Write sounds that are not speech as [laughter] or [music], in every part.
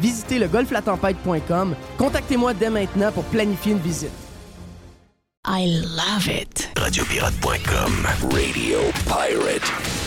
visitez le golflatempête.com. Contactez-moi dès maintenant pour planifier une visite. I love it. Radiopirate.com Radio Pirate.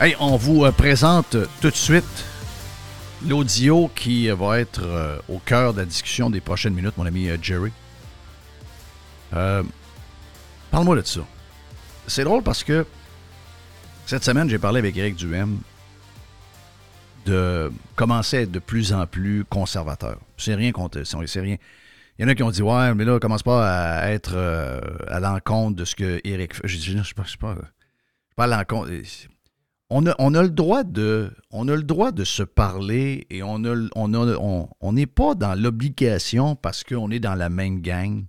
Hey, on vous euh, présente tout de suite l'audio qui va être euh, au cœur de la discussion des prochaines minutes, mon ami euh, Jerry. Parle-moi de ça. C'est drôle parce que cette semaine, j'ai parlé avec Eric Duhem de commencer à être de plus en plus conservateur. C'est rien contre. C'est rien. Il y en a qui ont dit Ouais, mais là, commence pas à être euh, à l'encontre de ce que Eric fait. J'ai dit Non, je ne suis pas, pas à l'encontre. On a, le droit de, se parler et on n'est pas dans l'obligation parce qu'on est dans la même gang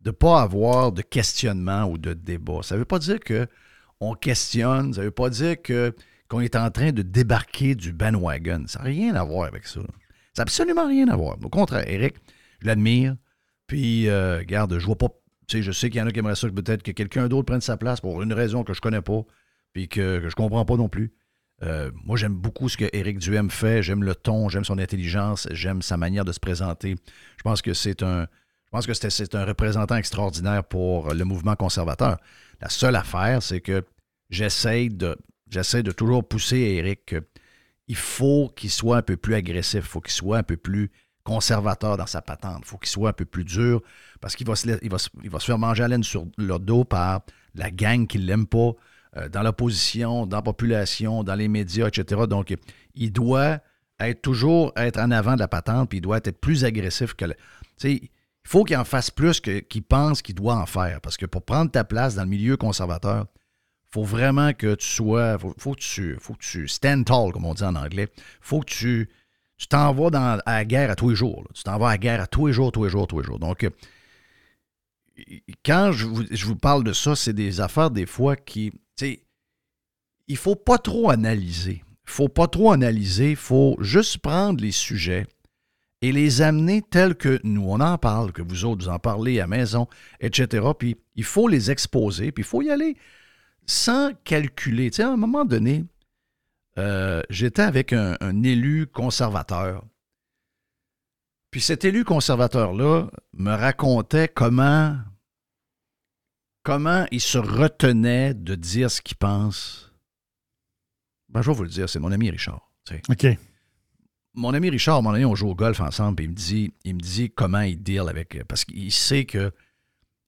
de ne pas avoir de questionnement ou de débat. Ça ne veut pas dire qu'on questionne, ça ne veut pas dire qu'on est en train de débarquer du bandwagon. Ça n'a rien à voir avec ça. Ça n'a absolument rien à voir. Au contraire, Eric, je l'admire. Puis, euh, regarde, je vois pas. Tu sais, je sais qu'il y en a qui aimeraient ça peut-être que quelqu'un d'autre prenne sa place pour une raison que je connais pas, puis que, je comprends pas non plus. Euh, moi, j'aime beaucoup ce que Éric Duhem fait. J'aime le ton, j'aime son intelligence, j'aime sa manière de se présenter. Je pense que c'est un, je pense que c'est un représentant extraordinaire pour le mouvement conservateur. La seule affaire, c'est que j'essaie de, j'essaie de toujours pousser Éric qu'il faut qu'il soit un peu plus agressif, il faut qu'il soit un peu plus conservateur dans sa patente. Il faut qu'il soit un peu plus dur parce qu'il va, se, faire manger à laine sur le dos par la gang qui ne l'aime pas, dans l'opposition, dans la population, dans les médias, etc. Donc, il doit être toujours être en avant de la patente, puis il doit être plus agressif que le. il faut qu'il en fasse plus qu'il pense qu'il doit en faire. Parce que pour prendre ta place dans le milieu conservateur, il faut vraiment que tu sois. faut, faut, que tu, faut que tu stand tall, comme on dit en anglais. faut que tu tu t'en vas dans, à la guerre à tous les jours. Tu t'en vas à la guerre à tous les jours, tous les jours, tous les jours. Donc, euh, quand je vous, parle de ça, c'est des affaires des fois qui, sais, il faut pas trop analyser. Il faut pas trop analyser. Il faut juste prendre les sujets et les amener tels que nous, on en parle, que vous autres, en parlez à maison, etc. Puis il faut les exposer, puis il faut y aller sans calculer. Tu sais, à un moment donné, euh, j'étais avec un, élu conservateur. Puis cet élu conservateur-là me racontait comment, comment il se retenait de dire ce qu'il pense? Ben, je vais vous le dire, c'est mon ami Richard. OK. Mon ami Richard, mon ami, on joue au golf ensemble, et il me dit, il me dit comment il deal avec. Parce qu'il sait que.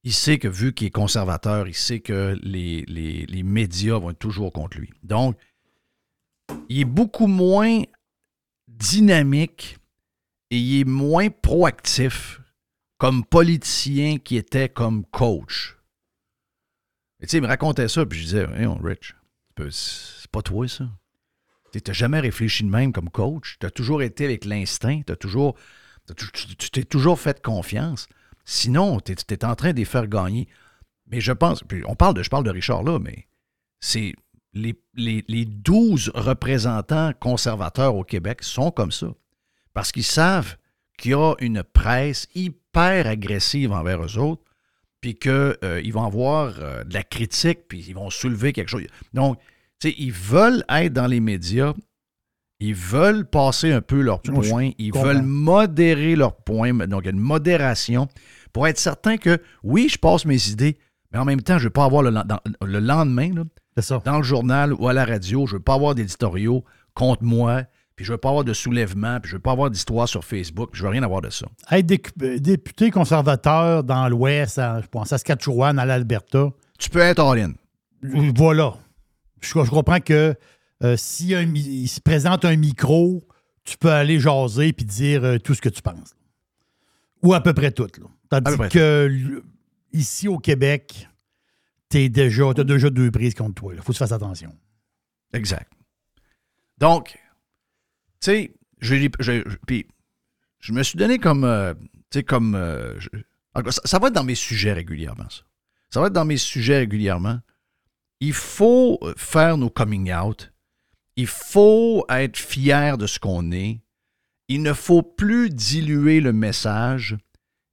Il sait que vu qu'il est conservateur, il sait que les, les, les médias vont être toujours contre lui. Donc, il est beaucoup moins dynamique et il est moins proactif comme politicien qui était comme coach. Et il me racontait ça, puis je disais, hey, Rich, c'est pas toi ça. Tu n'as jamais réfléchi de même comme coach. Tu as toujours été avec l'instinct. Tu t'es toujours fait confiance. Sinon, tu es, en train de les faire gagner. Mais je pense. Puis on parle de, je parle de Richard là, mais c'est les, les, 12 représentants conservateurs au Québec sont comme ça. Parce qu'ils savent qu'il y a une presse hyper agressive envers eux autres, puis qu'ils euh, vont avoir euh, de la critique, puis ils vont soulever quelque chose. Donc, tu sais, ils veulent être dans les médias, ils veulent passer un peu leurs points, ils veulent modérer leurs points, donc il y a une modération pour être certain que, oui, je passe mes idées, mais en même temps, je ne veux pas avoir le, le lendemain, là, dans le journal ou à la radio, je ne veux pas avoir d'éditoriaux contre moi, puis je ne veux pas avoir de soulèvement, puis je ne veux pas avoir d'histoire sur Facebook, puis je ne veux rien avoir de ça. Être député conservateur dans l'Ouest, je pense, à Saskatchewan, à l'Alberta. Tu peux être all-in. Voilà. Je, comprends que euh, s'il si se présente un micro, tu peux aller jaser puis dire euh, tout ce que tu penses. Ou à peu près tout. Tandis que ici au Québec, déjà, as déjà deux prises contre toi. Il faut que tu fasses attention. Exact. Donc, tu sais, je, je, je me suis donné comme. Euh, comme. Euh, ça, va être dans mes sujets régulièrement, ça. Ça va être dans mes sujets régulièrement. Il faut faire nos coming out. Il faut être fier de ce qu'on est. Il ne faut plus diluer le message.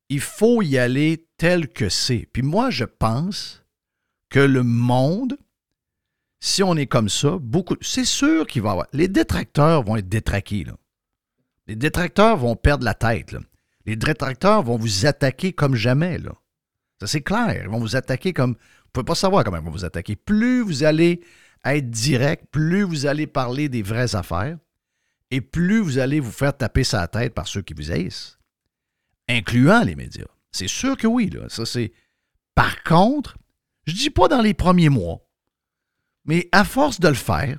Il faut y aller tel que c'est. Puis moi, je pense que le monde, si on est comme ça, beaucoup, c'est sûr qu'il va y avoir. Les détracteurs vont être détraqués. Là. Les détracteurs vont perdre la tête. Les détracteurs vont vous attaquer comme jamais. Là. Ça, c'est clair. Ils vont vous attaquer comme. Vous ne pouvez pas savoir comment ils vont vous attaquer. Plus vous allez être direct, plus vous allez parler des vraies affaires, et plus vous allez vous faire taper sa tête par ceux qui vous haïssent, incluant les médias. C'est sûr que oui. Là. Ça, c'est. Par contre, je ne dis pas dans les premiers mois, mais à force de le faire,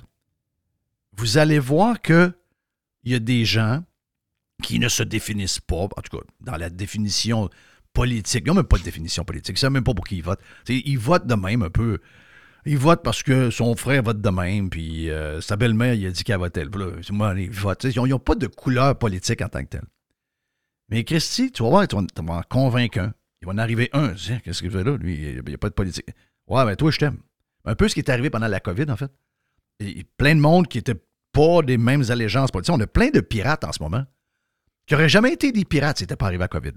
vous allez voir qu'il y a des gens, qui ne se définissent pas, en tout cas, dans la définition politique. Ils n'ont même pas de définition politique. Ils ne savent même pas pour qui ils votent. Ils votent de même un peu. Ils votent parce que son frère vote de même, puis euh, sa belle-mère, il a dit qu'elle votait. Moi, ils votent. Ils n'ont pas de couleur politique en tant que telle. Mais Christy, tu vas voir, tu vas, en convaincre un. Il va en arriver un. Qu'est-ce qu'il fait là? Lui, il n'y a pas de politique. Ouais, ben toi, je t'aime. Un peu ce qui est arrivé pendant la COVID, en fait. Plein de monde qui n'était pas des mêmes allégeances politiques. On a plein de pirates en ce moment qui n'auraient jamais été des pirates si c'était pas arrivé à COVID.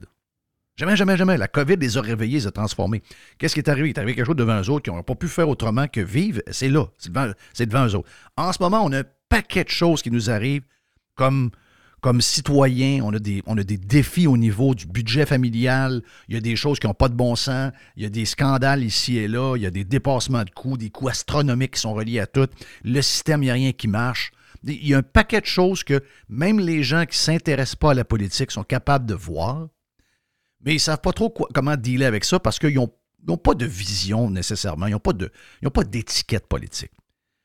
Jamais, jamais, jamais. La COVID les a réveillés, les a transformés. Qu'est-ce qui est arrivé? Il est arrivé quelque chose devant eux autres qui n'ont pas pu faire autrement que vivre. C'est là. C'est devant, c'est devant eux autres. En ce moment, on a un paquet de choses qui nous arrivent comme, comme citoyens. On a, des, défis au niveau du budget familial. Il y a des choses qui n'ont pas de bon sens. Il y a des scandales ici et là. Il y a des dépassements de coûts, des coûts astronomiques qui sont reliés à tout. Le système, il n'y a rien qui marche. Il y a un paquet de choses que même les gens qui ne s'intéressent pas à la politique sont capables de voir mais ils ne savent pas trop comment dealer avec ça parce qu'ils n'ont pas de vision nécessairement, ils n'ont pas d'étiquette politique.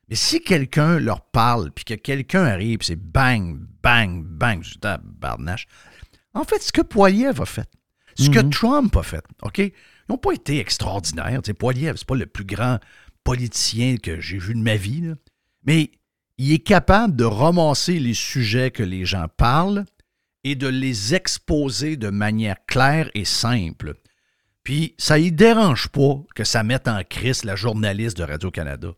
Mais si quelqu'un leur parle, puis que quelqu'un arrive, puis c'est bang, bang, bang, je dis, tabarnache. En fait, ce que Poiliev a fait, ce que Trump a fait, OK? Ils n'ont pas été extraordinaires. Tu sais, Poiliev, c'est pas le plus grand politicien que j'ai vu de ma vie, là. mais il est capable de ramasser les sujets que les gens parlent et de les exposer de manière claire et simple. Puis, ça ne dérange pas que ça mette en crise la journaliste de Radio-Canada.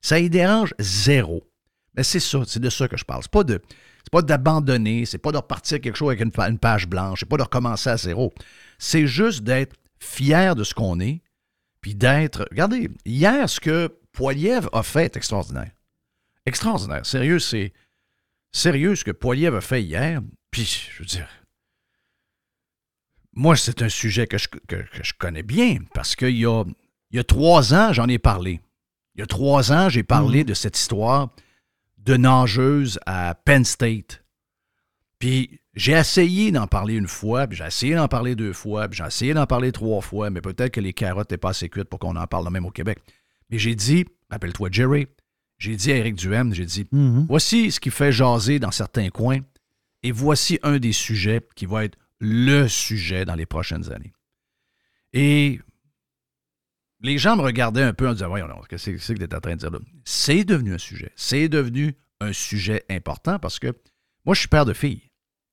Ça y dérange zéro. Mais c'est ça, c'est de ça que je parle. C'est pas de. C'est pas d'abandonner, c'est pas de repartir quelque chose avec une, pa- une page blanche, c'est pas de recommencer à zéro. C'est juste d'être fier de ce qu'on est, puis d'être. Regardez, hier, ce que Poiliev a fait est extraordinaire. Extraordinaire. Sérieux, c'est. Sérieux, ce que Poiliev a fait hier, puis, je veux dire, moi, c'est un sujet que je, connais bien parce qu'il y a trois ans, j'en ai parlé. Il y a trois ans, j'ai parlé de cette histoire de nageuse à Penn State. Puis j'ai essayé d'en parler une fois, puis j'ai essayé d'en parler deux fois, puis j'ai essayé d'en parler trois fois, mais peut-être que les carottes n'étaient pas assez cuites pour qu'on en parle même au Québec. Mais j'ai dit, rappelle-toi Jerry, j'ai dit à Eric Duhem, j'ai dit, voici ce qui fait jaser dans certains coins, et voici un des sujets qui va être le sujet dans les prochaines années. Et les gens me regardaient un peu en disant Voyons, qu'est-ce que c'est que tu es en train de dire là? C'est devenu un sujet. C'est devenu un sujet important parce que moi, je suis père de filles.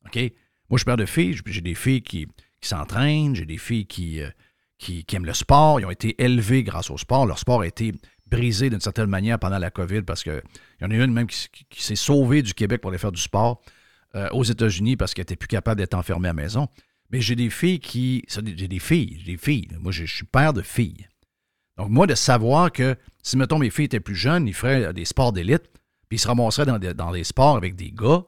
OK? Moi, je suis père de filles. J'ai des filles qui, s'entraînent, j'ai des filles qui, euh, qui, aiment le sport. Ils ont été élevées grâce au sport. Leur sport a été brisé d'une certaine manière pendant la COVID parce qu'il y en a une même qui, s'est sauvée du Québec pour aller faire du sport euh, aux États-Unis parce qu'elle n'était plus capable d'être enfermée à la maison. Mais j'ai des filles qui. J'ai des filles, j'ai des filles. Moi, je suis père de filles. Donc, moi, de savoir que si, mettons, mes filles étaient plus jeunes, ils feraient des sports d'élite, puis ils se ramasseraient dans des, dans des sports avec des gars,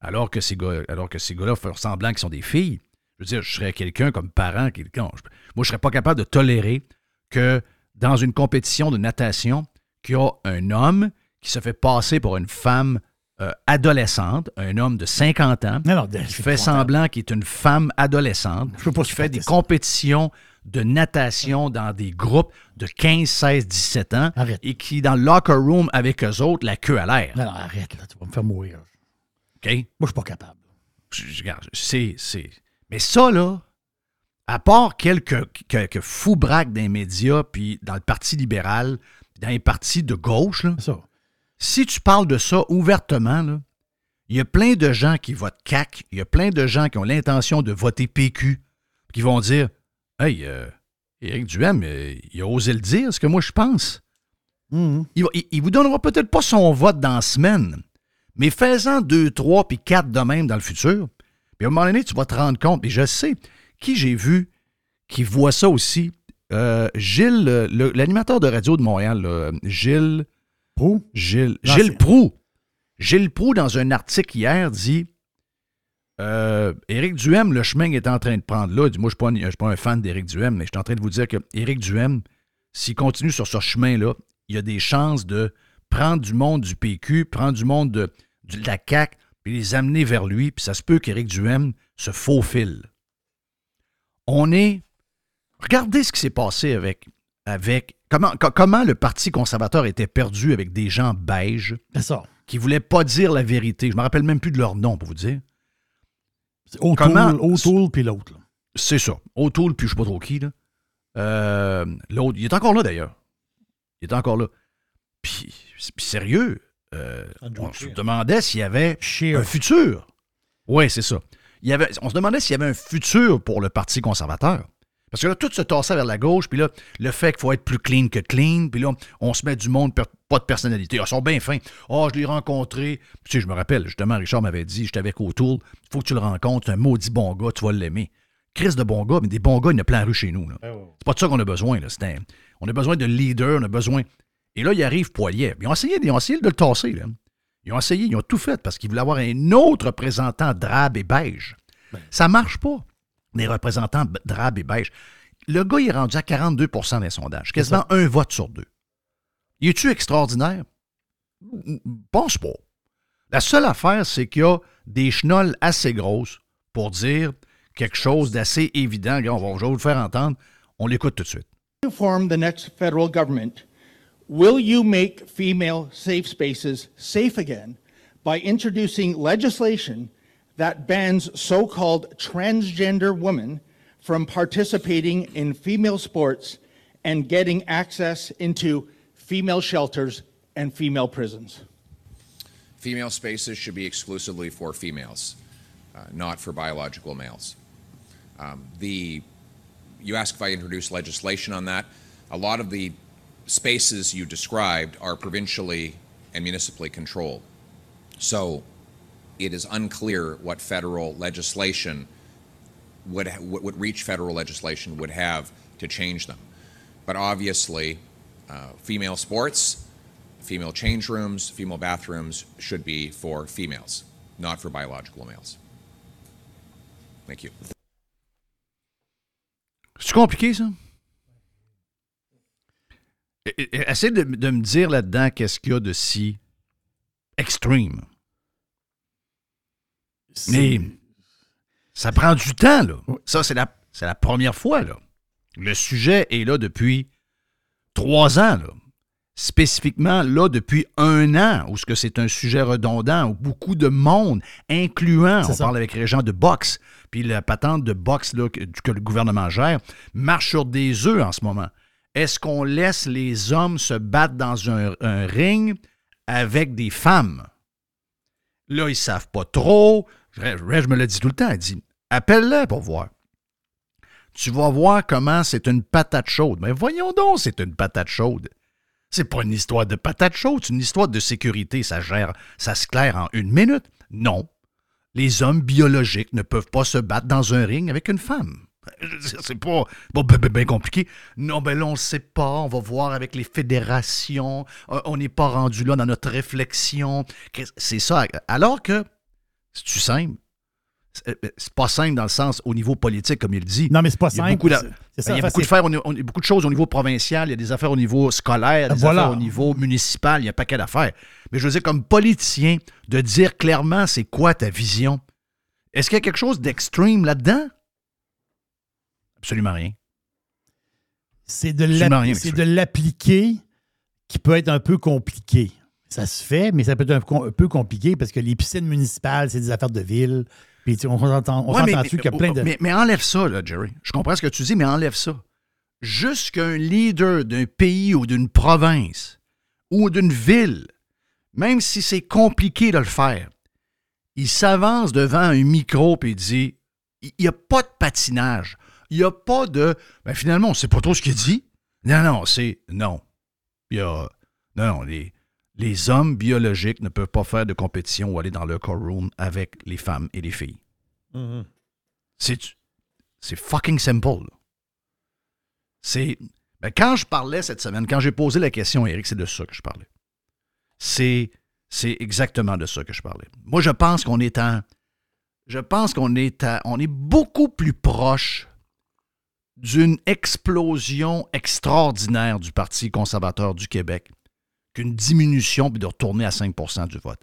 alors que ces gars, alors que ces gars-là font semblant qu'ils sont des filles. Je veux dire, je serais quelqu'un comme parent, quelqu'un. je- moi, je serais pas capable de tolérer que dans une compétition de natation, qu'il y a un homme qui se fait passer pour une femme euh, adolescente, un homme de 50 ans, Non, non, qui fait semblant qu'il est une femme adolescente, Je qui fait des compétitions de natation dans des groupes de 15, 16, 17 ans Arrête. et qui, dans le locker room avec eux autres, la queue à l'air. Non, non, arrête, là, tu vas me faire mourir. OK? Moi, je suis pas capable. Je- je- regarde, c'est, c'est... Mais ça, là, à part quelques, quelques fous braques dans les médias, puis dans le Parti libéral, puis dans les partis de gauche, là, ça. si tu parles de ça ouvertement, là, il y a plein de gens qui votent CAC, il y a plein de gens qui ont l'intention de voter PQ, qui vont dire Hey, euh, Éric Duhem, euh, il a osé le dire, ce que moi je pense. Mhm. Il, va- il- il vous donnera peut-être pas son vote dans la semaine, mais fais-en deux, trois, puis quatre de même dans le futur. Puis à un moment donné, tu vas te rendre compte. Et je sais qui j'ai vu qui voit ça aussi. Euh, Gilles, euh, l'animateur de radio de Montréal, là, Gilles. Pro? Gilles. Gilles Proux. Gilles Proux, dans un article hier, dit euh, Éric Duhem, le chemin qu'il est en train de prendre là. Moi, je ne suis, pas un- je suis pas un fan d'Éric Duhem, mais je suis en train de vous dire que Éric Duhem, s'il continue sur ce chemin-là, il y a des chances de prendre du monde du PQ, prendre du monde de, de la CAQ, puis les amener vers lui, puis ça se peut qu'Éric Duhem se faufile. On est. Regardez ce qui s'est passé avec. avec comment, co- comment le Parti conservateur était perdu avec des gens beiges qui ne voulaient pas dire la vérité. Je ne me rappelle même plus de leur nom, pour vous dire. C'est O'Toole, puis l'autre. C'est ça. O'Toole, puis je sais pas trop qui, là. Euh, L'autre, il est encore là, d'ailleurs. Il est encore là. Puis, sérieux, euh, on se demandait s'il y avait Scheer. un futur. Oui, c'est ça. Il y avait, on se demandait s'il y avait un futur pour le Parti conservateur. Parce que là, tout se tassait vers la gauche, puis là, le fait qu'il faut être plus clean que clean, puis là, on se met du monde, per- pas de personnalité. Ah, ils sont bien fins. Oh, je l'ai rencontré. Tu sais, je me rappelle, justement, Richard m'avait dit, j'étais avec O'Toole, il faut que tu le rencontres, c'est un maudit bon gars, tu vas l'aimer. Chris de bon gars, mais des bons gars, il y en a plein la rue chez nous. là. C'est pas de ça qu'on a besoin. Là. Un- on a besoin de leaders, on a besoin. Et là, il arrive Poilier. Ils ont essayé, ils ont essayé de le tasser. Là. Ils ont essayé, ils ont tout fait parce qu'ils voulaient avoir un autre représentant drabe et beige. Ça marche pas, des représentants b- drabe et beige. Le gars, il est rendu à 42% des sondages, quasiment un vote sur deux. Y est-tu extraordinaire? Pense pas. La seule affaire, c'est qu'il y a des chenolles assez grosses pour dire quelque chose d'assez évident. Regarde, on va, je vais vous le faire entendre. On l'écoute tout de suite. you form the next federal government, will you make female safe spaces safe again by introducing legislation that bans so called transgender women from participating in female sports and getting access into female shelters and female prisons? Female spaces should be exclusively for females, uh, not for biological males. Um, the you ask if I introduce legislation on that. A lot of the spaces you described are provincially and municipally controlled. So it is unclear what federal legislation would, what reach federal legislation would have to change them. But obviously, uh, female sports, female change rooms, female bathrooms should be for females, not for biological males. Thank you. C'est compliqué, de, de me dire là-dedans qu'est-ce qu'il y a de si extreme. Mais ça prend du temps, là. Ça, c'est la, c'est la première fois, là. Le sujet est là depuis trois ans, là. Spécifiquement, là, depuis un an, où ce que c'est un sujet redondant, où beaucoup de monde, incluant, on ça. parle avec les gens de boxe, puis la patente de boxe là, que, que le gouvernement gère, marche sur des œufs en ce moment. Est-ce qu'on laisse les hommes se battre dans un, un ring avec des femmes? Là, ils savent pas trop. Reg me l'a dit tout le temps. Il dit appelle-les pour voir. Tu vas voir comment c'est une patate chaude. Mais voyons donc, c'est une patate chaude. C'est pas une histoire de patate chaude, c'est une histoire de sécurité. Ça gère, ça se claire en une minute. Non. Les hommes biologiques ne peuvent pas se battre dans un ring avec une femme. Je [laughs] C'est pas bon, ben, ben, ben compliqué. Non, ben là, on ne sait pas. On va voir avec les fédérations. Euh, On n'est pas rendu là dans notre réflexion. C'est ça. Alors que, c'est-tu simple? C'est c'est pas simple dans le sens au niveau politique, comme il dit. Non, mais c'est pas Il y a simple. beaucoup, ça, il y a beaucoup de, beaucoup de choses au niveau provincial, il y a des affaires au niveau scolaire, des Voilà. affaires au niveau municipal, il y a un paquet d'affaires. Mais je veux dire, comme politicien, de dire clairement c'est quoi ta vision, est-ce qu'il y a quelque chose d'extrême là-dedans? Absolument rien. C'est de l'appliquer qui peut être un peu compliqué. Ça se fait, mais ça peut être un, peu compliqué parce que les piscines municipales, c'est des affaires de ville. Puis on s'entend on Ouais, qu'il y a plein de. mais, mais enlève ça, là, Jerry. Je comprends ce que tu dis, mais enlève ça. Jusqu'un leader d'un pays ou d'une province ou d'une ville, même si c'est compliqué de le faire, il s'avance devant un micro et dit il n'y a pas de patinage. Il n'y a pas de. Ben finalement, on ne sait pas trop ce qu'il dit. Non, non, c'est. Non. Il y a. Non, non, les, les hommes biologiques ne peuvent pas faire de compétition ou aller dans leur car room avec les femmes et les filles. C'est c'est fucking simple. C'est ben, quand je parlais cette semaine, quand j'ai posé la question, Eric, c'est de ça que je parlais. C'est c'est exactement de ça que je parlais. Moi, je pense qu'on est en je pense qu'on est à- on est beaucoup plus proche d'une explosion extraordinaire du Parti conservateur du Québec qu'une diminution puis de retourner à 5% du vote.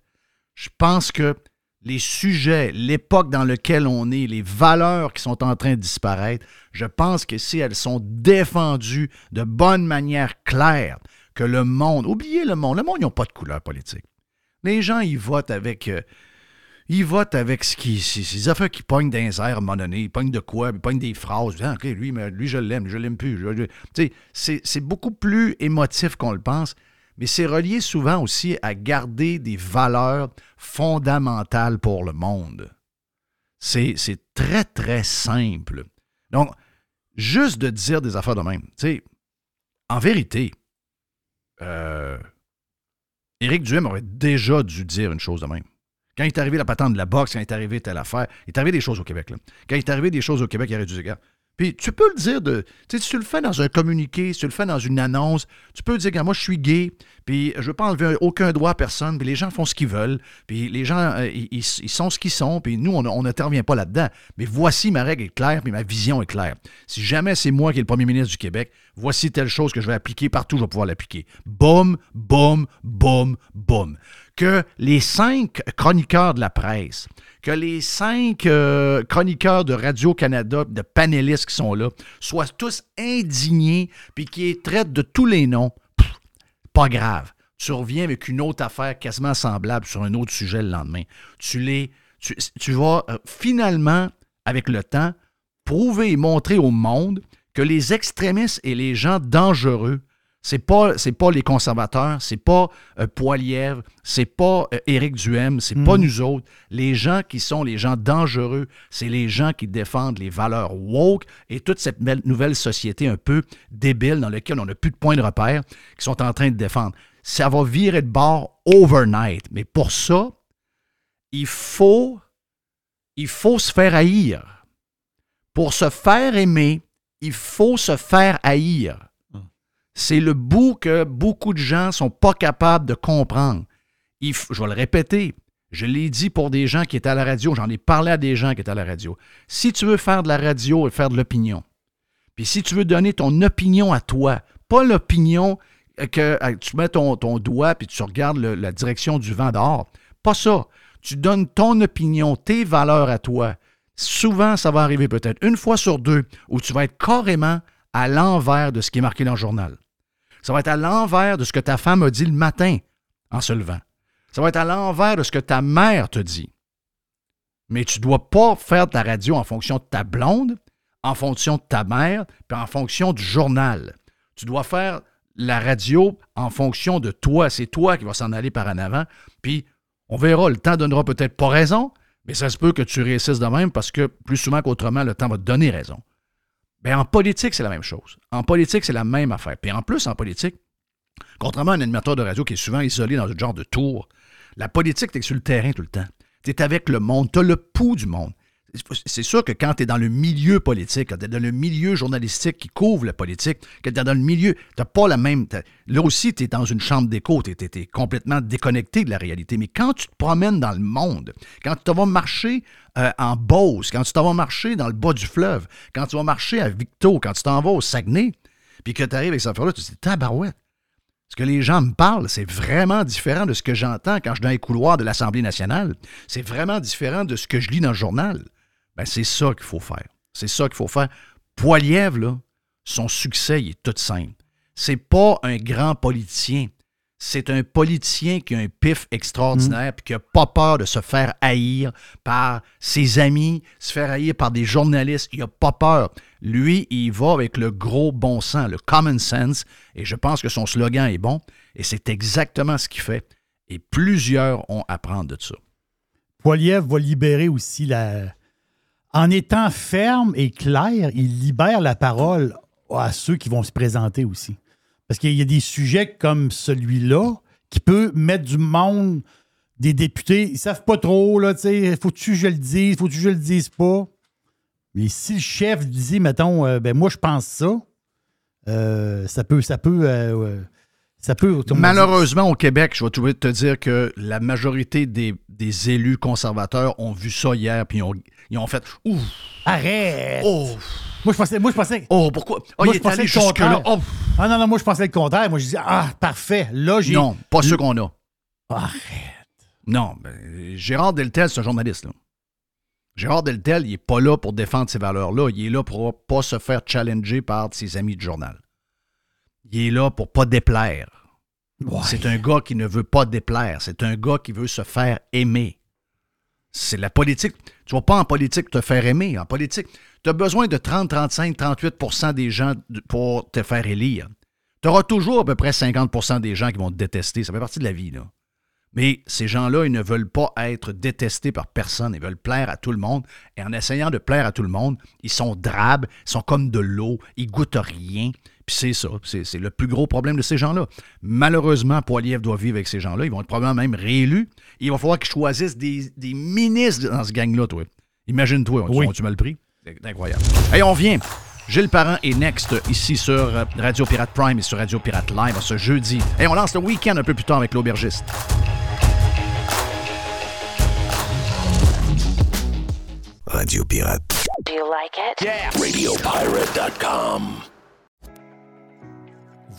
Je pense que les sujets, l'époque dans laquelle on est, les valeurs qui sont en train de disparaître, je pense que si elles sont défendues de bonne manière claire, que le monde, oubliez le monde, le monde, ils n'ont pas de couleur politique. Les gens, ils votent avec, euh, il vote avec ce ces, affaires qui pognent dans les airs à un moment donné. Il pogne de quoi? Il pogne des phrases. Ah, OK, lui, mais lui je l'aime, je l'aime plus. C'est beaucoup plus émotif qu'on le pense, mais c'est relié souvent aussi à garder des valeurs fondamentales pour le monde. C'est très, très simple. Donc, juste de dire des affaires de même, tu sais, en vérité, euh, Éric Duhem aurait déjà dû dire une chose de même. Quand il est arrivé la patente de la boxe, quand il est arrivé telle affaire, il est arrivé des choses au Québec. Là. Quand il est arrivé des choses au Québec, il aurait dû dire. Puis tu peux le dire de. Tu sais, si tu le fais dans un communiqué, si tu le fais dans une annonce, tu peux dire, moi je suis gay, puis je veux pas enlever aucun droit à personne, puis les gens font ce qu'ils veulent, puis les gens, euh, ils, ils- sont ce qu'ils sont, puis nous, on n'intervient pas là-dedans. Mais voici ma règle est claire, puis ma vision est claire. Si jamais c'est moi qui est le premier ministre du Québec, voici telle chose que je vais appliquer partout, je vais pouvoir l'appliquer. Boum, boum, boum, boum. Que les cinq chroniqueurs de la presse, que les cinq euh, chroniqueurs de Radio-Canada, de panélistes qui sont là, soient tous indignés, puis qui traitent de tous les noms, Pff, pas grave. Tu reviens avec une autre affaire quasiment semblable sur un autre sujet le lendemain. Tu les. Tu, tu vas euh, finalement, avec le temps, prouver et montrer au monde que les extrémistes et les gens dangereux, c'est pas c'est pas les conservateurs, c'est pas euh, Poilièvre, c'est pas euh, Éric Duhem, c'est pas nous autres. Les gens qui sont les gens dangereux, c'est les gens qui défendent les valeurs woke et toute cette nouvelle société un peu débile dans laquelle on n'a plus de points de repère qui sont en train de défendre. Ça va virer de bord overnight, mais pour ça, il faut il faut se faire haïr. Pour se faire aimer, il faut se faire haïr. C'est le bout que beaucoup de gens sont pas capables de comprendre. Je vais le répéter. Je l'ai dit pour des gens qui étaient à la radio, j'en ai parlé à des gens qui étaient à la radio. Si tu veux faire de la radio et faire de l'opinion, puis si tu veux donner ton opinion à toi, pas l'opinion que euh, tu mets ton, doigt puis tu regardes la direction du vent dehors, pas ça. Tu donnes ton opinion, tes valeurs à toi. Souvent, ça va arriver peut-être une fois sur deux où tu vas être carrément à l'envers de ce qui est marqué dans le journal. Ça va être à l'envers de ce que ta femme a dit le matin en se levant. Ça va être à l'envers de ce que ta mère te dit. Mais tu ne dois pas faire ta radio en fonction de ta blonde, en fonction de ta mère, puis en fonction du journal. Tu dois faire la radio en fonction de toi. C'est toi qui vas s'en aller par en avant. Puis on verra, le temps donnera peut-être pas raison, mais ça se peut que tu réussisses de même parce que plus souvent qu'autrement, le temps va te donner raison. Bien, en politique, c'est la même chose. En politique, c'est la même affaire. Puis en plus, en politique, contrairement à un animateur de radio qui est souvent isolé dans un genre de tour, la politique, tu es sur le terrain tout le temps. Tu es avec le monde, tu as le pouls du monde. C'est sûr que quand tu es dans le milieu politique, quand tu es dans le milieu journalistique qui couvre la politique, que tu es dans le milieu, tu pas la même. Là aussi, tu es dans une chambre d'écho, tu es, complètement déconnecté de la réalité. Mais quand tu te promènes dans le monde, quand tu vas marcher euh, en Beauce, quand tu vas marcher dans le bas du fleuve, quand tu vas marcher à Victo, quand tu t'en vas au Saguenay, puis que tu arrives avec cette affaire-là, tu te dis tabarouette. Ce que les gens me parlent, c'est vraiment différent de ce que j'entends quand je suis dans les couloirs de l'Assemblée nationale. C'est vraiment différent de ce que je lis dans le journal. Ben, c'est ça qu'il faut faire. C'est ça qu'il faut faire. Poilièvre, là, son succès, il est tout simple. C'est pas un grand politicien. C'est un politicien qui a un pif extraordinaire puis qui n'a pas peur de se faire haïr par ses amis, se faire haïr par des journalistes. Il n'a pas peur. Lui, il va avec le gros bon sens, le common sense, et je pense que son slogan est bon, et c'est exactement ce qu'il fait. Et plusieurs ont à apprendre de ça. Poiliev va libérer aussi la. En étant ferme et clair, il libère la parole à ceux qui vont se présenter aussi. Parce qu'il y a des sujets comme celui-là qui peut mettre du monde, des députés, ils savent pas trop, là, tu sais, faut-tu que je le dise, faut-tu que je le dise pas? Mais si le chef disait, mettons, euh, ben moi je pense ça, euh, ça peut, ça peut, euh, ça peut. Malheureusement, au Québec, je vais trouver te dire que la majorité des, des élus conservateurs ont vu ça hier, puis ils ont, ils ont fait Ouf, Arrête! oh, Moi je pensais, moi je pensais, oh, pourquoi? Oh, Moi, il je est pensais allé le contraire. Oh, Ah non, non, moi je pensais le contraire. Moi je disais, ah, parfait. Là, j'ai. non, pas ceux qu'on a. Arrête. Non, ben, Gérard Deltel, c'est un journaliste. Là. Gérard Deltel, il n'est pas là pour défendre ces valeurs-là. Il est là pour pas se faire challenger par ses amis de journal. Il est là pour pas déplaire. Ouais. C'est un gars qui ne veut pas déplaire. C'est un gars qui veut se faire aimer. C'est la politique. Tu vas pas en politique te faire aimer. En politique, tu as besoin de 30, 35, 38% des gens pour te faire élire. Tu auras toujours à peu près 50% des gens qui vont te détester. Ça fait partie de la vie, là. Mais ces gens-là, ils ne veulent pas être détestés par personne. Ils veulent plaire à tout le monde. Et en essayant de plaire à tout le monde, ils sont drabes, ils sont comme de l'eau, ils goûtent rien. Puis c'est ça. C'est c'est le plus gros problème de ces gens-là. Malheureusement, Poiliev doit vivre avec ces gens-là. Ils vont être probablement même réélus. Il va falloir qu'ils choisissent des, des ministres dans ce gang-là, toi. Imagine-toi, Oui. ont-tu mal pris? C'est incroyable. Hey, on vient. Gilles Parent est next ici sur euh, Radio Pirate Prime et sur Radio Pirate Live ce jeudi. Et on lance le week-end un peu plus tard avec l'aubergiste. Radio Pirate. Do you like it? RadioPirate.com.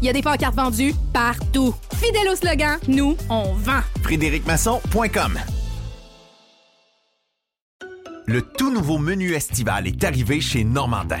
Il y a des pancartes vendues partout. Fidèle au slogan, nous, on vend. FrédéricMasson.com Le tout nouveau menu estival est arrivé chez Normandin.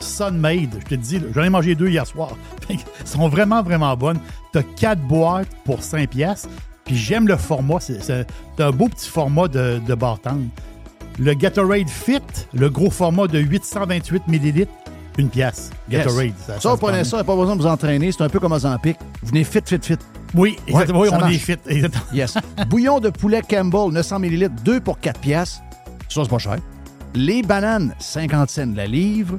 Sunmade. Je te dis, j'en ai mangé deux hier soir. [laughs] Elles sont vraiment, vraiment bonnes. Tu as 4 boîtes pour 5 piastres. Puis j'aime le format. C'est un beau petit format de, de bartende. Le Gatorade Fit, le gros format de 828 millilitres, une pièce. Gatorade. Ça, se vous prenez ça, pas besoin de vous entraîner. C'est un peu comme Ozempic. Vous venez fit, fit, fit. Oui, exactement. Ouais, oui, ça on marche. est fit. Exactement. Yes. Bouillon de poulet Campbell, 900 ml, 2 pour 4 piastres. Ça, c'est pas cher. Les bananes, 50 cents la livre.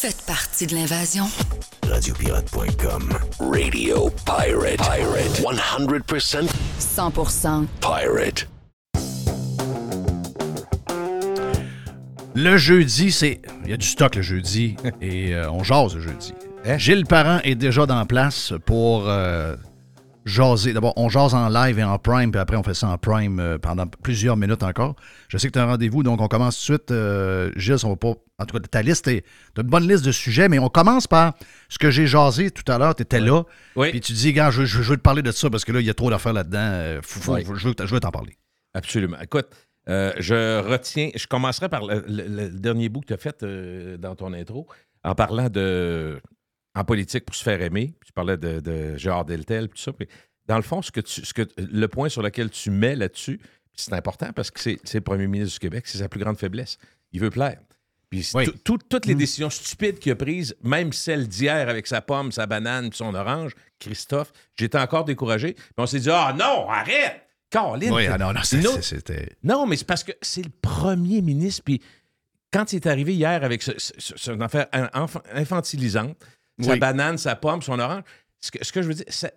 Faites partie de l'invasion. RadioPirate.com. Radio Pirate. Pirate. 100% 100% pirate. Le jeudi, c'est. Il y a du stock le jeudi [laughs] et euh, on jase le jeudi. Gilles Parent est déjà dans place pour euh, jaser. D'abord, on jase en live et en prime, puis après, on fait ça en prime euh, pendant plusieurs minutes encore. Je sais que tu as un rendez-vous, donc on commence tout de suite. Euh, Gilles, on va pas. En tout cas, ta liste est. Tu une bonne liste de sujets, mais on commence par ce que j'ai jasé tout à l'heure. Tu étais là. Oui. Puis tu dis, gars, je, je- je veux te parler de ça parce que là, il y a trop d'affaires là-dedans. Euh, Oui. je veux, je veux t'en parler. Absolument. Écoute, euh, je retiens, je commencerai par le, le- le dernier bout que tu as fait euh, dans ton intro, en parlant de en politique pour se faire aimer. Tu parlais de, de Gérard Deltel, tout ça. Puis, dans le fond, ce que tu, ce que, le point sur lequel tu mets là-dessus, c'est important parce que c'est le premier ministre du Québec, c'est sa plus grande faiblesse. Il veut plaire. Puis Oui. tout- toutes les décisions stupides qu'il a prises, même celle d'hier avec sa pomme, sa banane, son orange, Christophe, j'étais encore découragé. Puis on s'est dit, ah non, arrête! Caroline! Oui, ah non, non, c'était. non, mais c'est parce que c'est le premier ministre. Puis quand il est arrivé hier avec ce, ce- ce- cette affaire inf- infantilisante, sa Oui. banane, sa pomme, son orange, ce que, ce que je veux dire, ça-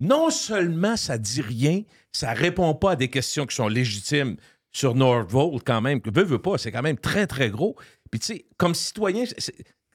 non seulement ça dit rien, ça répond pas à des questions qui sont légitimes sur Nordvolt quand même, que veut, veut pas, c'est quand même très, très gros. Puis tu sais, comme citoyen,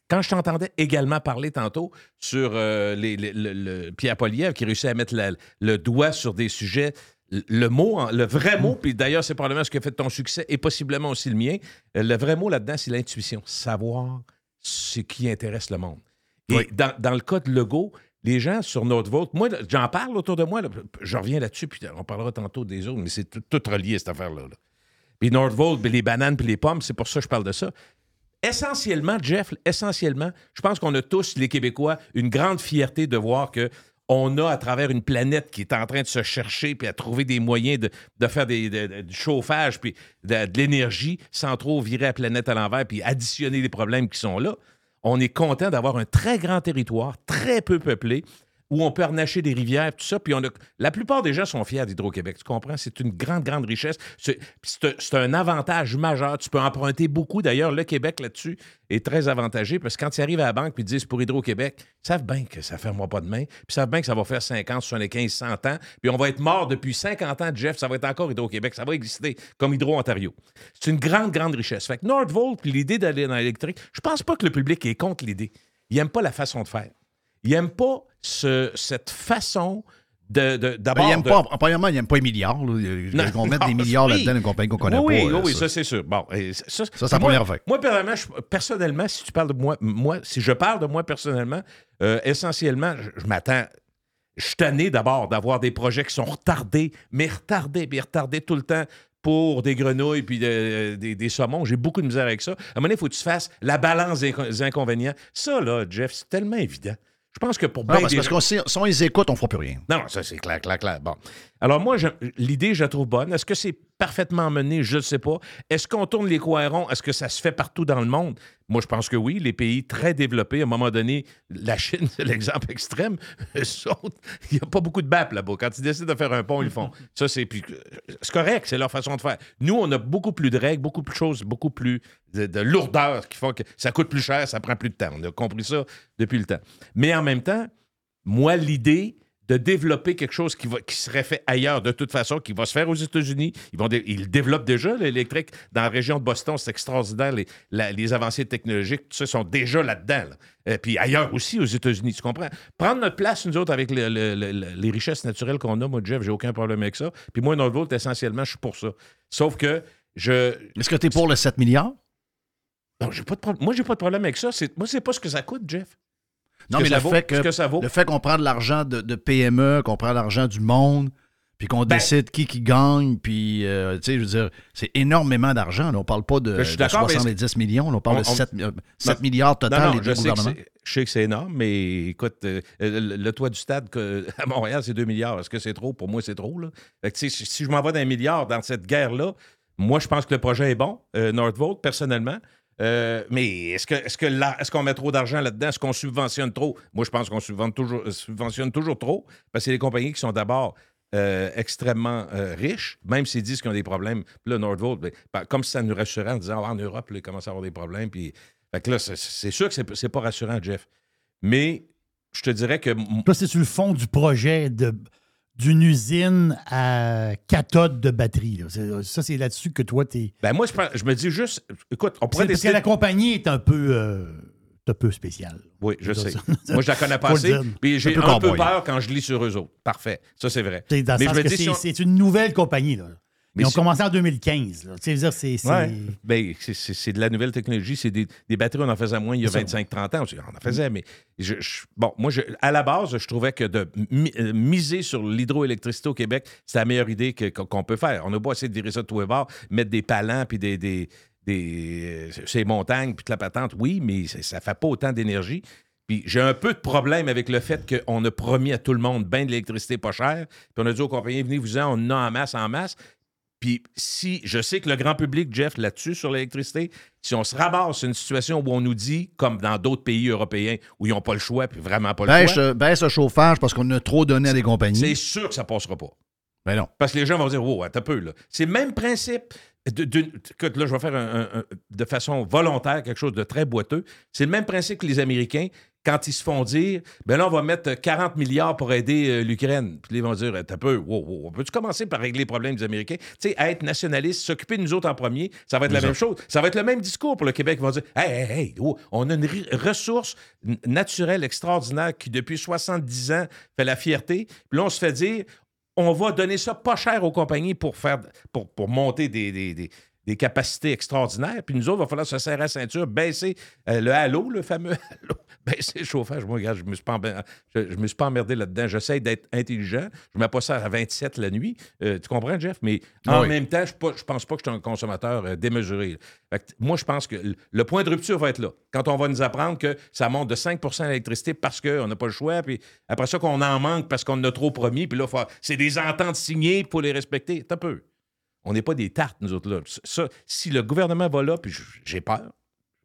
quand je t'entendais également parler tantôt sur euh, les, les- le, le- Pierre Poliev qui réussit à mettre la- le doigt sur des sujets, le- mot, le vrai mot, puis d'ailleurs, c'est probablement ce qui a fait ton succès et possiblement aussi le mien. euh, Le vrai mot là-dedans, c'est l'intuition. Savoir ce qui intéresse le monde. Et Oui. dans, dans le cas de Legault, les gens sur notre vote, moi, j'en parle autour de moi, là, je reviens là-dessus, puis on parlera tantôt des autres, mais c'est tout, tout relié, cette affaire-là. là. Puis Nordvolt, puis les bananes, puis les pommes, c'est pour ça que je parle de ça. Essentiellement, Jeff, essentiellement, je pense qu'on a tous, les Québécois, une grande fierté de voir que on a, à travers une planète qui est en train de se chercher puis à trouver des moyens de, de faire des, de- de- du chauffage puis de, de l'énergie sans trop virer la planète à l'envers puis additionner les problèmes qui sont là. On est content d'avoir un très grand territoire, très peu peuplé, où on peut arnacher des rivières, tout ça. Puis on a, la plupart des gens sont fiers d'Hydro-Québec. Tu comprends? C'est une grande, grande richesse. C'est, un- avantage majeur. Tu peux emprunter beaucoup. D'ailleurs, le Québec, là-dessus, est très avantagé parce que quand ils arrivent à la banque et disent pour Hydro-Québec, ils savent bien que ça ne fermera pas demain. Puis ils savent bien que ça va faire 50, 75, 100 ans. Puis on va être mort depuis 50 ans, Jeff. Ça va être encore Hydro-Québec. Ça va exister comme Hydro-Ontario. C'est une grande, grande richesse. Fait que Nordvolt, puis l'idée d'aller dans l'électrique, je pense pas que le public est contre l'idée. Il n'aime pas la façon de faire. Il n'aime pas ce- cette façon de, Ben, d'abord. de- pas, premièrement, il n'aime pas les milliards. là. Qu'on mette non, des [laughs] milliards oui. là-dedans, une compagnie qu'on connaît oui, pas. Oui, oui, ça. ça, c'est sûr. Bon, et ça, Ça, c'est la première affaire. Moi, personnellement, je, personnellement, si tu parles de moi, moi, si je parle de moi personnellement, euh, essentiellement, je, je m'attends. Je suis tanné d'abord d'avoir des projets qui sont retardés, mais retardés, puis retardés tout le temps pour des grenouilles puis de- des, des saumons. J'ai beaucoup de misère avec ça. À un moment donné, il faut que tu fasses la balance des inconvénients. Ça, là, Jeff, c'est tellement évident. Je pense que pour Non, bien parce, des parce qu'on si, si on les écoute, on ne fera plus rien. non, non, ça c'est clair, clair, clair. Bon. Alors moi, l'idée, je la trouve bonne. Est-ce que c'est parfaitement mené? Je ne sais pas. Est-ce qu'on tourne les coirons? Est-ce que ça se fait partout dans le monde? Moi, je pense que oui. Les pays très développés, à un moment donné, la Chine, c'est l'exemple extrême. [laughs] Autres, Il n'y a pas beaucoup de BAP là-bas. Quand ils décident de faire un pont, ils le font. [laughs] Ça, c'est correct, c'est leur façon de faire. Nous, on a beaucoup plus de règles, beaucoup plus de choses, beaucoup plus de, de lourdeur qui font que ça coûte plus cher, ça prend plus de temps. On a compris ça depuis le temps. Mais en même temps, moi, l'idée de développer quelque chose qui, va, qui serait fait ailleurs de toute façon, qui va se faire aux États-Unis. Ils, vont dé- ils développent déjà, l'électrique. Dans la région de Boston, c'est extraordinaire. Les, la- les avancées technologiques, tout ça, sont déjà là-dedans. là. Euh, puis ailleurs aussi, aux États-Unis, tu comprends? Prendre notre place, nous autres, avec le- le- le- le- les richesses naturelles qu'on a, moi, Jeff, j'ai aucun problème avec ça. Puis moi, Nordvolt, essentiellement, je suis pour ça. Sauf que je... Est-ce que tu es pour le 7 milliards? Non, j'ai pas de problème. Moi, j'ai pas de problème avec ça. Moi, c'est pas ce que ça coûte, Jeff. Non, mais le fait, que, que ça vaut. le fait qu'on prend de l'argent de, de PME, qu'on prend de l'argent du monde, puis qu'on Ben- décide qui qui gagne, puis, euh, tu sais, je veux dire, c'est énormément d'argent. On parle pas de, Ben, je suis de d'accord, mais 70 millions, là. on parle on- de on- 7, Non. milliards total, Non, non, les je deux sais, que gouvernements. c'est- je sais que c'est énorme, mais écoute, euh, le, le toit du stade que- [laughs] à Montréal, c'est 2 milliards. Est-ce que c'est trop? Pour moi, c'est trop. Là. Fait que, tu sais, si, si je m'en vais d'un milliard dans cette guerre-là, moi, je pense que le projet est bon, euh, Northvolt, personnellement. Euh, mais est-ce que est-ce est-ce qu'on met trop d'argent là-dedans? Est-ce qu'on subventionne trop? Moi, je pense qu'on subventionne toujours, euh, subventionne toujours trop parce que c'est les compagnies qui sont d'abord euh, extrêmement riches, même s'ils disent qu'ils ont des problèmes. Là, Nordvolt, ben, comme si ça nous rassurait en disant Ah, en Europe, ils commencent à avoir des problèmes. Puis, là, c'est, sûr que c'est, c'est pas rassurant, Jeff. Mais je te dirais que. Là, c'est sur le fond du projet de, d'une usine à cathode de batterie. là. Ça, c'est là-dessus que toi, tu es. Ben moi, je, pense- je me dis juste, écoute, on pourrait Parce que décider. la compagnie est un peu. euh, un peu spécial. Oui, je sais. Moi, je la connais pas assez. Puis j'ai Un peu un peu cowboy. peur quand je lis sur eux autres. Parfait. Ça, c'est vrai. Mais sens je me que dis, c'est si on- c'est une nouvelle compagnie. Là. Mais Ils ont commencé en 2015. là. Tu sais, c'est. Ouais. Ben, c'est- de la nouvelle technologie. C'est des, des batteries, on en faisait moins il y a C'est ça. 25-30 ans. On en faisait, mais je- je- bon, moi, je- à la base, je trouvais que de mi- euh, miser sur l'hydroélectricité au Québec, c'est la meilleure idée qu'on peut faire. On a beau essayer de virer ça de tous les bords, mettre des palans puis des. des des euh, ces montagnes puis de la patente, oui, mais ça- ça fait pas autant d'énergie. Puis j'ai un peu de problème avec le fait qu'on a promis à tout le monde ben de l'électricité pas chère, puis on a dit aux compagnies, venez vous en, on en a en masse, en masse. Puis si, je sais que le grand public, Jeff, là-dessus, sur l'électricité, si on se ramasse une situation où on nous dit, comme dans d'autres pays européens, où ils n'ont pas le choix, puis vraiment pas le Baisse, choix, euh, baisse le chauffage parce qu'on a trop donné à des c'est compagnies. sûr que ça passera pas. Ben non. Parce que les gens vont dire, wow, attends un peu, là. C'est le même principe. de- d'une- écoute, là, je vais faire un- un- un- de façon volontaire quelque chose de très boiteux. C'est le même principe que les Américains, quand ils se font dire, ben là, on va mettre 40 milliards pour aider euh, l'Ukraine. Puis là, ils vont dire, un peu, wow, wow, peux-tu commencer par régler les problèmes des Américains? Tu sais, être nationaliste, s'occuper de nous autres en premier, ça va être la même chose. Ça va être le même discours pour le Québec. Ils vont dire, hey, hey, hey, oh, on a une ressource naturelle extraordinaire qui, depuis 70 ans, fait la fierté. Puis là, on se fait dire, on va donner ça pas cher aux compagnies pour faire pour, pour monter des, des- des- des capacités extraordinaires. Puis nous autres, il va falloir se serrer la ceinture, baisser euh, le halo, le fameux [laughs] halo, baisser le chauffage. Moi, regarde, je me suis pas, emmer- je, je me suis pas emmerdé là-dedans. J'essaie d'être intelligent. Je mets pas ça à 27 la nuit. Euh, tu comprends, Jeff? Mais en Oui. même temps, je ne pense pas que je suis un consommateur euh, démesuré. Fait que moi, je pense que le- point de rupture va être là. Quand on va nous apprendre que ça monte de 5% l'électricité parce qu'on n'a pas le choix, puis après ça, qu'on en manque parce qu'on en a trop promis, puis là, c'est des ententes signées pour les respecter. Un peu. On n'est pas des tartes, nous autres, là. Ça, si le gouvernement va là, puis j'ai peur.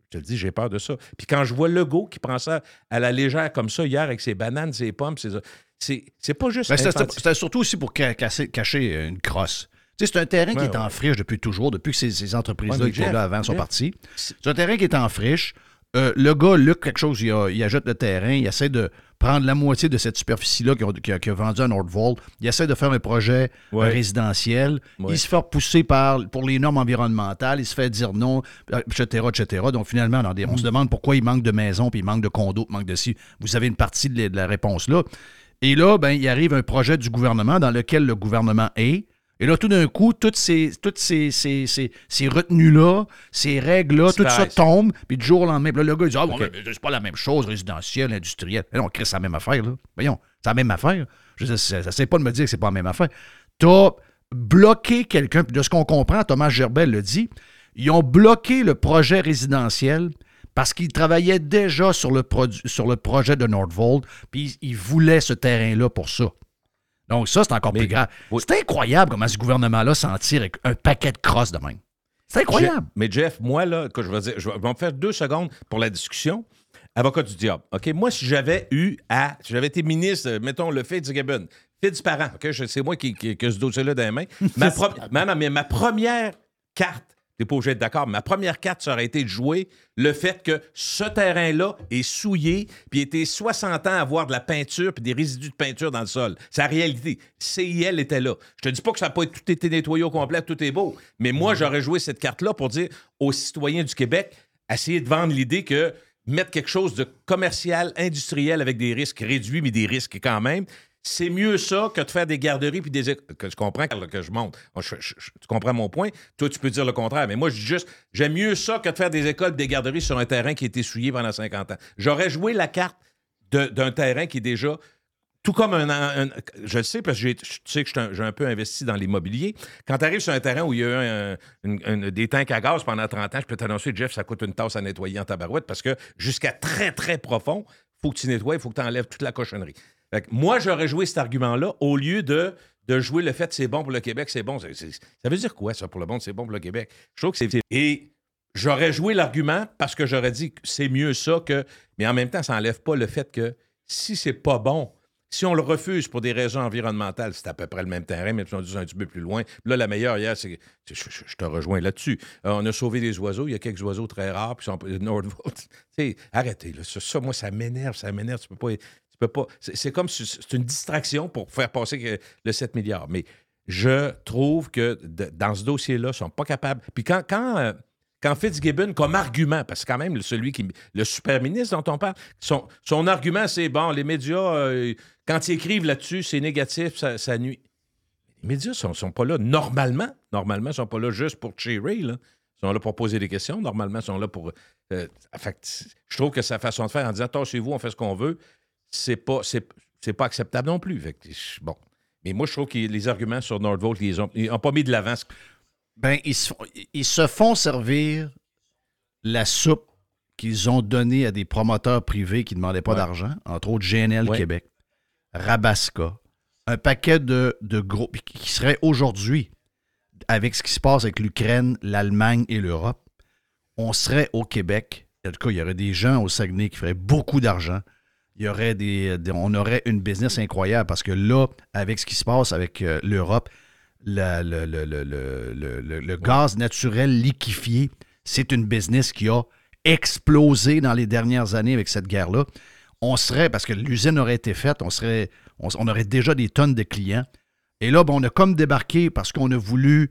Je te le dis, j'ai peur de ça. Puis quand je vois Legault qui prend ça à la légère comme ça hier avec ses bananes, ses pommes, ses- c'est c'est pas juste. Ben, c'était- surtout aussi pour casser- cacher une crosse. Tu sais, c'est un terrain qui Ouais, est en friche depuis toujours, depuis que ces, ces entreprises-là Ouais, qui étaient là avant sont parties. C'est un terrain qui est en friche. Euh, le gars, Luc, quelque chose, il, a- il ajoute le terrain, il essaie de prendre la moitié de cette superficie-là qu'il a, vendue à Nordvolt. Il essaie de faire un projet Ouais. résidentiel. Ouais. Il se fait repousser par, pour les normes environnementales. Il se fait dire non, euh, etc., etc. Donc, finalement, on se demande pourquoi il manque de maisons, puis il manque de condos, puis il manque de ci. Vous avez une partie de la, de la réponse là. Et là, ben, il arrive un projet du gouvernement dans lequel le gouvernement est. Et là, tout d'un coup, toutes ces, toutes ces, ces, ces, ces retenues-là, ces règles-là, tout ça tombe, puis du jour au lendemain, puis là, le gars, il dit Ah, bon, OK. mais c'est pas la même chose, résidentiel, industriel. Mais non, Chris, c'est la même affaire, là. Voyons, c'est la même affaire. Je veux dire, ça essaie pas de me dire que c'est pas la même affaire. T'as bloqué quelqu'un, puis de ce qu'on comprend, Thomas Gerbel le dit, ils ont bloqué le projet résidentiel parce qu'ils travaillaient déjà sur le, sur le projet de Nordvolt, puis ils voulaient ce terrain-là pour ça. Donc ça, c'est encore Mais- plus grave. oui. C'est incroyable comment ce gouvernement-là s'en tire avec un paquet de crosses de même. C'est incroyable. Mais Jeff, moi, là, que je vais dire, je vais, me faire deux secondes pour la discussion. Avocat du diable. OK? Moi, si j'avais eu à. Si j'avais été ministre, mettons, le Fitzgibbon, Fitzparent, OK? C'est moi qui, qui, qui ai ce dossier-là dans les mains. [laughs] ma, pro- ma première carte, t'es pas obligé d'être d'accord, ma première carte, ça aurait été de jouer le fait que ce terrain-là est souillé, puis était 60 ans à avoir de la peinture puis des résidus de peinture dans le sol. C'est la réalité. CIL était là. Je te dis pas que ça n'a pas tout été nettoyé au complet, tout est beau, mais moi, j'aurais joué cette carte-là pour dire aux citoyens du Québec, essayer de vendre l'idée que mettre quelque chose de commercial, industriel avec des risques réduits, mais des risques quand même, c'est mieux ça que de faire des garderies puis des. é- Que tu comprends que je monte. Je- je- je- tu comprends mon point? Toi, tu peux dire le contraire, mais moi, je dis juste, j'aime mieux ça que de faire des écoles, des garderies sur un terrain qui a été souillé pendant 50 ans. J'aurais joué la carte d'un terrain qui est déjà. Tout comme un, Je le sais, parce que tu sais que je j'ai un peu investi dans l'immobilier. Quand tu arrives sur un terrain où il y a eu un- des tanks à gaz pendant 30 ans, je peux t'annoncer, Jeff, ça coûte une tasse à nettoyer en tabarouette parce que jusqu'à très, très profond, faut que tu nettoies, il faut que tu enlèves toute la cochonnerie. Fait que moi, j'aurais joué cet argument-là au lieu de, de jouer le fait c'est bon pour le Québec, c'est bon. Ça veut dire quoi, ça, pour le monde, c'est bon pour le Québec? Je trouve que c'est. Et j'aurais joué l'argument parce que j'aurais dit que c'est mieux ça que. Mais en même temps, ça n'enlève pas le fait que si c'est pas bon, si on le refuse pour des raisons environnementales, c'est à peu près le même terrain, si on dit un petit peu plus loin. Là, la meilleure hier, c'est. Je, je- je te rejoins là-dessus. Euh, on a sauvé des oiseaux. Il y a quelques oiseaux très rares, puis sont [laughs] arrêtez. Là. Ça, ça, moi, ça m'énerve, ça m'énerve. Tu peux pas. Pas. C'est comme c'est une distraction pour faire passer le 7 milliards. Mais je trouve que dans ce dossier-là, ils sont pas capables. Puis quand, quand, euh, quand Fitzgibbon, comme argument, parce que quand même, celui qui. Le super ministre dont on parle, son, son argument, c'est bon, les médias, euh, quand ils écrivent là-dessus, c'est négatif, ça, ça nuit. Les médias ne sont, sont pas là normalement. Normalement, ils ne sont pas là juste pour cheerer. Ils sont là pour poser des questions. Normalement, ils sont là pour. euh, je trouve que sa façon de faire en disant Attachez-vous, on fait ce qu'on veut, c'est pas, c'est, c'est pas acceptable non plus. Fait que, je- bon. Mais moi, je trouve que les arguments sur Nordvolt, ils ont, ils ont pas mis de l'avant. Ben, ils se, font, ils se font servir la soupe qu'ils ont donnée à des promoteurs privés qui ne demandaient pas Ouais. d'argent, entre autres GNL Ouais. Québec, Rabasca, un paquet de, de groupes qui seraient aujourd'hui, avec ce qui se passe avec l'Ukraine, l'Allemagne et l'Europe, on serait au Québec. En tout cas, il y aurait des gens au Saguenay qui feraient beaucoup d'argent. Il y aurait des, des- on aurait une business incroyable parce que là, avec ce qui se passe avec euh, l'Europe, le, le- le- le- le- le- le gaz naturel liquéfié, c'est une business qui a explosé dans les dernières années avec cette guerre-là. On serait, parce que l'usine aurait été faite, on, serait, on, on aurait déjà des tonnes de clients. Et là, ben, on a comme débarqué parce qu'on a voulu,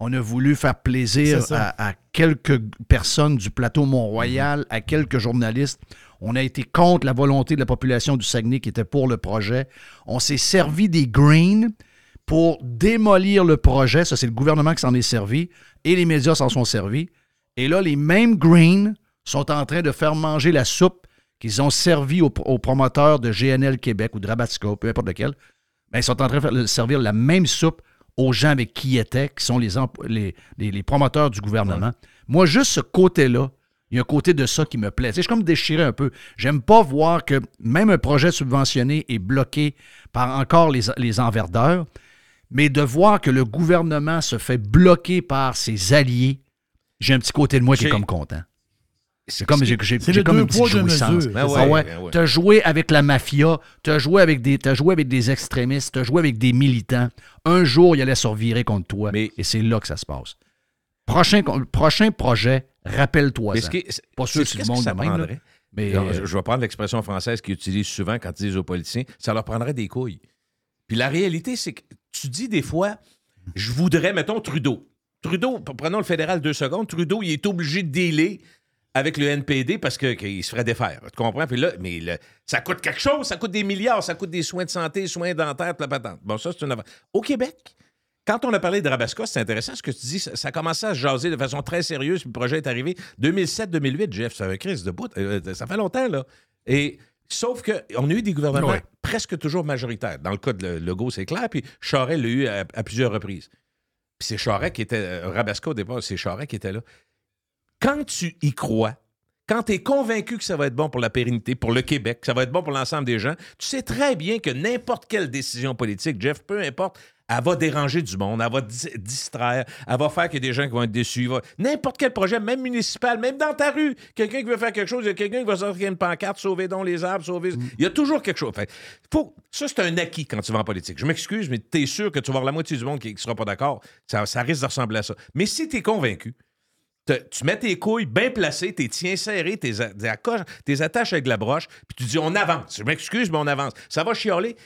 on a voulu faire plaisir à, à quelques personnes du plateau Mont-Royal, à quelques journalistes. On a été contre la volonté de la population du Saguenay qui était pour le projet. On s'est servi des greens pour démolir le projet. Ça, c'est le gouvernement qui s'en est servi et les médias s'en sont servis. Et là, les mêmes greens sont en train de faire manger la soupe qu'ils ont servi aux, aux promoteurs de GNL Québec ou de Rabatsca, peu importe lequel. Ben, ils sont en train de faire- servir la même soupe aux gens avec qui ils étaient, qui sont les, emp- les, les- les promoteurs du gouvernement. Moi, juste ce côté-là, il y a un côté de ça qui me plaît. Suis comme déchiré un peu. J'aime pas voir que même un projet subventionné est bloqué par encore les, les enverdeurs, mais de voir que le gouvernement se fait bloquer par ses alliés, j'ai un petit côté de moi qui est comme content. C'est comme j'ai C'est comme une petite jouissance. mesures. Ben Ah ouais, ben ouais. T'as joué avec la mafia, t'as joué avec des, t'as joué avec des extrémistes, t'as joué avec des militants. Un jour, il allait se revirer contre toi. Mais- et c'est là que ça se passe. Prochain, prochain projet, rappelle-toi Mais ce qui Pas sûr que c'est- c'est qu'est-ce le monde ça prendrait? Mais Non, euh, je, je vais prendre l'expression française qu'ils utilisent souvent quand ils disent aux politiciens, ça leur prendrait des couilles. Puis la réalité, c'est que tu dis des fois, je voudrais, mettons, Trudeau. Trudeau, prenons le fédéral deux secondes, Trudeau, il est obligé de dealer avec le NPD parce que- qu'il se ferait défaire. Tu comprends? Puis là, mais le- ça coûte quelque chose, ça coûte des milliards, ça coûte des soins de santé, soins dentaires, la patente. Bon, ça, c'est une affaire. Au Québec, quand on a parlé de Rabasca, c'est intéressant ce que tu dis. Ça, ça a commencé à se jaser de façon très sérieuse. Puis le projet est arrivé 2007-2008, Jeff. C'est un crise de bout. Euh, ça fait longtemps, là. Et sauf qu'on a eu des gouvernements Ouais. presque toujours majoritaires. Dans le cas de Legault, c'est clair. Puis Charest l'a eu à, à plusieurs reprises. Puis c'est Charest qui était. euh, Rabasca, au départ, c'est Charest qui était là. Quand tu y crois, quand tu es convaincu que ça va être bon pour la pérennité, pour le Québec, que ça va être bon pour l'ensemble des gens, tu sais très bien que n'importe quelle décision politique, Jeff, peu importe, elle va déranger du monde, elle va dis- distraire, elle va faire qu'il y a des gens qui vont être déçus. va- N'importe quel projet, même municipal, même dans ta rue, quelqu'un qui veut faire quelque chose, il y a quelqu'un qui va sortir une pancarte, sauver donc les arbres, sauver. Il y a toujours quelque chose. Fait, faut... Ça, c'est un acquis quand tu vas en politique. Je m'excuse, mais tu es sûr que tu vas avoir la moitié du monde qui ne sera pas d'accord. Ça, ça risque de ressembler à ça. Mais si tu es convaincu, te- tu mets tes couilles bien placées, tes tiens serrés, tes, tes attaches avec la broche, puis tu dis on avance. Je m'excuse, mais on avance. Ça va chialer.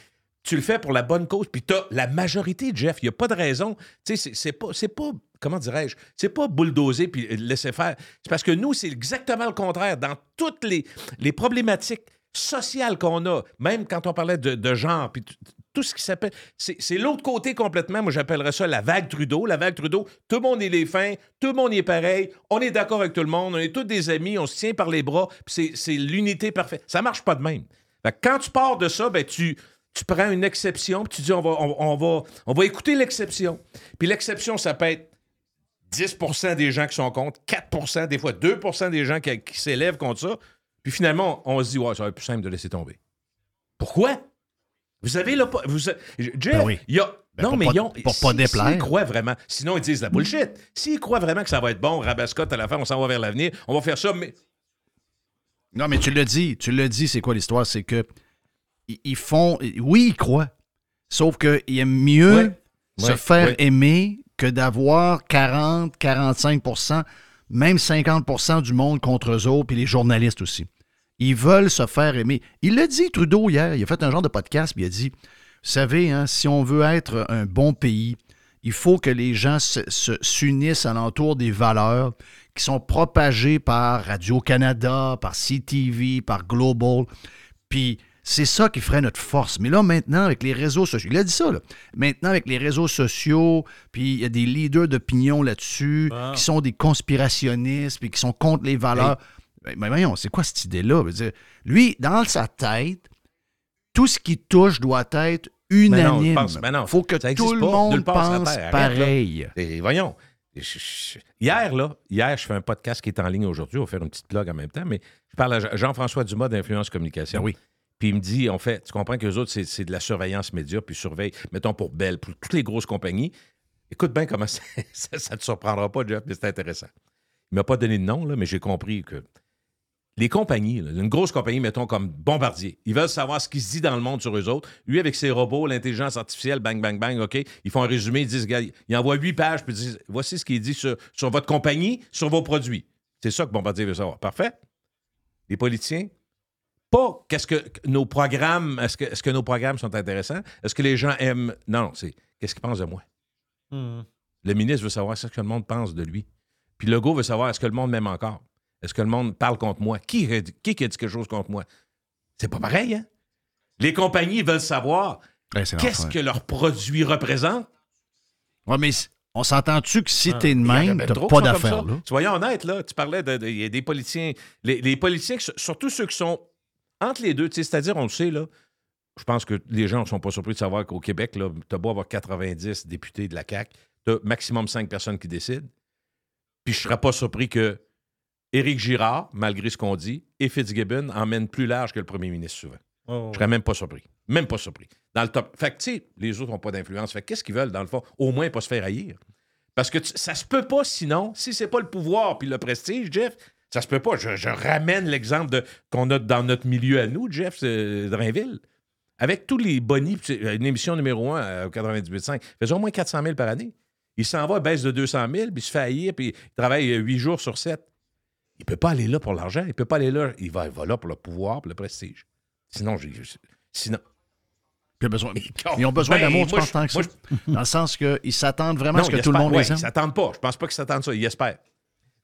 Tu le fais pour la bonne cause, puis t'as la majorité, Jeff. Il n'y a pas de raison. Tu sais, c'est- pas, pas, comment dirais-je, c'est pas bulldozer puis laisser faire. C'est parce que nous, c'est exactement le contraire. Dans toutes les, les problématiques sociales qu'on a, même quand on parlait de, de genre, puis tout ce qui s'appelle. C'est l'autre côté complètement. Moi, j'appellerais ça la vague Trudeau. La vague Trudeau, tout le monde est les fins, tout le monde est pareil, on est d'accord avec tout le monde, on est tous des amis, on se tient par les bras, c'est l'unité parfaite. Ça marche pas de même. Fait que quand tu pars de ça, ben tu, tu prends une exception, puis tu dis on va, on, on va, on va écouter l'exception. Puis l'exception, ça peut être 10% des gens qui sont contre, 4% des fois 2% des gens qui, qui s'élèvent contre ça. Puis finalement, on se dit, ouais, ça va être plus simple de laisser tomber. Pourquoi? Vous avez là pas. Vous, Jeff, Ben oui. y a. Ben, non, mais pas- ils ont. pour pas déplaire. S'ils croient vraiment. Sinon, ils disent la bullshit. S'ils croient vraiment que ça va être bon, Rabascotte à la fin, on s'en va vers l'avenir, on va faire ça, mais. Non, mais tu l'as dit. Tu l'as dit, c'est quoi l'histoire? C'est que ils- font. Oui, ils croient. Sauf qu'ils aiment mieux Ouais. se Ouais, faire ouais. aimer que d'avoir 40, 45% même 50% du monde contre eux autres, puis les journalistes aussi. Ils veulent se faire aimer. Il l'a dit, Trudeau, hier. Il a fait un genre de podcast, puis il a dit Vous savez, hein, si on veut être un bon pays, il faut que les gens se- se- s'unissent alentour des valeurs qui sont propagés par Radio-Canada, par CTV, par Global. Puis c'est ça qui ferait notre force. Mais là, maintenant, avec les réseaux sociaux, il a dit ça, là. Maintenant, avec les réseaux sociaux, puis il y a des leaders d'opinion là-dessus Ah. qui sont des conspirationnistes, puis qui sont contre les valeurs. Ben, ben voyons, c'est quoi cette idée-là? Lui, dans sa tête, tout ce qui touche doit être Ben unanime. ben non, faut que tout le pas. monde pense. Arrête, pareil. Et voyons. Hier, là, hier, je fais un podcast qui est en ligne aujourd'hui. On va faire une petite blog en même temps, mais je parle à Jean- Jean-François Dumas d'Influence Communication. oui. Puis il me dit, on fait, tu comprends que les autres, c'est, de la surveillance média, puis surveille, mettons pour Bell, pour toutes les grosses compagnies. Écoute bien comment [laughs] ça, ne te surprendra pas, Jeff, mais c'est intéressant. Il m'a pas donné de nom, là, mais j'ai compris que les compagnies, une grosse compagnie, mettons comme Bombardier, ils veulent savoir ce qui se dit dans le monde sur eux autres. Lui, avec ses robots, l'intelligence artificielle, bang, bang, bang, OK, ils font un résumé, ils disent, gars, ils envoient huit pages, puis ils disent, voici ce qui est dit sur, sur votre compagnie, sur vos produits. C'est ça que Bombardier veut savoir. Parfait. Les politiciens, pas qu'est-ce que nos programmes, est-ce que, est-ce que nos programmes sont intéressants? Est-ce que les gens aiment? Non, non, c'est qu'est-ce qu'ils pensent de moi? Le ministre veut savoir ce que le monde pense de lui. Puis Legault veut savoir est-ce que le monde m'aime encore? Est-ce que le monde parle contre moi? Qui, a dit- qui qui a dit quelque chose contre moi? C'est pas pareil, hein? Les compagnies veulent savoir Ouais, qu'est-ce que leurs produits représentent. Ouais, mais on s'entend-tu que si Ah, t'es de même, t'as pas d'affaires, là? Soyons honnêtes, là. Tu parlais de. de- Il y a des politiciens. Les, les politiciens, surtout ceux qui sont entre les deux, c'est-à-dire, on le sait, là. Je pense que les gens ne sont pas surpris de savoir qu'au Québec, tu as beau avoir 90 députés de la CAQ, tu as maximum 5 personnes qui décident. Puis je ne serais pas surpris que Éric Girard, malgré ce qu'on dit, et Fitzgibbon emmènent plus large que le premier ministre souvent. Je serais même pas surpris. Même pas surpris. Dans le top. Fait que, tu sais, les autres n'ont pas d'influence. Fait que qu'est-ce qu'ils veulent, dans le fond? Au moins, pas se faire haïr. Parce que tu- ça se peut pas sinon, si c'est pas le pouvoir puis le prestige, Jeff, ça se peut pas. Je, je ramène l'exemple de- qu'on a dans notre milieu à nous, Jeff, c'est Drainville. Avec tous les bonnies, une émission numéro 1 au 98.5, il faisait au moins 400 000 par année. Il s'en va, baisse de 200 000, puis il se fait haïr, puis il travaille 8 jours sur 7. Il peut pas aller là pour l'argent, il peut pas aller là. Il va, il va là pour le pouvoir, pour le prestige. Sinon, j'ai- sinon, Puis ils ont besoin- Ils ont besoin Ben, d'amour, tu moi, penses je- tant que ça? Dans le sens qu'ils s'attendent vraiment à ce que tout le monde ouais, les aime? Ils s'attendent pas. Je pense pas qu'ils s'attendent ça. Ils espèrent.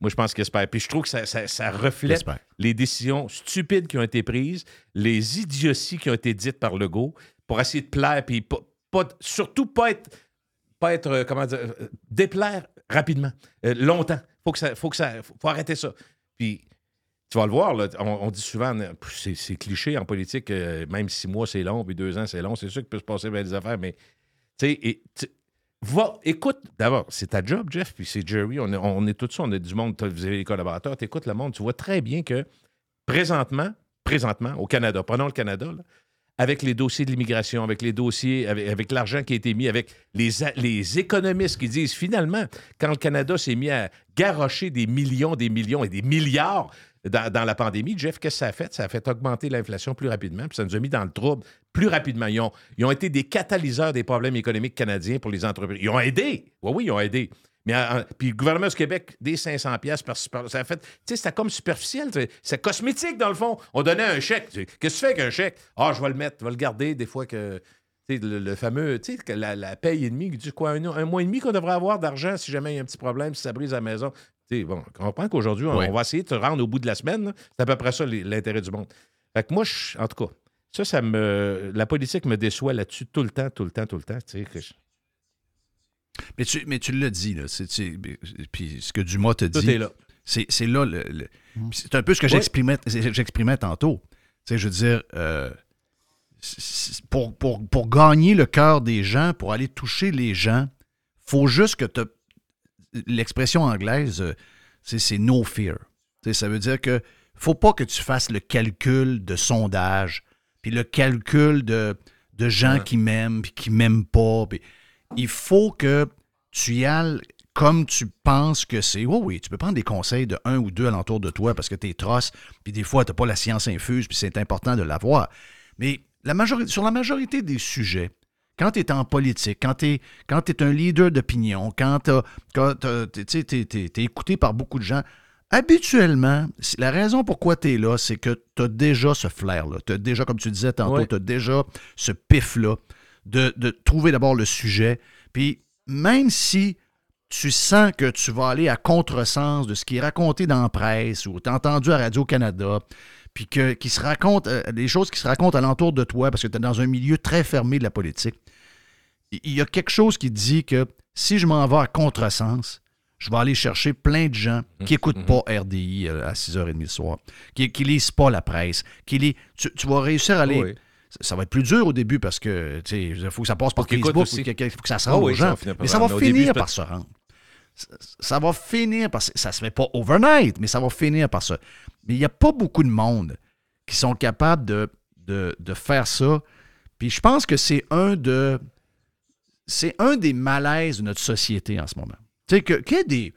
Moi, je pense qu'ils espèrent. Puis je trouve que ça, ça- ça reflète les décisions stupides qui ont été prises, les idioties qui ont été dites par Legault pour essayer de plaire, puis pas, pas- surtout pas être, pas être euh, comment dire, euh, déplaire rapidement, euh, longtemps. Faut que ça, faut que ça, faut, arrêter ça. Puis tu vas le voir, là, on, on dit souvent, c'est, cliché en politique, euh, même six mois c'est long, puis deux ans c'est long, c'est sûr qu'il peut se passer bien des affaires, mais tu sais, va, écoute, d'abord, c'est ta job, Jeff, puis c'est Jerry, on est, tous ça, on est du monde, vous avez les collaborateurs, tu écoutes le monde, tu vois très bien que présentement, présentement, au Canada, prenons le Canada, avec les dossiers de l'immigration, avec les dossiers, avec, l'argent qui a été mis, avec les économistes qui disent finalement, quand le Canada s'est mis à garrocher des millions, des millions et des milliards dans, la pandémie, Jeff, qu'est-ce que ça a fait? Ça a fait augmenter l'inflation plus rapidement, puis ça nous a mis dans le trouble plus rapidement. Ils ont, ils ont été des catalyseurs des problèmes économiques canadiens pour les entreprises. Ils ont aidé. Oui, oui, ils ont aidé. Mais euh, puis le gouvernement du Québec, des 500 pièces par super- ça a fait, tu sais, c'était comme superficiel, c'est- cosmétique dans le fond. On donnait un chèque. Qu'est-ce que tu fais avec un chèque? Ah, je vais le mettre, je vais le garder des fois que le, le fameux, tu sais, la, la paye et demi, du quoi, un mois et demi qu'on devrait avoir d'argent si jamais il y a un petit problème, si ça brise la maison? Tu sais, bon, on comprend qu'aujourd'hui, on, Ouais. on va essayer de te rendre au bout de la semaine. C'est à peu près ça l'intérêt du monde. Fait que moi, je- en tout cas, ça, ça me. La politique me déçoit là-dessus tout le temps, tout le temps, tout le temps. Que je- Mais tu, mais tu l'as dit, là. puis ce que Dumas te Tout dit. est là. C'est c'est là le. le- puis c'est un peu ce que Oui. j'exprimais j'exprimais tantôt. Tu sais, je veux dire, euh, pour, pour, pour gagner le cœur des gens, pour aller toucher les gens, faut juste que tu. L'expression anglaise, euh, c'est no fear. Ça veut dire que faut pas que tu fasses le calcul de sondage, puis le calcul de, de gens qui m'aiment, puis qui m'aiment pas. il faut que tu y ailles comme tu penses que c'est. Oui, oui, tu peux prendre des conseils de un ou deux alentour de toi parce que tu es trosse, puis des fois, tu n'as pas la science infuse, puis c'est important de l'avoir. Mais la majorité, sur la majorité des sujets, quand tu es en politique, quand tu es, un leader d'opinion, quand tu es, écouté par beaucoup de gens, habituellement, la raison pourquoi tu es là, c'est que tu as déjà ce flair-là. Tu as déjà, comme tu disais tantôt, Ouais. tu as déjà ce pif-là de, de trouver d'abord le sujet. Puis même si tu sens que tu vas aller à contresens de ce qui est raconté dans la presse ou tu entendu à Radio-Canada, puis que, qui se raconte, euh, des choses qui se racontent alentour de toi parce que tu es dans un milieu très fermé de la politique, il il y a quelque chose qui dit que si je m'en vais à contresens, je vais aller chercher plein de gens qui n'écoutent pas RDI euh, à 6h30 le soir, qui ne lisent pas la presse, qui lis, tu, tu vas réussir à aller. Oui. Ça- Ça va être plus dur au début parce que il faut que ça passe par Facebook, aussi. faut que, ça se rende oui, aux gens. Mais ça va finir par se rendre. Ça, va finir par... Ça se fait pas overnight, mais ça va finir par ça. Mais il n'y a pas beaucoup de monde qui sont capables de, de, de faire ça. Puis je pense que c'est un de... C'est un des malaises de notre société en ce moment. Tu sais, qu'il y ait des...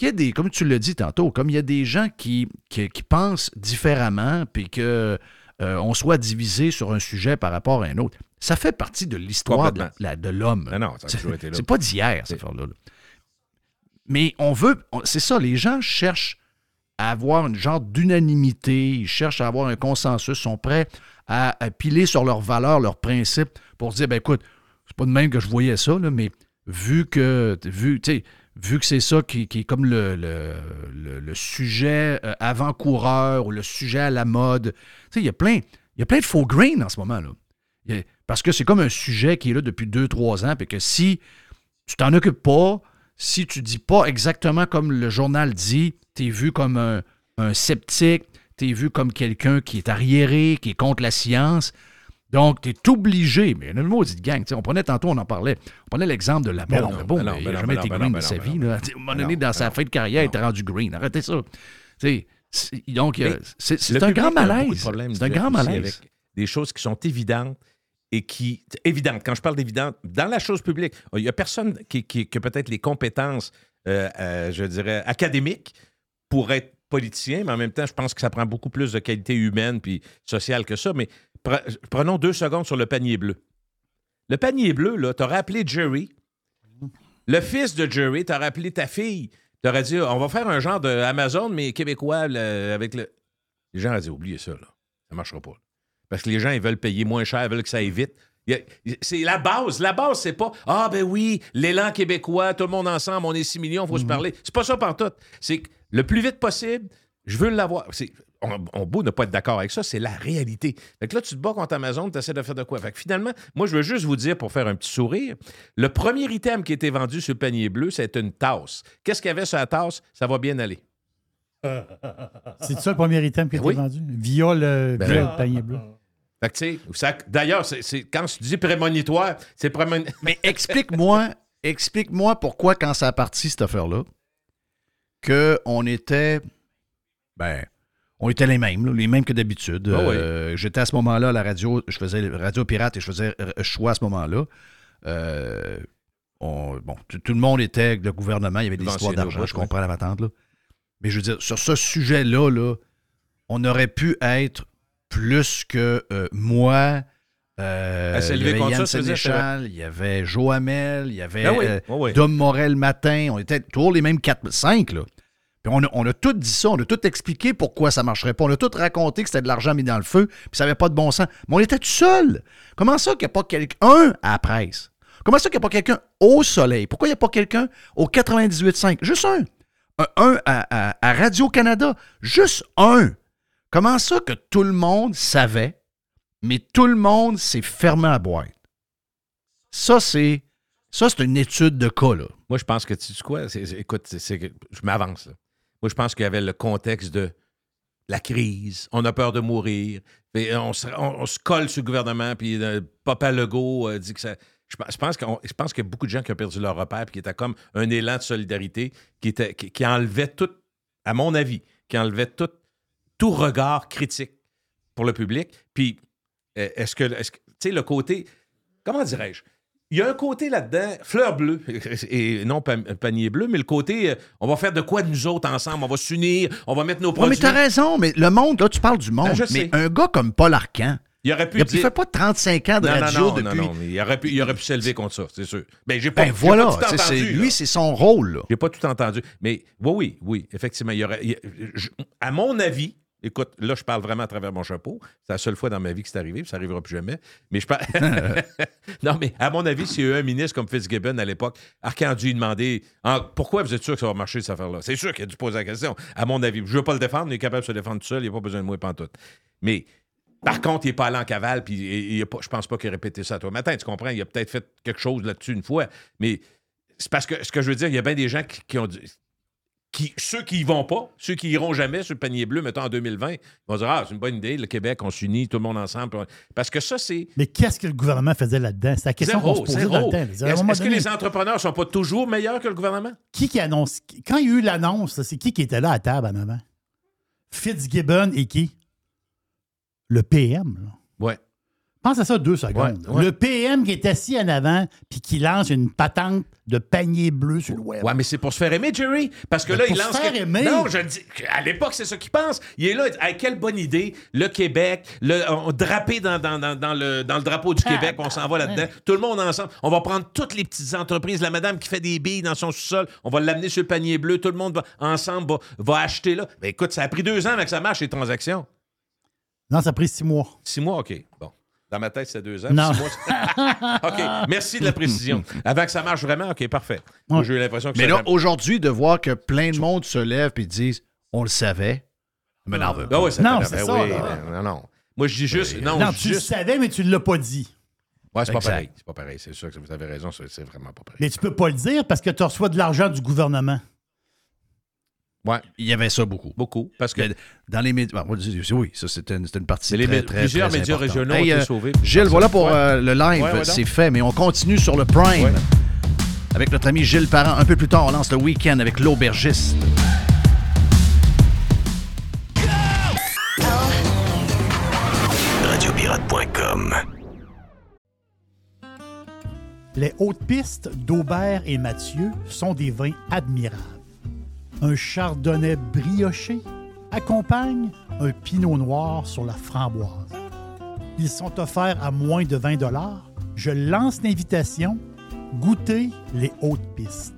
Y ait des, comme tu l'as dit tantôt, comme il y a des gens qui, qui, qui pensent différemment, puis que euh, on soit divisé sur un sujet par rapport à un autre. Ça fait partie de l'histoire de, l'homme. Non, non, ça a toujours été là. C'est pas d'hier, cette affaire-là. là. Mais on veut. C'est ça, les gens cherchent à avoir une genre d'unanimité, ils cherchent à avoir un consensus, sont prêts à, piler sur leurs valeurs, leurs principes pour dire ben écoute, c'est pas de même que je voyais ça, là, mais vu que vu, vu que c'est ça qui, qui est comme le, le, le- sujet euh, avant-coureur ou le sujet à la mode, il y a plein, il y a plein de faux grains en ce moment. Là. Parce que c'est comme un sujet qui est là depuis 2-3 ans, puis que si tu t'en occupes pas, si tu dis pas exactement comme le journal dit, tu es vu comme un, un sceptique, tu es vu comme quelqu'un qui est arriéré, qui est contre la science. Donc, tu es obligé, mais une maudite gang, on prenait tantôt, on en parlait, on prenait l'exemple de la bombe. non, La bombe, non, il n'a jamais été green de sa vie. là. À un moment donné, dans sa fin de carrière, il était rendu green. Arrêtez ça. Donc, c'est un grand malaise. C'est un grand malaise. avec Des choses qui sont évidentes et qui. Évidentes. Quand je parle d'évidentes, dans la chose publique, il n'y a personne qui, a peut-être les compétences, euh, euh, je dirais, académiques pour être politicien, mais en même temps, je pense que ça prend beaucoup plus de qualité humaine puis sociale que ça. Mais pre- prenons deux secondes sur le panier bleu. Le panier bleu, là, t'aurais appelé Jerry. Le fils de Jerry, t'aurais appelé ta fille. T'aurais dit, on va faire un genre de Amazon, mais québécois, avec le. Les gens auraient dit, oubliez ça, là. Ça marchera pas. Parce que les gens, ils veulent payer moins cher, ils veulent que ça aille vite. C'est la base. La base, c'est pas Ah, ben oui, l'élan québécois, tout le monde ensemble, on est 6 millions, il faut se parler. C'est pas ça partout. C'est que le plus vite possible, je veux l'avoir. On, on beau ne pas être d'accord avec ça, c'est la réalité. Fait que là, tu te bats contre Amazon, tu essaies de faire de quoi? Fait que finalement, moi, je veux juste vous dire, pour faire un petit sourire, le premier item qui était vendu sur le panier bleu, c'était une tasse. Qu'est-ce qu'il y avait sur la tasse? Ça va bien aller. [laughs] C'est ça le premier item qui a été Oui. vendu? Via le, Ben via oui. le panier bleu. Fait que, tu sais, ça- d'ailleurs, c'est, c'est- quand tu dis prémonitoire, c'est prémonitoire. [laughs] Mais explique-moi, explique-moi pourquoi, quand ça a parti, cette affaire-là, qu'on était. Ben, on était les mêmes, là, les mêmes que d'habitude. Ah oui. Euh, J'étais à ce moment-là à la radio, je faisais Radio Pirate et je faisais choix à ce moment-là. Euh, on- bon, tout, le monde était avec le gouvernement, il y avait des histoires d'argent, je comprends la patente, là. Mais je veux dire, sur ce sujet-là, là, on aurait pu être plus que euh, moi. euh, il y avait Yann Sénéchal, il y avait Joe Hamel, il y avait oui, euh, oui. Dom Morel matin. On était toujours les mêmes 4, 5. Là. Puis on, a, on a tout dit ça, on a tout expliqué pourquoi ça marcherait pas. On a tout raconté que c'était de l'argent mis dans le feu, puis ça n'avait pas de bon sens. Mais on était tout seul. Comment ça qu'il n'y a pas quelqu'un à la presse? Comment ça qu'il n'y a pas quelqu'un au soleil? Pourquoi il n'y a pas quelqu'un au 98.5? Juste un. Un, un à, à- à Radio-Canada. Juste un. Comment ça que tout le monde savait, mais tout le monde s'est fermé à boîte? Ça, c'est. Une étude de cas. Moi, je pense que, tu sais quoi? Écoute, je m'avance. Moi, je pense qu'il y avait le contexte de la crise. On a peur de mourir. On, se, colle sur le gouvernement. Puis euh, Papa Legault euh, dit que ça. Je, pense- qu'il y a beaucoup de gens qui ont perdu leur repère. Puis qui était comme un élan de solidarité qui, était, qui enlevait tout, à mon avis, qui enlevait tout, tout regard critique pour le public. Puis, euh, est-ce que, tu sais, le côté, comment dirais-je? Il y a un côté là-dedans, fleur bleue, [laughs] et non pa- panier bleu, mais le côté, euh, on va faire de quoi de nous autres ensemble? On va s'unir, on va mettre nos produits. mais t'as raison, mais le monde, là, tu parles du monde. Je mais sais. un gars comme Paul Arcan, il aurait pu il, dire... fait pas 35 ans de non, non, radio non, depuis. non, non, il aurait pu, il aurait pu s'élever contre ça, c'est sûr. Ben, j'ai pas, Ben voilà, pas tout entendu, lui, c'est son rôle. J'ai pas tout entendu. Mais oui, oui, oui, effectivement. Il y aurait, il je- à mon avis, Écoute, là, je parle vraiment à travers mon chapeau. C'est la seule fois dans ma vie que c'est arrivé, puis ça n'arrivera plus jamais. Mais je parle. [laughs] [laughs] non, mais à mon avis, s'il y a eu un ministre comme Fitzgibbon à l'époque, Arcand a dû lui demander Ah, pourquoi vous êtes sûr que ça va marcher, cette affaire-là? C'est sûr qu'il a dû poser la question. À mon avis, je ne veux pas le défendre, il est capable de se défendre tout seul, il n'a pas besoin de moi, pantoute. Mais par contre, il n'est pas allé en cavale, puis il- il a pas- je pense pas qu'il a répété ça à toi matin. Tu comprends? Il a peut-être fait quelque chose là-dessus une fois. Mais c'est parce que ce que je veux dire, il y a bien des gens qui, qui ont dit. Qui, ceux qui y vont pas, ceux qui iront jamais sur le panier bleu, mettons en 2020, ils vont dire Ah, c'est une bonne idée, le Québec, on s'unit, tout le monde ensemble. Parce que ça, c'est. Mais qu'est-ce que le gouvernement faisait là-dedans? C'est la question qu'on se Zéro, posait zéro. dans le temps. Est-ce que les entrepreneurs sont pas toujours meilleurs que le gouvernement? Qui qui annonce? Quand il y a eu l'annonce, c'est qui qui était là à table en avant? Fitzgibbon et qui? Le PM. Là. Ouais. Pense à ça deux secondes. Ouais, ouais. Le PM qui est assis en avant puis qui lance une patente de panier bleu sur le web. Ouais, mais c'est pour se faire aimer, Jerry. Parce que Mais là, pour il se lance. faire que- aimer. Non, je le dis. À l'époque, c'est ça qu'il pense. Il est là, il dit, Hey, quelle bonne idée. Le Québec, le, on, drapé dans, dans, dans, dans le, dans le drapeau du Québec, on s'en va là-dedans. Tout le monde ensemble. On va prendre toutes les petites entreprises. La madame qui fait des billes dans son sous-sol, on va l'amener sur le panier bleu. Tout le monde va, ensemble va, va acheter là. Ben écoute, ça a pris deux ans que ça marche, les transactions. Non, ça a pris six mois. Six mois, OK. Bon. Dans ma tête, c'est deux ans. Non. Mois, [laughs] OK. Merci de la précision. Avant que ça marche vraiment, OK, parfait. Moi, j'ai eu l'impression que Mais ça là, aujourd'hui, de voir que plein de monde se lève et disent On le savait, ça m'énerve. Ah oui, ça Non, c'est ça, oui, non, non. Moi, je dis juste. Non, Non, tu le savais, mais tu ne l'as pas dit. Ouais, c'est pas Exact. pareil. C'est pas pareil. C'est sûr que vous avez raison. C'est c'est vraiment pas pareil. Mais tu peux pas le dire parce que tu reçois de l'argent du gouvernement. Ouais, Il y avait ça beaucoup. beaucoup. Parce que Dans les médias, bon, oui, ça c'était une, partie les très, plusieurs très médias importante. régionaux Hey, ont été euh, sauvés. Gilles, voilà pour Ouais. euh, le live, Ouais, ouais, c'est fait, mais on continue sur le Prime. Ouais. Avec notre ami Gilles Parent. Un peu plus tard, on lance le week-end avec l'aubergiste. Radiopirate.com. Les hautes pistes d'Aubert et Mathieu sont des vins admirables. Un chardonnay brioché accompagne un pinot noir sur la framboise. Ils sont offerts à moins de 20 Je lance l'invitation. Goûtez les hautes pistes.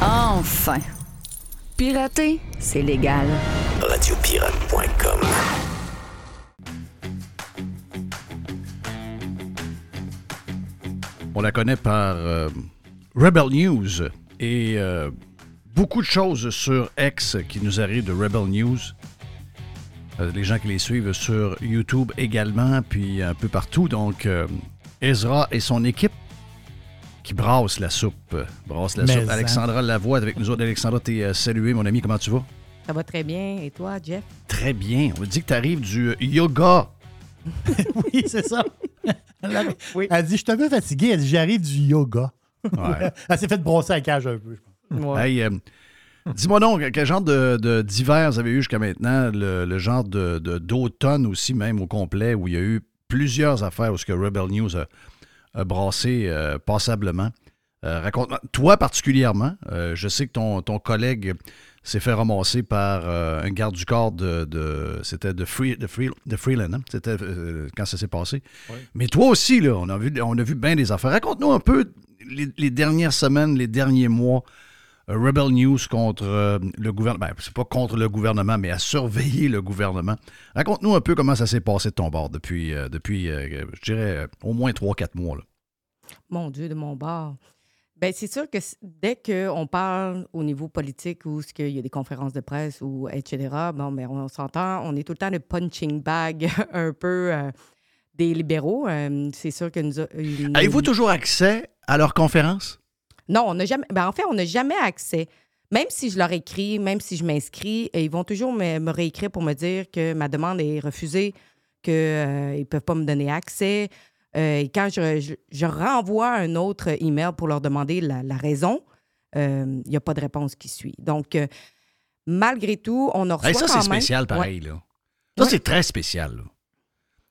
Enfin. Pirater, c'est légal. Radiopirate.com. On la connaît par euh, Rebel News et euh, beaucoup de choses sur X qui nous arrivent de Rebel News. Euh, les gens qui les suivent sur YouTube également, puis un peu partout. Donc, euh, Ezra et son équipe qui brassent la soupe. euh, Brassent la Mais soupe. Alexandra Lavoie est avec nous autres. Alexandra, t'es euh, salué, mon ami. Comment tu vas? Ça va très bien. Et toi, Jeff? Très bien. On me dit que tu arrives du yoga. [laughs] oui, c'est ça. [laughs] Elle, a- elle dit Je suis un peu fatiguée. Elle dit J'arrive du yoga. Ouais. [laughs] elle s'est fait brosser la cage un peu. je pense. Hey, euh, Dis-moi donc, quel genre de, de- d'hiver vous avez eu jusqu'à maintenant? Le, le genre de, de- d'automne aussi, même au complet, où il y a eu plusieurs affaires où ce que Rebel News a brassé euh, passablement. Euh, raconte toi particulièrement, euh, je sais que ton, ton collègue s'est fait ramasser par euh, un garde du corps de, de- c'était de, Free, de, Free- de Freeland, hein? c'était euh, quand ça s'est passé. Mais toi aussi, là, on a vu, on a vu bien des affaires. Raconte-nous un peu les, les dernières semaines, les derniers mois. Rebel News contre euh, le gouvernement. Ben, c'est pas contre le gouvernement, mais à surveiller le gouvernement. Raconte-nous un peu comment ça s'est passé de ton bord depuis, euh, depuis euh, je dirais, au moins 3-4 mois. là. Mon Dieu, de mon bord. Ben, c'est sûr que dès qu'on parle au niveau politique ou ce qu'il y a des conférences de presse ou etc., bon, ben, on s'entend, on est tout le temps le punching bag [laughs] un peu euh, des libéraux. Euh, c'est sûr que nous- Avez-vous toujours accès à leurs conférences? Non, on n'a jamais. Ben, en fait, on n'a jamais accès. Même si je leur écris, même si je m'inscris, euh, ils vont toujours me, me réécrire pour me dire que ma demande est refusée, qu'ils ne peuvent pas me donner accès. Euh, et quand je, je- je renvoie un autre email pour leur demander la, la raison, euh, il n'y a pas de réponse qui suit. Donc, euh, malgré tout, on a reçu Hey, ça, c'est même- spécial, Ouais. pareil. Là. Ça, c'est très spécial. là.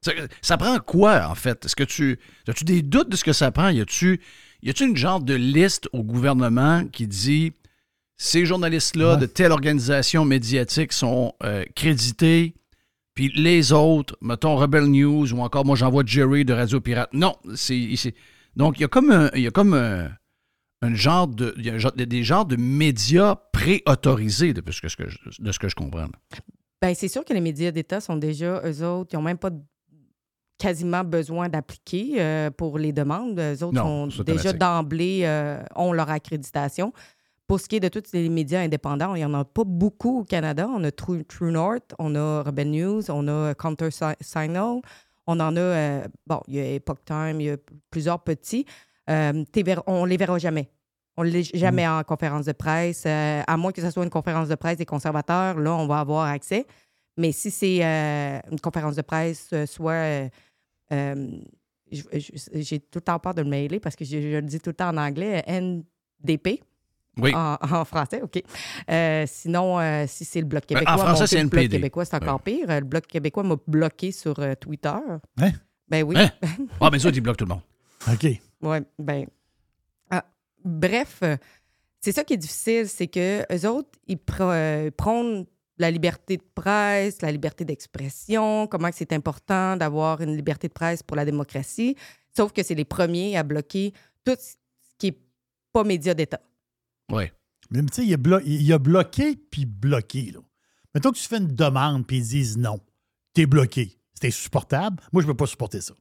Ça, ça prend quoi, en fait? Est-ce que tu. As-tu des doutes de ce que ça prend? Y a-tu y a-tu une genre de liste au gouvernement qui dit ces journalistes-là de telle organisation médiatique sont euh, crédités, puis les autres, mettons Rebel News ou encore moi j'envoie Jerry de Radio Pirate. Non, c'est. Donc, il y a comme un. Il y a comme un. un genre de, il y a un genre- des genres de médias préautorisés, de ce que, ce que je- de ce que je comprends. Ben, c'est sûr que les médias d'État sont déjà, eux autres, ils n'ont même pas quasiment besoin d'appliquer euh, pour les demandes. Eux autres Non, sont déjà d'emblée, euh, ont leur accréditation. Pour ce qui est de tous les médias indépendants, il n'y en a pas beaucoup au Canada. On a True, True North, on a Rebel News, on a Counter Si- Signal, on en a, euh, bon, il y a Epoch Time, il y a plusieurs petits. On ne les verra jamais. On ne les jamais en conférence de presse, à moins que ce soit une conférence de presse des conservateurs, là, on va avoir accès. Mais si c'est euh, une conférence de presse, euh, soit. euh, euh, J'ai tout le temps peur de le mailer parce que je, je le dis tout le temps en anglais, NDP. Oui. En, en français, OK. Euh, sinon, euh, si c'est le Bloc Ben, en québécois, français, mon c'est Le Bloc NPD. québécois, c'est encore pire. Le Bloc québécois m'a bloqué sur euh, Twitter. Hein? Ben oui. Hein? [laughs] Ah, mais ça, ils bloquent tout le monde. OK. Oui, ben. ah, bref, c'est ça qui est difficile, c'est que eux autres, ils pr- euh, prônent la liberté de presse, la liberté d'expression, comment que c'est important d'avoir une liberté de presse pour la démocratie, sauf que c'est les premiers à bloquer tout ce qui est pas média d'État. Oui. Mais tu sais, il, blo- il a bloqué puis bloqué. Là. Mettons que tu fais une demande puis ils disent non. T'es bloqué. C'est insupportable. Moi, je ne peux pas supporter ça.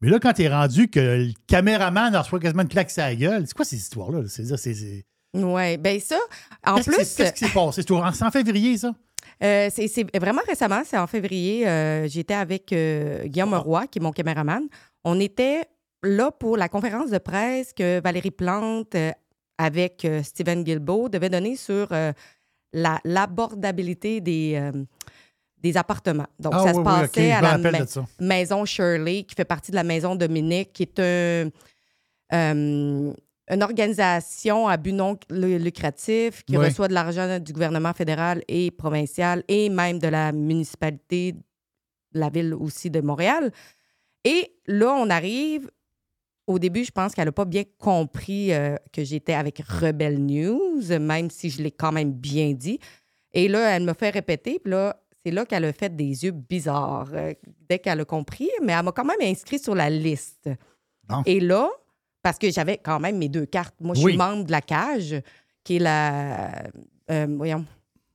Mais là, quand t'es rendu que le caméraman reçoit quasiment une claque sur la gueule, c'est quoi ces histoires-là? là? C'est ça, c'est. c'est- Oui, ben ça, en Qu'est-ce plus. Qu'est-ce qui s'est passé? C'est en février, ça? Euh, c'est c'est vraiment récemment, c'est en février. euh, J'étais avec euh, Guillaume Roy, qui est mon caméraman. On était là pour la conférence de presse que Valérie Plante, avec Stephen Guilbeault, devait donner sur la- l'abordabilité des, des appartements. Donc, Ah ça oui, se passait à la ma- maison Shirley, qui fait partie de la maison Dominique, qui est un, euh, une organisation à but non lu- lucratif qui Oui. reçoit de l'argent du gouvernement fédéral et provincial et même de la municipalité, de la ville aussi de Montréal. Et là, on arrive. Au début, je pense qu'elle n'a pas bien compris euh, que j'étais avec Rebel News, même si je l'ai quand même bien dit. Et là, elle me fait répéter. Puis là, c'est là qu'elle a fait des yeux bizarres euh, dès qu'elle a compris. Mais elle m'a quand même inscrit sur la liste. Bon. Et là, parce que j'avais quand même mes deux cartes. Moi, je Oui. suis membre de la cage qui est la, euh, voyons,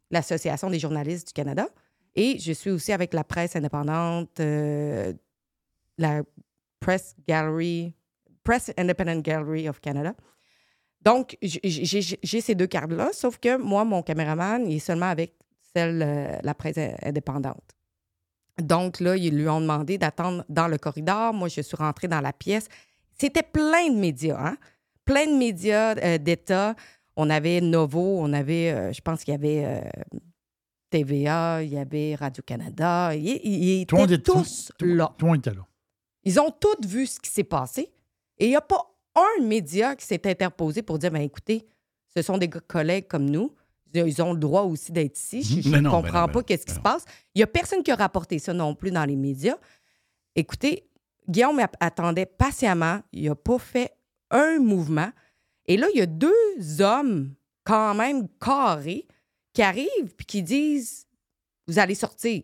l'Association des journalistes du Canada. Et je suis aussi avec la presse indépendante, euh, la Press Gallery, Press Independent Gallery of Canada. Donc, j'ai ces deux cartes-là, sauf que moi, mon caméraman, il est seulement avec celle, euh, la presse indépendante. Donc, là, ils lui ont demandé d'attendre dans le corridor. Moi, je suis rentrée dans la pièce. C'était plein de médias, hein? Plein de médias euh, d'État. On avait Novo, on avait, euh, je pense qu'il y avait euh, TVA, il y avait Radio-Canada. Ils, étaient tous là. Monde était là. Ils ont tous vu ce qui s'est passé. Et il n'y a pas un média qui s'est interposé pour dire ben, écoutez, ce sont des collègues comme nous. Ils ont le droit aussi d'être ici. Je [laughs] ne comprends pas qu'est-ce qui se passe. Il n'y a personne qui a rapporté ça non plus dans les médias. Écoutez, Guillaume attendait patiemment. Il n'a pas fait un mouvement. Et là, il y a deux hommes quand même carrés qui arrivent puis qui disent Vous allez sortir.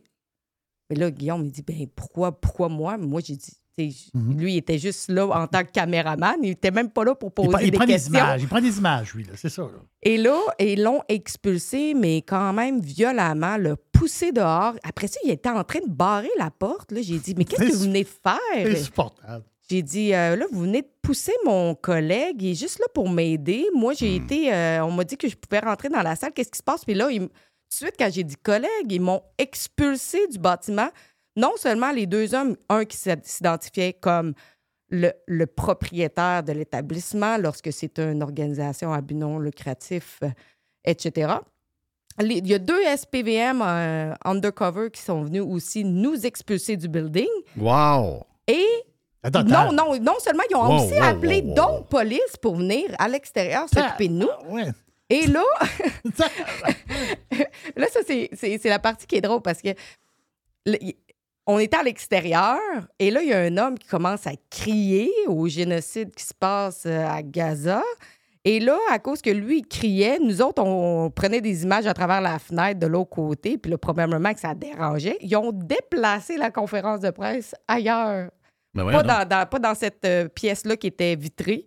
Mais là, Guillaume, il dit ben pourquoi, pourquoi moi? Moi, j'ai dit, sais, lui, il était juste là en tant que caméraman. Il n'était même pas là pour poser Il, prend- il des prend des images. Il prend des images, lui, là. C'est ça, là. Et là, ils l'ont expulsé, mais quand même violemment, le poussé dehors. Après ça, il était en train de barrer la porte. Là, j'ai dit, mais qu'est-ce que vous venez de faire? insupportable. J'ai dit, euh, là, vous venez de pousser mon collègue. Il est juste là pour m'aider. Moi, j'ai été. euh, on m'a dit que je pouvais rentrer dans la salle. Qu'est-ce qui se passe? Puis là, tout de suite, quand j'ai dit collègue, ils m'ont expulsé du bâtiment. Non seulement les deux hommes, un qui s'id- s'identifiait comme le, le propriétaire de l'établissement lorsque c'est une organisation à but non lucratif, euh, etc. Les- Il y a deux SPVM euh, undercover qui sont venus aussi nous expulser du building. Wow! Et Attends, non, non, non seulement ils ont Wow, aussi wow, appelé wow, d'autres polices pour venir à l'extérieur s'occuper de nous. Ah, ouais. Et là, [laughs] [laughs] là, ça, c'est- la partie qui est drôle parce que le- on était à l'extérieur et là, il y a un homme qui commence à crier au génocide qui se passe euh, à Gaza. Et là, à cause que lui, il criait, nous autres, on prenait des images à travers la fenêtre de l'autre côté, puis là, probablement que ça dérangeait. Ils ont déplacé la conférence de presse ailleurs. Ben Pas dans, dans- pas dans cette euh, pièce-là qui était vitrée.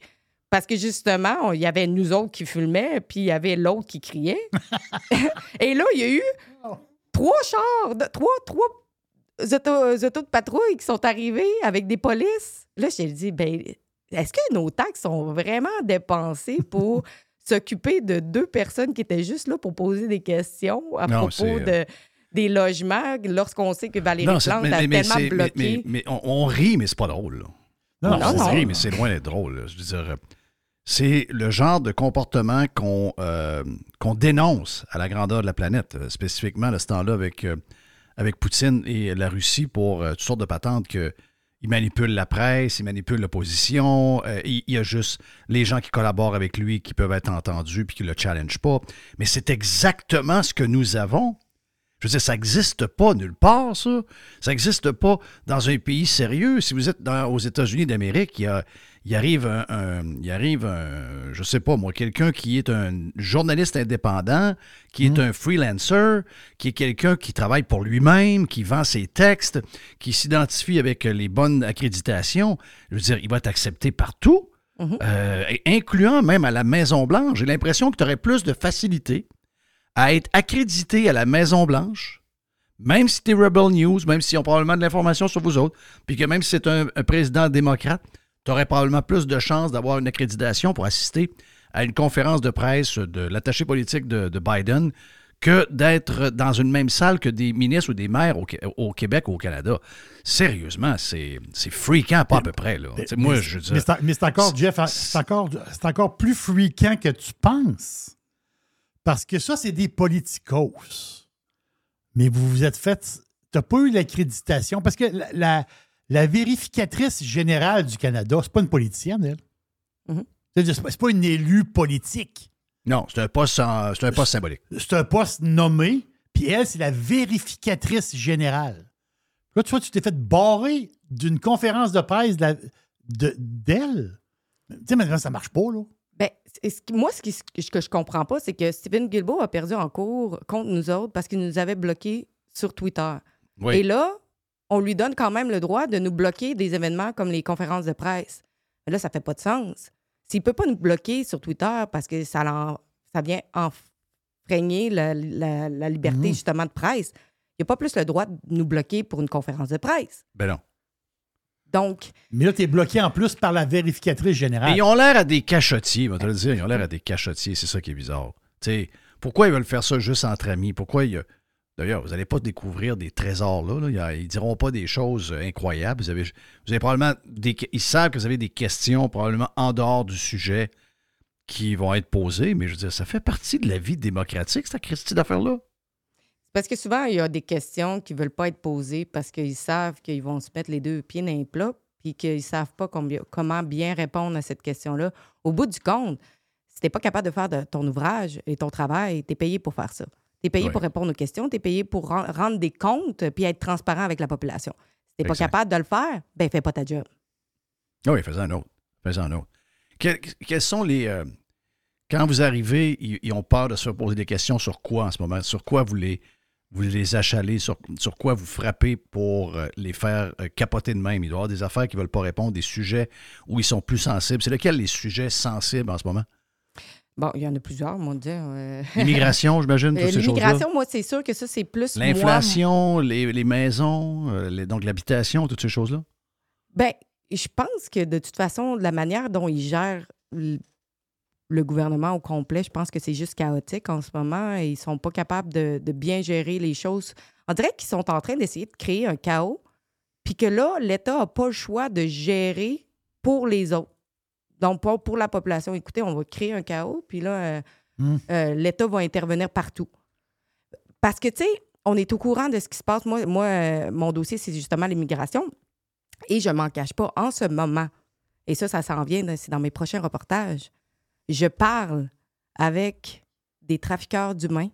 Parce que justement, il y avait nous autres qui filmaient, puis il y avait l'autre qui criait. [laughs] Et là, il y a eu trois chars, de- trois, trois autos, autos de patrouille qui sont arrivés avec des polices. Là, j'ai dit, ben, est-ce que nos taxes sont vraiment dépensées pour [laughs] s'occuper de deux personnes qui étaient juste là pour poser des questions à Non, propos c'est, de, des logements lorsqu'on sait que Valérie c'est- Plante mais- a mais- tellement mais- bloqué? Mais, mais on, on rit, mais c'est pas drôle. là. Non, on non. rit, mais c'est loin d'être drôle. là. Je veux dire, euh, c'est le genre de comportement qu'on euh, qu'on dénonce à la grandeur de la planète, euh, spécifiquement à ce temps-là avec, euh, avec Poutine et la Russie pour euh, toutes sortes de patentes que. Il manipule la presse, il manipule l'opposition. euh, il, y a juste les gens qui collaborent avec lui qui peuvent être entendus puis qui le challenge pas. Mais c'est exactement ce que nous avons. Je veux dire, ça n'existe pas nulle part, ça. Ça n'existe pas dans un pays sérieux. Si vous êtes aux États-Unis d'Amérique, il, y a- il arrive un, un- il arrive un, je sais pas moi, quelqu'un qui est un journaliste indépendant, qui est un freelancer, qui est quelqu'un qui travaille pour lui-même, qui vend ses textes, qui s'identifie avec les bonnes accréditations. Je veux dire, il va être accepté partout, euh, incluant même à la Maison-Blanche. J'ai l'impression que tu aurais plus de facilité à être accrédité à la Maison-Blanche, même si tu es Rebel News, même s'ils ont probablement de l'information sur vous autres, puis que même si c'est un, un président démocrate, tu aurais probablement plus de chances d'avoir une accréditation pour assister à une conférence de presse de l'attaché politique de, de Biden que d'être dans une même salle que des ministres ou des maires au, Qué- au Québec ou au Canada. Sérieusement, c'est freakant, pas à peu près. Là. Tu sais, Moi, Mais- je veux dire- Mais c'est mais encore, Jeff, c'est encore, encore plus fréquent que tu penses. Parce que ça, c'est des politicos. Mais vous vous êtes fait. Tu n'as pas eu l'accréditation. Parce que la, la- la vérificatrice générale du Canada, c'est pas une politicienne, elle. Mhm. C'est-à-dire, c'est pas- une élue politique. Non, c'est un poste, en- c'est un poste symbolique. C'est un poste nommé, puis elle, c'est la vérificatrice générale. Là, tu vois, tu t'es fait barrer d'une conférence de presse de la- de- d'elle. tu sais, maintenant, ça marche pas, là. Ben, c'est- ce qui- moi, ce, qui- ce que je comprends pas, c'est que Stephen Guilbeault a perdu en cours contre nous autres parce qu'il nous avait bloqués sur Twitter. Oui. Et là, on lui donne quand même le droit de nous bloquer des événements comme les conférences de presse. Mais là, ça fait pas de sens. S'il peut pas nous bloquer sur Twitter parce que ça vient enfreigner la, la- la liberté, Mhm. justement, de presse. Il n'y a pas plus le droit de nous bloquer pour une conférence de presse. Ben non. Donc, Mais là, tu es bloqué en plus par la vérificatrice générale. Mais ils ont l'air à des cachotiers, on va te le dire. Ils ont l'air à des cachotiers, c'est ça qui est bizarre. Tu sais, pourquoi ils veulent faire ça juste entre amis? Pourquoi il y a- D'ailleurs, vous n'allez pas découvrir des trésors là. Ils ne diront pas des choses euh, incroyables. Vous avez, probablement. Ils savent que vous avez des questions probablement en dehors du sujet qui vont être posées, mais je veux dire, ça fait partie de la vie démocratique, cette Christie d'affaires-là. Parce que souvent, il y a des questions qui ne veulent pas être posées parce qu'ils savent qu'ils vont se mettre les deux pieds dans les plats puis qu'ils ne savent pas comment bien répondre à cette question-là. Au bout du compte, si tu n'es pas capable de faire ton ouvrage et ton travail, tu es payé pour faire ça. Tu es payé pour répondre aux questions, tu es payé pour ren- rendre des comptes puis être transparent avec la population. Si tu n'es pas capable de le faire, ben fais pas ta job. Ah oui, faisant un autre. Faisant un autre. Quels, quels sont les. euh, quand vous arrivez, ils, ils ont peur de se poser des questions sur quoi en ce moment? Sur quoi vous les, vous les achalez? Sur, sur quoi vous frappez pour euh, les faire euh, capoter de même? Il doit y avoir des affaires qui ne veulent pas répondre, des sujets où ils sont plus sensibles. C'est lesquels les sujets sensibles en ce moment? Bon, il y en a plusieurs, mon Dieu. euh. [laughs] L'immigration, j'imagine, Euh, toutes ces choses-là. L'immigration, moi, c'est sûr que ça, c'est plus. moi, L'inflation, les, les maisons, euh, les- donc l'habitation, toutes ces choses-là? Ben, je pense que de toute façon, la manière dont ils gèrent le gouvernement au complet, je pense que c'est juste chaotique en ce moment et ils sont pas capables de, de bien gérer les choses. On dirait qu'ils sont en train d'essayer de créer un chaos, puis que là, l'État n'a pas le choix de gérer pour les autres. Donc, pas pour la population. Écoutez, on va créer un chaos, puis là, euh, Hmm. euh, l'État va intervenir partout. Parce que, tu sais, on est au courant de ce qui se passe. Moi, moi euh, mon dossier, c'est justement l'immigration. Et je m'en cache pas, en ce moment, et ça, ça s'en vient, c'est dans mes prochains reportages, je parle avec des trafiqueurs d'humains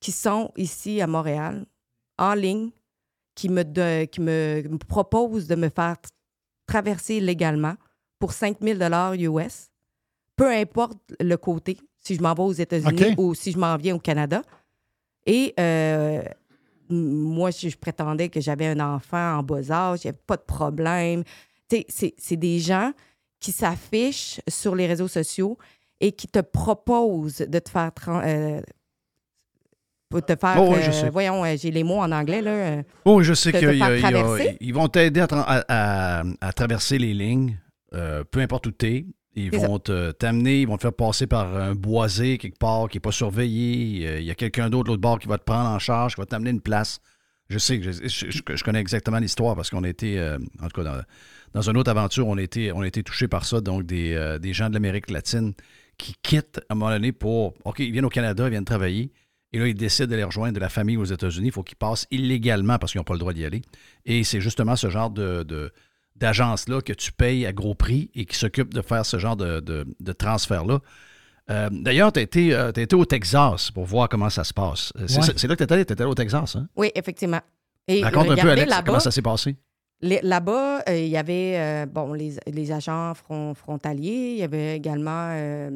qui sont ici à Montréal, en ligne, qui me, de- qui me, proposent de me faire traverser légalement pour 5 000 US, peu importe le côté, si je m'en vais aux États-Unis ou si je m'en viens au Canada. Et euh, moi, je, je prétendais que j'avais un enfant en bas âge, il n'y avait pas de problème. Tu sais, c'est- des gens qui s'affichent sur les réseaux sociaux et qui te proposent de te faire... euh, pour te faire... Oh oui, je euh, voyons, j'ai les mots en anglais, là. Oh, je sais qu'ils vont t'aider à, tra- à- à- à traverser les lignes, euh, peu importe où tu es. Ils vont te- t'amener, ils vont te faire passer par un boisé quelque part qui n'est pas surveillé. Euh, Il y a quelqu'un d'autre de l'autre bord qui va te prendre en charge, qui va t'amener une place. Je sais, que je, je- je- je connais exactement l'histoire parce qu'on a été, euh, en tout cas, dans, dans une autre aventure, on a été, on a été touché par ça. Donc, des, euh, des gens de l'Amérique latine qui quittent à un moment donné pour. OK, ils viennent au Canada, ils viennent travailler. Et là, ils décident d'aller rejoindre de la famille aux États-Unis. Il faut qu'ils passent illégalement parce qu'ils n'ont pas le droit d'y aller. Et c'est justement ce genre de, de- d'agence-là que tu payes à gros prix et qui s'occupe de faire ce genre de, de- de transfert-là. Euh, d'ailleurs, tu as, été, euh, t'as été au Texas pour voir comment ça se passe. Euh, C'est, Ouais. là que tu es allé, tu allé au Texas. Hein? Oui, effectivement. Et Raconte un peu, Alex, là-bas, comment ça s'est passé? Là-bas, euh, il y avait euh, bon, les, les agents fron- frontaliers. Il y avait également euh,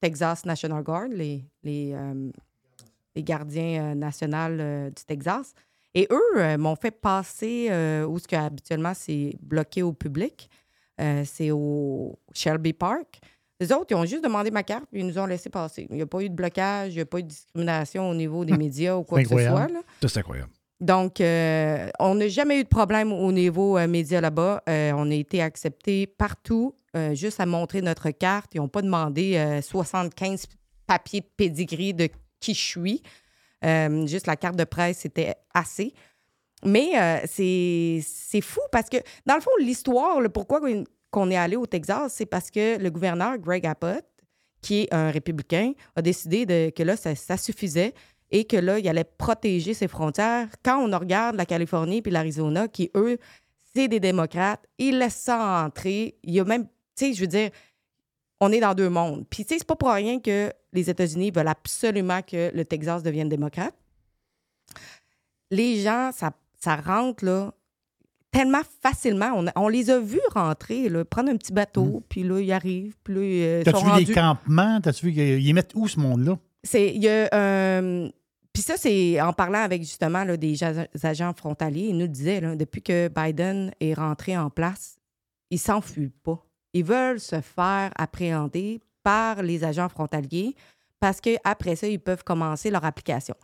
Texas National Guard, les, les, euh, les gardiens euh, nationaux euh, du Texas. Et eux euh, m'ont fait passer euh, où ce que habituellement c'est bloqué au public. Euh, c'est au Shelby Park. Les autres, ils ont juste demandé ma carte puis ils nous ont laissé passer. Il n'y a pas eu de blocage, il n'y a pas eu de discrimination au niveau des médias ou quoi que ce soit. c'est incroyable. Donc, on n'a jamais eu de problème au niveau média là-bas. On a été acceptés partout, juste à montrer notre carte. Ils n'ont pas demandé euh, 75 papiers de pedigree de qui je suis. Euh, juste la carte de presse, c'était assez. Mais euh, c'est fou parce que, dans le fond, l'histoire, pourquoi qu'on est allé au Texas, c'est parce que le gouverneur Greg Abbott, qui est un républicain, a décidé que là, ça, ça suffisait et que là, il allait protéger ses frontières. Quand on regarde la Californie puis l'Arizona, qui, eux, c'est des démocrates, ils laissent ça entrer. Il y a même, tu sais, je veux dire, on est dans deux mondes. Puis, tu sais, c'est pas pour rien que les États-Unis veulent absolument que le Texas devienne démocrate. Les gens, ça, ça rentre, là, tellement facilement. On, a- on les a vus rentrer, là, prendre un petit bateau, puis là, ils arrivent, puis là, euh, ils T'as-tu sont vu rendus... des campements? T'as-tu vu qu'ils ils mettent où ce monde-là? C'est, il y a, euh, puis ça, c'est en parlant avec justement là, des agents frontaliers, ils nous disaient, là, depuis que Biden est rentré en place, ils s'enfuient pas. Ils veulent se faire appréhender par les agents frontaliers parce qu'après ça, ils peuvent commencer leur application.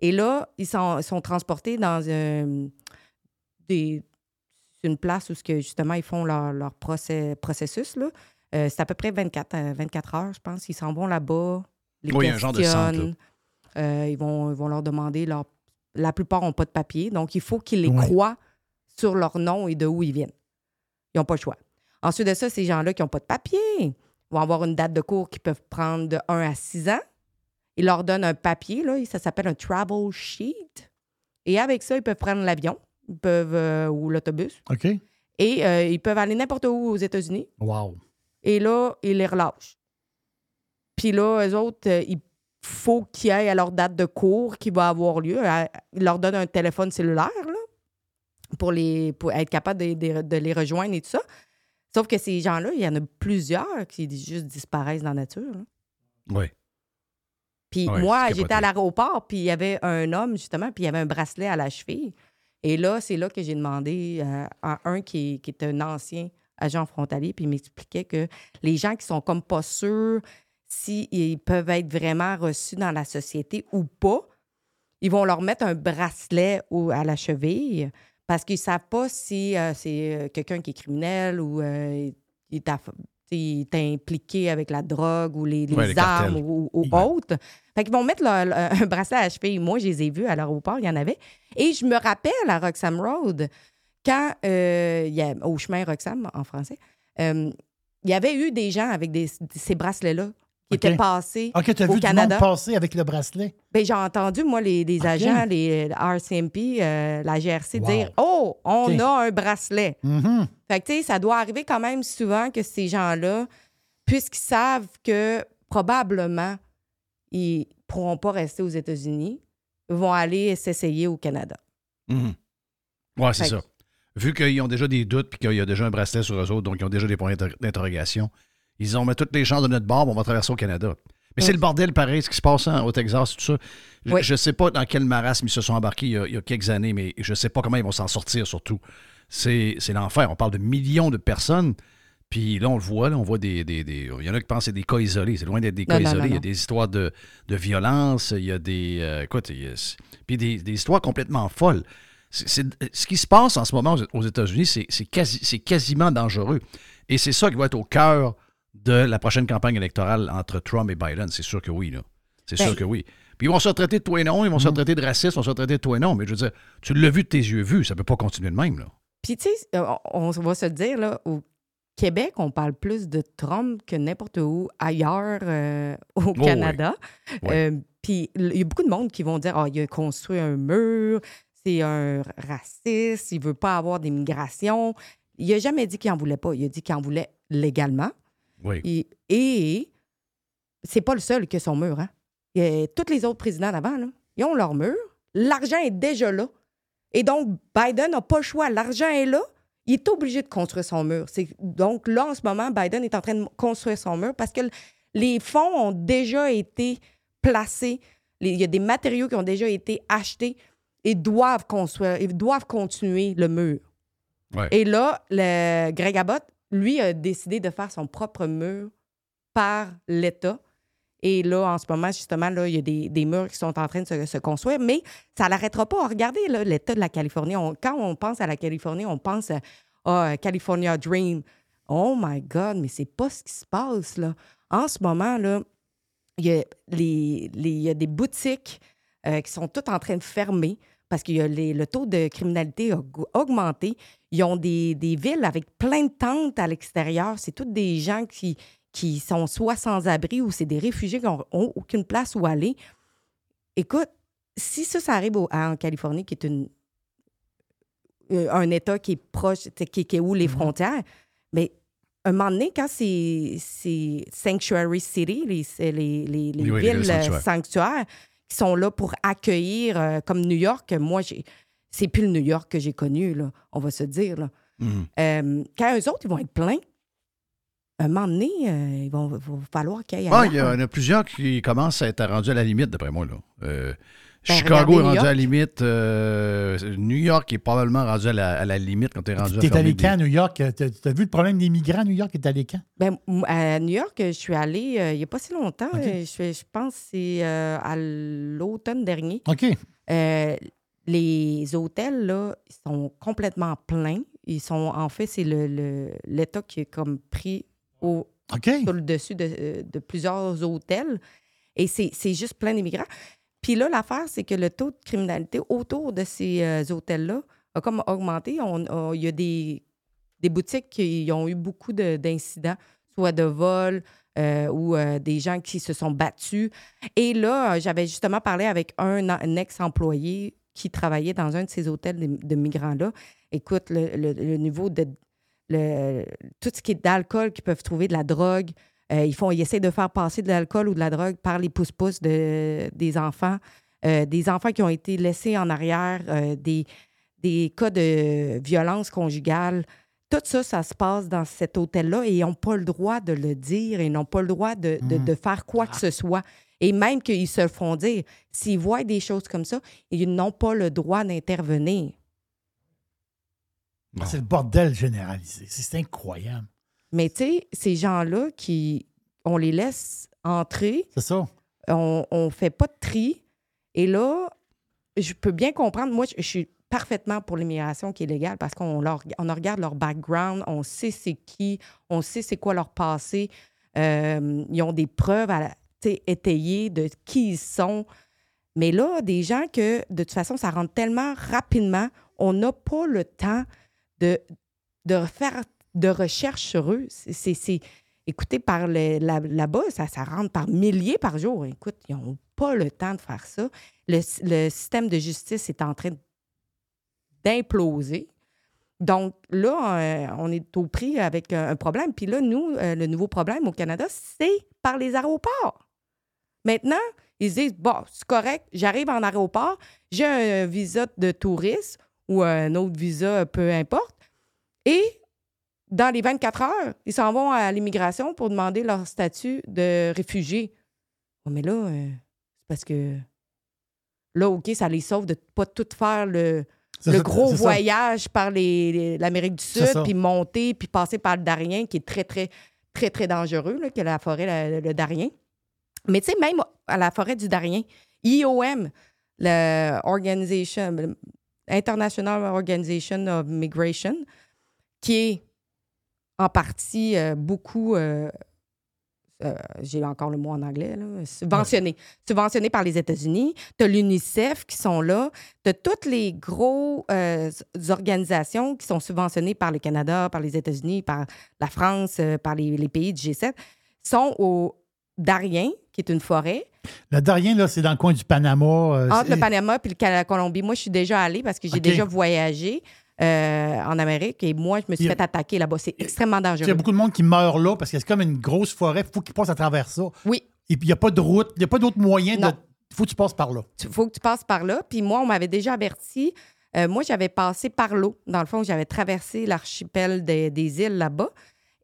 Et là, ils sont, sont transportés dans des, une place où que, justement ils font leur, processus. là. Euh, c'est à peu près 24, euh, 24 heures, je pense. Ils s'en vont là-bas, les Oui, un genre de centre, questionnent. Euh, ils, vont, ils vont leur demander. Leur... La plupart n'ont pas de papier. Donc, il faut qu'ils les croient sur leur nom et de où ils viennent. Ils n'ont pas le choix. Ensuite de ça, ces gens-là qui n'ont pas de papier vont avoir une date de cours qui peuvent prendre de 1 à 6 ans. Ils leur donnent un papier, là, ça s'appelle un travel sheet. Et avec ça, ils peuvent prendre l'avion ils peuvent, euh, ou l'autobus. OK. Et euh, ils peuvent aller n'importe où aux États-Unis. Wow. Et là, ils les relâchent. Puis là, eux autres, euh, il faut qu'ils aillent à leur date de cours qui va avoir lieu. Ils leur donnent un téléphone cellulaire là, pour, les, pour être capable de, de- de les rejoindre et tout ça. Sauf que ces gens-là, il y en a plusieurs qui juste disparaissent dans la nature. là. Oui. Puis Ouais, moi, j'étais à l'aéroport, puis il y avait un homme, justement, puis il y avait un bracelet à la cheville. Et là, c'est là que j'ai demandé euh, à un qui, qui est un ancien agent frontalier, puis il m'expliquait que les gens qui sont comme pas sûrs s'ils peuvent être vraiment reçus dans la société ou pas, ils vont leur mettre un bracelet au- à la cheville parce qu'ils ne savent pas si euh, c'est euh, quelqu'un qui est criminel ou euh, il est impliqué avec la drogue ou les, les Ouais, les armes ou, ou autres. Fait qu'ils vont mettre leur- leur- [laughs] un bracelet à cheville. Moi, je les ai vus à l'aéroport, il y en avait. Et je me rappelle à Roxham Road, quand euh, il y a, au chemin Roxham en français, il y avait eu des gens avec des, ces bracelets-là qui OK, as au vu Canada. du monde passer avec le bracelet? Ben, j'ai entendu, moi, les, agents, les RCMP, euh, la GRC, Wow. dire Oh, on a un bracelet. Mhm. Fait que, tu sais, ça doit arriver quand même souvent que ces gens-là, puisqu'ils savent que probablement ils pourront pas rester aux États-Unis, vont aller s'essayer au Canada. Mhm. Ouais, c'est Fait que- ça. Vu qu'ils ont déjà des doutes puis qu'il y a déjà un bracelet sur eux autres, donc ils ont déjà des points d'inter- d'interrogation, ils ont mis toutes les chances de notre bord, on va traverser au Canada. Mais c'est le bordel pareil, ce qui se passe hein, au Texas, tout ça. Je- Oui. Ne sais pas dans quel marasme ils se sont embarqués il y a, il y a quelques années, mais je ne sais pas comment ils vont s'en sortir surtout. C'est l'enfer. On parle de millions de personnes. Puis là, on le voit, là, on voit des, des- des- Il y en a qui pensent que c'est des cas isolés. C'est loin d'être des Non, cas non, isolés. non, il y a des histoires de, de violence, il y a des. euh, écoute, il y a- puis des, des histoires complètement folles. Ce qui se passe en ce moment aux- États-Unis, c'est quasi, c'est quasiment dangereux. Et c'est ça qui va être au cœur de la prochaine campagne électorale entre Trump et Biden. C'est sûr que oui, là. C'est Ben- sûr que oui. Puis ils vont se traiter de toi et non, ils vont se traiter de racistes, ils vont se traiter de toi et non. Mais je veux dire, tu l'as vu de tes yeux vus, ça peut pas continuer de même, là. Puis, tu sais, on va se dire, là, au Québec, on parle plus de Trump que n'importe où ailleurs euh, au Oh. Canada. Euh, Puis, il y a beaucoup de monde qui vont dire Ah, il a construit un mur, c'est un raciste, il veut pas avoir d'immigration. Il a jamais dit qu'il en voulait pas. Il a dit qu'il en voulait légalement. Oui. Et, et c'est pas le seul qui a son mur. Hein? Il y a- tous les autres présidents d'avant, ils ont leur mur. L'argent est déjà là. Et donc, Biden n'a pas le choix. L'argent est là. Il est obligé de construire son mur. Donc, là, en ce moment, Biden est en train de construire son mur parce que les fonds ont déjà été placés. Il y a des matériaux qui ont déjà été achetés et doivent construire, ils doivent continuer le mur. Ouais. Et là, le Greg Abbott, lui, a décidé de faire son propre mur par l'État. Et là, en ce moment, justement, là, il y a des, murs qui sont en train de se, construire, mais ça n'arrêtera pas. Regardez l'État de la Californie. Quand on pense à la Californie, on pense à ah, California Dream. Oh my God, mais c'est pas ce qui se passe, là. En ce moment, là, il y a, les, les- il y a des boutiques euh, qui sont toutes en train de fermer parce que le taux de criminalité a augmenté. Ils ont des, des villes avec plein de tentes à l'extérieur. C'est toutes des gens qui, qui sont soit sans abri ou c'est des réfugiés qui n'ont aucune place où aller. Écoute, si ça, ça arrive au- en Californie, qui est une, euh, un État qui est proche, qui, qui est où les frontières, mais un moment donné, quand c'est Sanctuary City, les, les, les- les Oui, oui, les villes euh, sanctuaires. sanctuaires, qui sont là pour accueillir, euh, comme New York, moi, j'ai c'est plus le New York que j'ai connu, là, on va se dire. Là. Mhm. Euh, quand eux autres, ils vont être pleins, un moment donné, euh, il va, va falloir qu'il y ait Ah, il y en a plusieurs qui commencent à être rendus à la limite, d'après moi. Là. Euh, Ben, Chicago est New rendu à la limite. euh, New York est probablement rendu à la, à la limite quand tu es rendu à T'es allé quand à New York? T'as as vu le problème des migrants à New York? T'es allé quand? Ben, à New York, je suis allée euh, il n'y a pas si longtemps. Euh, Je, pense que c'est euh, à l'automne dernier. OK. Euh, les hôtels, là, ils sont complètement pleins. Ils sont, en fait, c'est le- le- l'État qui est comme pris au, OK. sur le dessus de, euh, de plusieurs hôtels. Et c'est c'est juste plein d'immigrants. Puis là, l'affaire, c'est que le taux de criminalité autour de ces euh, hôtels-là a comme augmenté. Il y a des, des boutiques qui ont eu beaucoup de- d'incidents, soit de vols euh, ou euh, des gens qui se sont battus. Et là, j'avais justement parlé avec un, ex-employé qui travaillait dans un de ces hôtels de, migrants-là. Écoute, le, le- le niveau de tout ce qui est d'alcool qu'ils peuvent trouver, de la drogue, euh, ils, font, ils essaient de faire passer de l'alcool ou de la drogue par les pouces-pouces de, des enfants, euh, des enfants qui ont été laissés en arrière, euh, des, des cas de violence conjugale. Tout ça, ça se passe dans cet hôtel-là et ils n'ont pas le droit de le dire, ils n'ont pas le droit de, de- Mhm. de faire quoi que ce soit. Et même qu'ils se le font dire, s'ils voient des choses comme ça, ils n'ont pas le droit d'intervenir. Ah, C'est le bordel généralisé. C'est incroyable. Mais tu sais, ces gens-là qui, on les laisse entrer, C'est ça. on ne fait pas de tri. Et là, je peux bien comprendre. Moi, je, je suis parfaitement pour l'immigration qui est légale parce qu'on leur, on regarde leur background, on sait c'est qui, on sait c'est quoi leur passé. Euh, ils ont des preuves à, étayées de qui ils sont. Mais là, des gens que, de toute façon, ça rentre tellement rapidement, on n'a pas le temps de, de faire de recherche sur eux. Écoutez, par là-bas, ça, ça rentre par milliers par jour. Écoute, ils n'ont pas le temps de faire ça. Le, le système de justice est en train d'imploser. Donc là, euh, on est au prix avec un, un problème. Puis là, nous, euh, le nouveau problème au Canada, c'est par les aéroports. Maintenant, ils se disent, bon, c'est correct, j'arrive en aéroport, j'ai un visa de touriste ou un autre visa, peu importe. Et dans les 24 heures, ils s'en vont à l'immigration pour demander leur statut de réfugié. Ouais, mais là, euh, c'est parce que là, OK, ça les sauve de pas tout faire le, C'est le ça, gros ça. voyage par l'Amérique du Sud, puis monter, puis passer par le Darien, qui est très, très, très, très dangereux, là, que la forêt, la- le Darien. Mais tu sais, même à la forêt du Darien, IOM, la Organisation, International Organization of Migration, qui est en partie euh, beaucoup, euh, euh, j'ai encore le mot en anglais, là, subventionné. Subventionné par les États-Unis. Tu as l'UNICEF qui sont là. Tu as toutes les grosses organisations qui sont subventionnées par le Canada, par les États-Unis, par la France, par les, les pays du G7, sont au Darien, qui est une forêt, Le Darien, là, c'est dans le coin du Panama. entre le Panama et la Colombie. Moi, je suis déjà allée parce que j'ai déjà voyagé euh, en Amérique et moi, je me suis Il fait attaquer là-bas. C'est extrêmement Il y a dangereux. beaucoup de monde qui meurt là parce que c'est comme une grosse forêt. Il faut qu'ils passent à travers ça. Oui. Et puis, il n'y a pas de route, il n'y a pas d'autre moyen de. Il faut que tu passes par là. Il faut que tu passes par là. Puis moi, on m'avait déjà averti. Euh, moi, j'avais passé par l'eau. Dans le fond, j'avais traversé l'archipel des, des îles là-bas.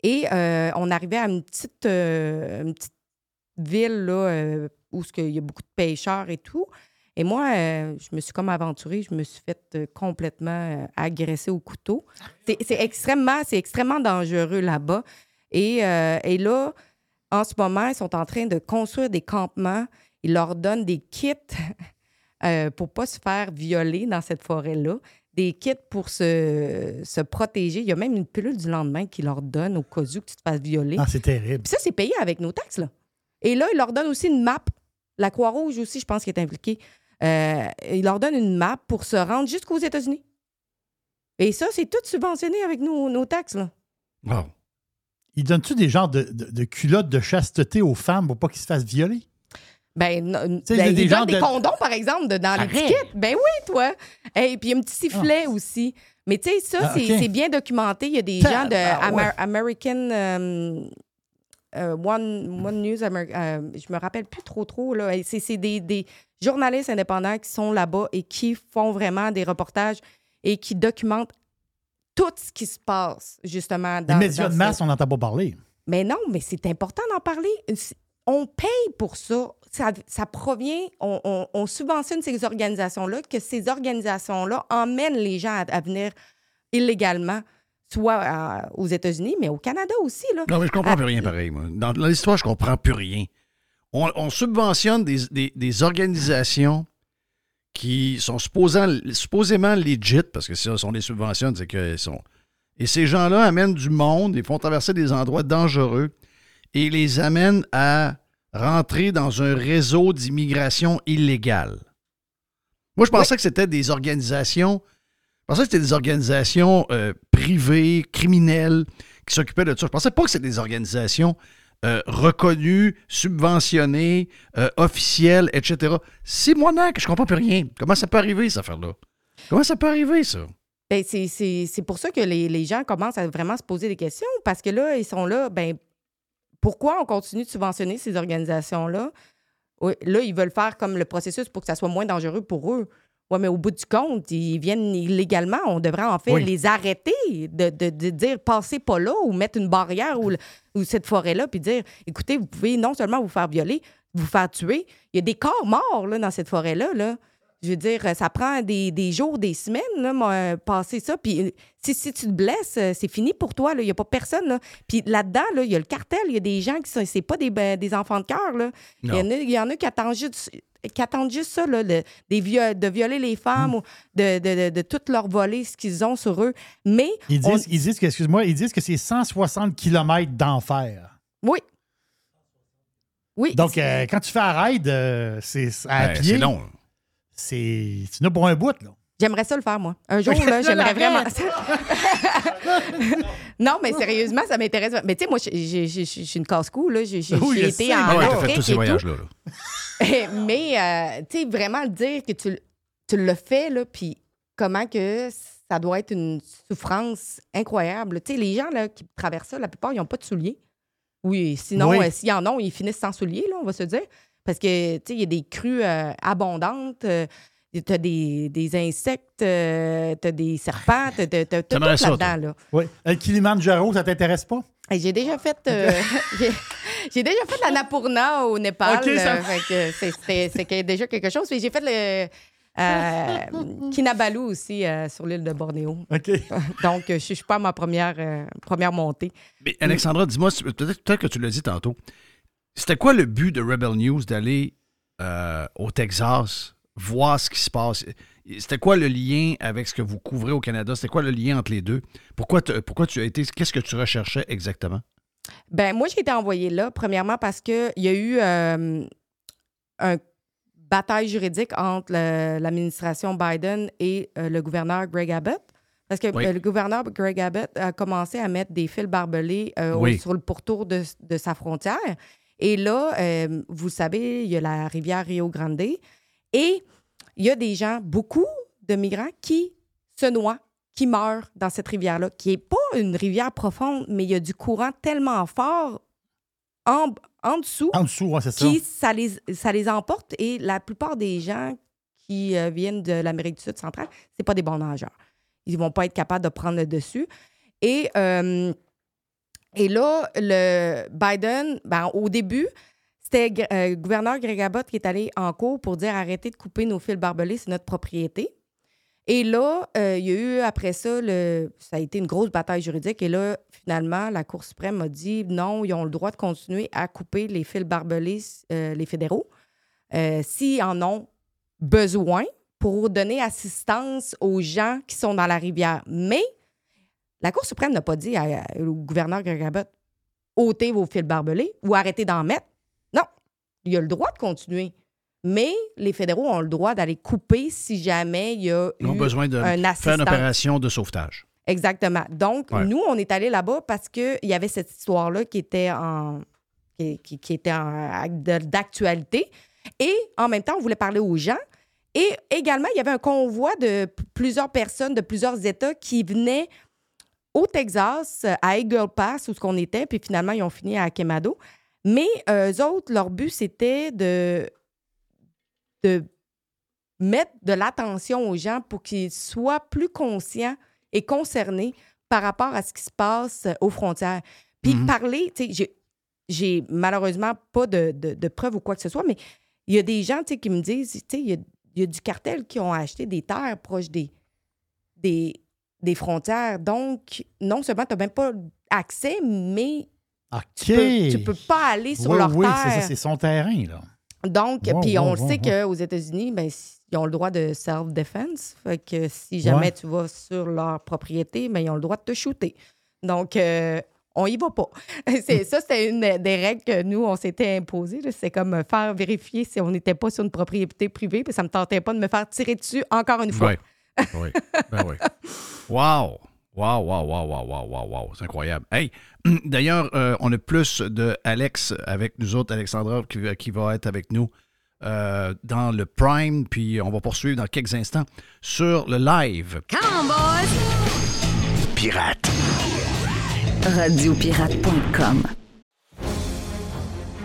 Et euh, on arrivait à une petite, une petite ville là, où il y a beaucoup de pêcheurs et tout. Et moi, euh, je me suis comme aventurée, je me suis fait euh, complètement euh, agresser au couteau. C'est extrêmement, c'est extrêmement dangereux là-bas. Et, euh, et là, en ce moment, ils sont en train de construire des campements. Ils leur donnent des kits [laughs] euh, pour pas se faire violer dans cette forêt-là. Des kits pour se, se protéger. Il y a même une pilule du lendemain qui leur donne au cas où que tu te fasses violer. Ah, c'est terrible. Puis ça, c'est payé avec nos taxes. Là. Et là, ils leur donnent aussi une map. La Croix-Rouge aussi, je pense, qui est impliquée. Euh, ils leur donnent une map pour se rendre jusqu'aux États-Unis. Et ça, c'est tout subventionné avec nos, nos taxes. Là. Ils donnent-tu des genres de, de- de culottes de chasteté aux femmes pour pas qu'ils se fassent violer? Ben, non, ben, des ils gens des de- condoms, par exemple, dans Arrête. l'étiquette. Ben oui, toi. Et puis, il y a un petit sifflet aussi. Mais tu sais, ça, Ah, c'est bien documenté. Il y a des gens de ah, ouais. Amer- American euh, euh, One, One News, Amer- euh, je me rappelle plus trop trop. là. C'est c'est des, des journalistes indépendants qui sont là-bas et qui font vraiment des reportages et qui documentent tout ce qui se passe, justement. Dans, Les médias dans de masse, cette- on n'entend pas parler. mais non, mais c'est important d'en parler. On paye pour ça. Ça, ça provient, on, on- on subventionne ces organisations-là, que ces organisations-là emmènent les gens à, à venir illégalement, soit à- aux États-Unis, mais au Canada aussi. Là. Non, mais je comprends À- plus rien pareil, moi. Dans dans l'histoire, je comprends plus rien. On, on subventionne des, des- des organisations qui sont supposant- supposément legit, parce que si on les subventionne, c'est qu'elles sont. Et ces gens-là amènent du monde, ils font traverser des endroits dangereux et les amènent à rentrer dans un réseau d'immigration illégale. Moi, je pensais que c'était des organisations. Je pensais que c'était des organisations euh, privées, criminelles, qui s'occupaient de ça. Je pensais pas que c'était des organisations euh, reconnues, subventionnées, euh, officielles, etc. C'est que je comprends plus rien. Comment ça peut arriver, cette affaire-là? Comment ça peut arriver, ça? Ben, c'est- pour ça que les, les gens commencent à vraiment se poser des questions parce que là, ils sont là, ben, pourquoi on continue de subventionner ces organisations-là? Là, ils veulent faire comme le processus pour que ça soit moins dangereux pour eux. Oui, mais au bout du compte, ils viennent illégalement. On devrait en fait Oui. les arrêter, de, de- de dire passez pas là ou mettre une barrière ou, ou cette forêt-là, puis dire écoutez, vous pouvez non seulement vous faire violer, vous faire tuer. Il y a des corps morts là, dans cette forêt-là. Là. Je veux dire, ça prend des, des jours, des semaines, là, moi, passer ça. Puis euh, si, si tu te blesses, euh, c'est fini pour toi. là. Il n'y a pas personne. Là. Puis là-dedans, là, il y a le cartel. Il y a des gens qui sont. C'est pas des, ben, des enfants de cœur. là. Il y, en a, il y en a qui attendent juste, qui attendent juste ça, là, le- des vio- de violer les femmes ou de, de, de, de tout leur voler ce qu'ils ont sur eux. Mais. Ils on- disent, ils disent que, excuse-moi, ils disent que c'est 160 km d'enfer. Oui. Oui. Donc, euh, quand tu fais un ride, euh, c'est à Ben, pied. c'est long. C'est. Tu n'as pour un bout, là. J'aimerais ça le faire, moi. Un jour, Là, [laughs] j'aimerais vraiment. [laughs] non, mais sérieusement, ça m'intéresse. Mais tu sais, moi, je suis une casse-cou, là. J'ai Oui, été sais. en Ah ouais, t'as fait tous ces voyages-là. là. [laughs] mais, euh, tu sais, vraiment le dire que tu, tu le fais, là, puis comment que ça doit être une souffrance incroyable. Tu sais, les gens, là, qui traversent ça, la plupart, ils n'ont pas de souliers. Oui, sinon, Oui. euh, s'ils en ont, ils finissent sans souliers, là, on va se dire. Parce que, tu sais, il y a des crues euh, abondantes. Euh, T'as des, des insectes, euh, t'as des serpents, t'as t'as- t'as tout T'aimerais ça, là-dedans. Là. Oui. Le Kilimanjaro, ça t'intéresse pas? J'ai déjà fait euh, [laughs] j'ai- déjà fait la Napurna au Népal. Ok, ça- euh, c'est- c'est c'est que- déjà quelque chose. J'ai fait le euh, Kinabalu aussi euh, sur l'île de Bornéo. OK. [laughs] Donc, je ne suis pas à ma première, euh, première montée. Mais Alexandra, dis-moi, peut-être peut-être que tu l'as dit tantôt. C'était quoi le but de Rebel News d'aller euh, au Texas voir ce qui se passe? C'était quoi le lien avec ce que vous couvrez au Canada? C'était quoi le lien entre les deux? Pourquoi, tu- pourquoi tu as été. Qu'est-ce que tu recherchais exactement? Ben moi, j'ai été envoyée là, premièrement parce qu'il y a eu euh, un bataille juridique entre l'administration Biden et euh, le gouverneur Greg Abbott. Parce que Oui. euh, le gouverneur Greg Abbott a commencé à mettre des fils barbelés au- sur le pourtour de, de sa frontière. Et là, vous savez, il y a la rivière Rio Grande. Et il y a des gens, beaucoup de migrants, qui se noient, qui meurent dans cette rivière-là, qui n'est pas une rivière profonde, mais il y a du courant tellement fort en, en dessous En dessous, ouais, c'est ça. qui ça les, ça les emporte. Et la plupart des gens qui euh, viennent de l'Amérique du Sud centrale, c'est pas des bons nageurs. Ils vont pas être capables de prendre le dessus. Et, euh, et là, le Biden, ben, au début, c'était euh, gouverneur Greg Abbott qui est allé en cours pour dire arrêtez de couper nos fils barbelés, c'est notre propriété. Et là, euh, il y a eu après ça, le, ça a été une grosse bataille juridique. Et là, finalement, la Cour suprême a dit non, ils ont le droit de continuer à couper les fils barbelés, euh, les fédéraux, euh, s'ils en ont besoin pour donner assistance aux gens qui sont dans la rivière. Mais la Cour suprême n'a pas dit au gouverneur Greg Abbott ôtez vos fils barbelés ou arrêtez d'en mettre. Il a le droit de continuer. Mais les fédéraux ont le droit d'aller couper si jamais il y a Ils ont eu besoin de un faire une opération de sauvetage. Exactement. Donc, Ouais. nous, on est allés là-bas parce qu'il y avait cette histoire-là qui était en qui, qui- qui était en- de- d'actualité. Et en même temps, on voulait parler aux gens. Et également, il y avait un convoi de plusieurs personnes de plusieurs États qui venaient au Texas, à Eagle Pass, où ce qu'on était, puis finalement, ils ont fini à Quemado. Mais euh, eux autres, leur but, c'était de, de mettre de l'attention aux gens pour qu'ils soient plus conscients et concernés par rapport à ce qui se passe euh, aux frontières. Puis Mhm. parler, tu sais, j'ai- malheureusement pas de, de, de preuves ou quoi que ce soit, mais il y a des gens tu sais, qui me disent, tu sais, il y a, il y a du cartel qui ont acheté des terres proches des, des, des frontières. Donc, non seulement tu n'as même pas accès, mais OK. tu peux, tu peux pas aller sur oui, leur oui, terre. c'est ça, c'est son terrain, là. Donc, puis on le sait qu'aux États-Unis, ben, ils ont le droit de self-defense. Fait que si jamais Ouais. tu vas sur leur propriété, ben, ils ont le droit de te shooter. Donc, euh, on y va pas. [laughs] Ça, c'était une des règles que nous, on s'était imposées. C'est comme faire vérifier si on n'était pas sur une propriété privée. Puis ça me tentait pas de me faire tirer dessus encore une fois. Oui. Oui. Ben oui. [laughs] Wow! Wow, wow, wow, wow, wow, wow, wow. C'est incroyable. Hey, [clears throat] d'ailleurs, euh, on a plus de Alex avec nous autres, Alexandra, qui, va- qui va être avec nous euh, dans le Prime, puis on va poursuivre dans quelques instants sur le live. Come on, boys! Pirate. Radiopirate.com.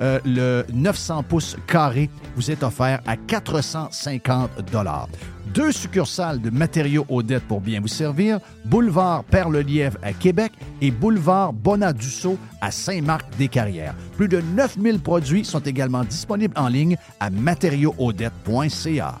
euh, le 900 pouces carré, vous est offert à 450 Deux succursales de matériaux Odette pour bien vous servir, boulevard Perle-Lièvre à Québec et boulevard Bonadusseau à Saint-Marc-des-Carrières. Plus de 9000 produits sont également disponibles en ligne à matériauxaudette.ca.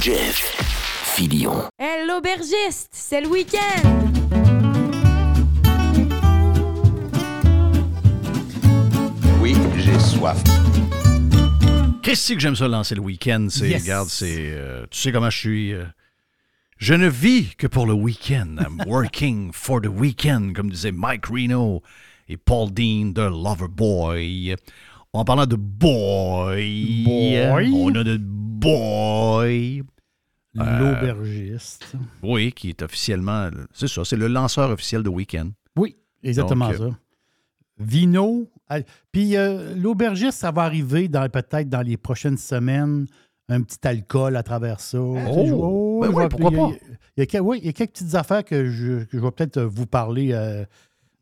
Jeff Filion. Hey, l'aubergiste, c'est le week-end! Oui, j'ai soif. Christy, que j'aime ça lancer le week-end? C'est, Yes. regarde, c'est, euh, tu sais comment je suis. euh, je ne vis que pour le week-end. I'm [laughs] working for the weekend, comme disait Mike Reno et Paul Dean de Loverboy. En parlant de boy, Boy. on a de boy. Euh, L'aubergiste. Oui, qui est officiellement, c'est ça, c'est le lanceur officiel de week-end. Oui, exactement Donc, euh, ça. Vino. ah, Puis euh, l'aubergiste, ça va arriver dans, peut-être dans les prochaines semaines. Un petit alcool à travers ça. Je- Oh! Ben je oui, pourquoi il y a- pas? Il y, a, oui, il y a quelques petites affaires que je, que je vais peut-être vous parler euh,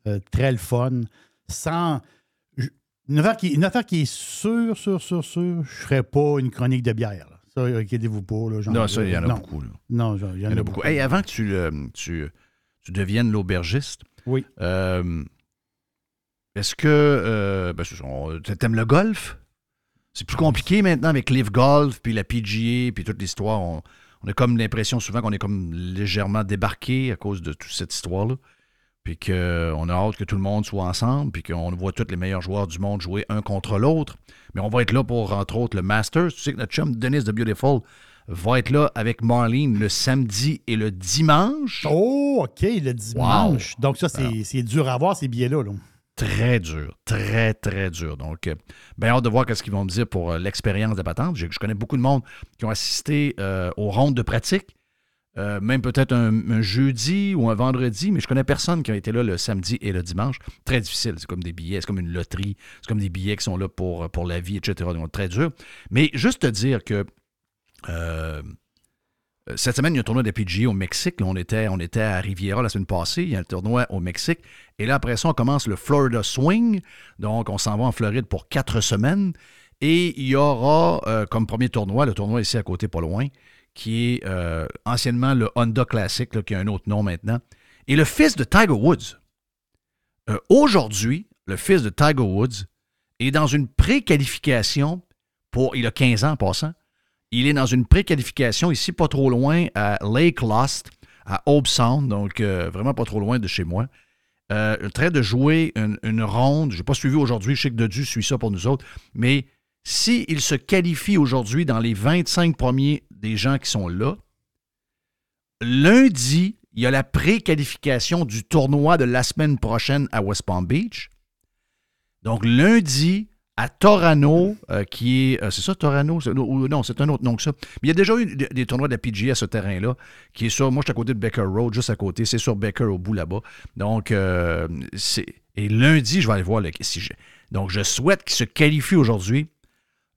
euh, très le fun. Sans. je- Une affaire, qui, une affaire qui est sûre, sûre, sûre, sûre, je ne ferai pas une chronique de bière. Ça, inquiétez-vous pas. Là, genre, Non, ça, il y en a non. beaucoup. là. Non, il y en, Il y en a beaucoup. Hey, avant que tu, euh, tu, tu deviennes l'aubergiste, Oui. euh, est-ce que euh, ben, t'aimes le golf? C'est plus compliqué maintenant avec Live Golf, puis la PGA, puis toute l'histoire. On, on a comme l'impression souvent qu'on est comme légèrement débarqué à cause de toute cette histoire-là. Puis qu'on a hâte que tout le monde soit ensemble, puis qu'on voit tous les meilleurs joueurs du monde jouer un contre l'autre. Mais on va être là pour, entre autres, le Masters. Tu sais que notre chum Dennis de Beautiful va être là avec Marlene le samedi et le dimanche. Oh, OK, le dimanche. Donc, ça, c'est c'est dur à voir, ces billets-là. là. Très dur, très, très dur. Donc, euh, bien hâte de voir ce qu'ils vont me dire pour euh, l'expérience de patente. Je, je connais beaucoup de monde qui ont assisté euh, aux rondes de pratique, euh, même peut-être un, jeudi ou un vendredi, mais je connais personne qui a été là le samedi et le dimanche. Très difficile. C'est comme des billets, c'est comme une loterie, c'est comme des billets qui sont là pour, la vie, etc. Donc, très dur. Mais juste te dire que euh, Cette semaine, il y a un tournoi de au Mexique. On, était, on était à Riviera la semaine passée. Il y a un tournoi au Mexique. Et là, après ça, on commence le Florida Swing. Donc, on s'en va en Floride pour quatre semaines. Et il y aura euh, comme premier tournoi, le tournoi ici à côté, pas loin, qui est euh, anciennement le Honda Classic, qui a un autre nom maintenant. Et le fils de Tiger Woods. Euh, Aujourd'hui, le fils de Tiger Woods est dans une pré-qualification pour. Il a 15 ans en passant. Il est dans une pré-qualification ici, pas trop loin, à Lake Lost, à Hope Sound, donc euh, vraiment pas trop loin de chez moi. Euh, en train de jouer une, ronde. Je n'ai pas suivi aujourd'hui, je sais que suit ça pour nous autres, mais s'il se qualifie aujourd'hui dans les 25 premiers des gens qui sont là, lundi, il y a la pré-qualification du tournoi de la semaine prochaine à West Palm Beach. Donc, lundi, à Torano, euh, qui est. euh, c'est ça, Torano? Ou- Non, c'est un autre nom que ça. Mais il y a déjà eu des, tournois de la PGA à ce terrain-là, qui est sur. Moi, je suis à côté de Becker Road, juste à côté. C'est sur Becker au bout là-bas. Donc, euh, c'est. Et lundi, je vais aller voir le. Je- donc, je souhaite qu'il se qualifie aujourd'hui.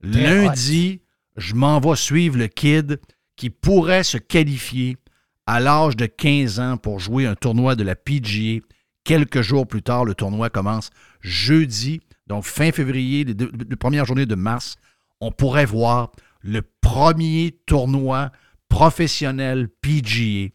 Lundi, je m'en vais suivre le kid qui pourrait se qualifier à l'âge de 15 ans pour jouer un tournoi de la PGA. Quelques jours plus tard, le tournoi commence jeudi, donc fin février, les, deux- premières journées de mars. On pourrait voir le premier tournoi professionnel PGA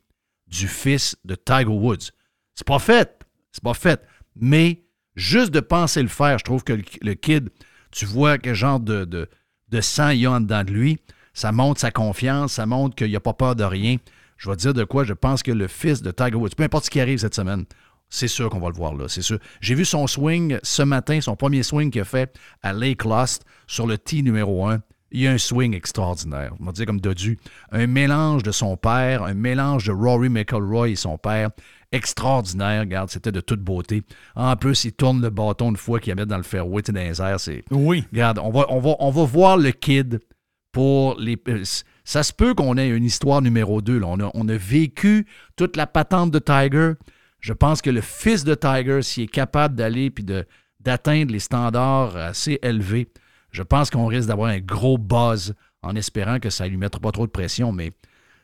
du fils de Tiger Woods. C'est pas fait, c'est pas fait, mais juste de penser le faire, je trouve que le kid, tu vois quel genre de, de, sang il y a en dedans de lui. Ça montre sa confiance, ça montre qu'il n'a pas peur de rien. Je vais te dire de quoi, je pense que le fils de Tiger Woods, peu importe ce qui arrive cette semaine, c'est sûr qu'on va le voir là, c'est sûr. J'ai vu son swing ce matin, son premier swing qu'il a fait à Lake Lost sur le tee numéro 1. Il y a un swing extraordinaire. On va dire comme Dodu. Un mélange de son père, un mélange de Rory McIlroy et son père. Extraordinaire. Regarde, c'était de toute beauté. En plus, il tourne le bâton une fois qu'il la met dans le fairway, tu sais, dans les airs. C'est... Oui. Regarde, on va, on, va, on va voir le kid pour les. euh, Ça se peut qu'on ait une histoire numéro 2. On, a, on a vécu toute la patente de Tiger. Je pense que le fils de Tiger, s'il est capable d'aller puis de, d'atteindre les standards assez élevés, je pense qu'on risque d'avoir un gros buzz en espérant que ça ne lui mettra pas trop de pression. Mais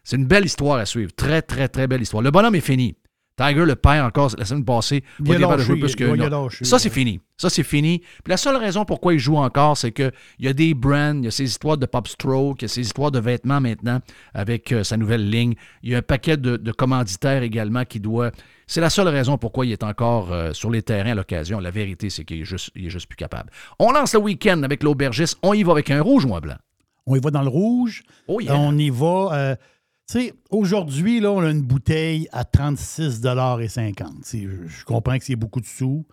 c'est une belle histoire à suivre. Très, très, très belle histoire. Le bonhomme est fini. Tiger le perd encore la semaine passée. Il a capable de jouer lâché, plus que- il a non. lâché, Ça, c'est ouais. fini. Ça, c'est fini. Puis la seule raison pourquoi il joue encore, c'est qu'il y a des brands, il y a ces histoires de pop stroke, il y a ces histoires de vêtements maintenant avec euh, sa nouvelle ligne. Il y a un paquet de, de commanditaires également qui doit. C'est la seule raison pourquoi il est encore euh, sur les terrains à l'occasion. La vérité, c'est qu'il est juste, il est juste plus capable. On lance le week-end avec l'aubergiste. On y va avec un rouge ou un blanc? On y va dans le rouge. Oh yeah. On y va. euh, tu sais, aujourd'hui, là, on a une bouteille à 36,50 C'est- Je, je comprends que c'est beaucoup de sous,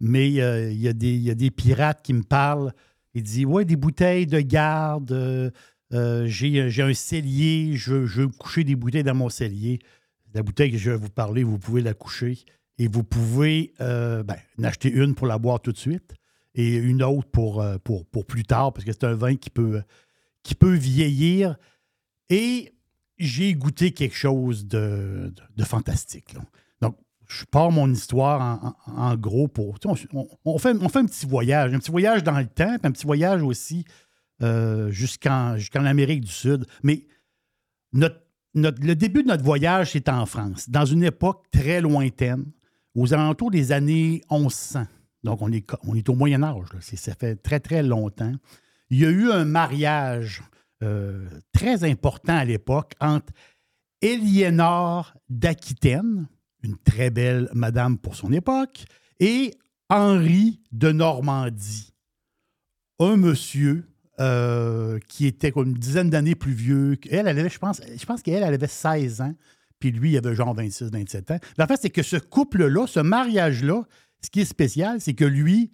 mais euh, il y, a des- il y a des pirates qui me parlent. Il dit Ouais, des bouteilles de garde, euh, euh, j'ai un cellier, je, veux coucher des bouteilles dans mon cellier. La bouteille que je vais vous parler, vous pouvez la coucher et vous pouvez ben, en acheter une pour la boire tout de suite et une autre pour, pour, pour plus tard, parce que c'est un vin qui peut, qui peut vieillir. Et j'ai goûté quelque chose de, de- fantastique. Donc, je pars mon histoire en, gros pour. On, fait, on fait un petit voyage, un petit voyage dans le temps, puis un petit voyage aussi euh, jusqu'en Amérique du Sud. Mais notre, notre- le début de notre voyage, c'est en France, dans une époque très lointaine, aux alentours des années 1100. Donc, on est, on est au Moyen Âge, ça fait très, très longtemps. Il y a eu un mariage euh, très important à l'époque entre Éliénore d'Aquitaine, une très belle madame pour son époque, et Henri de Normandie, un monsieur euh, qui était une dizaine d'années plus vieux. Elle, elle avait, je pense, je pense qu'elle, elle avait 16 ans, puis lui, il avait genre 26, 27 ans. La fait, c'est que ce couple-là, ce mariage-là, ce qui est spécial, c'est que lui,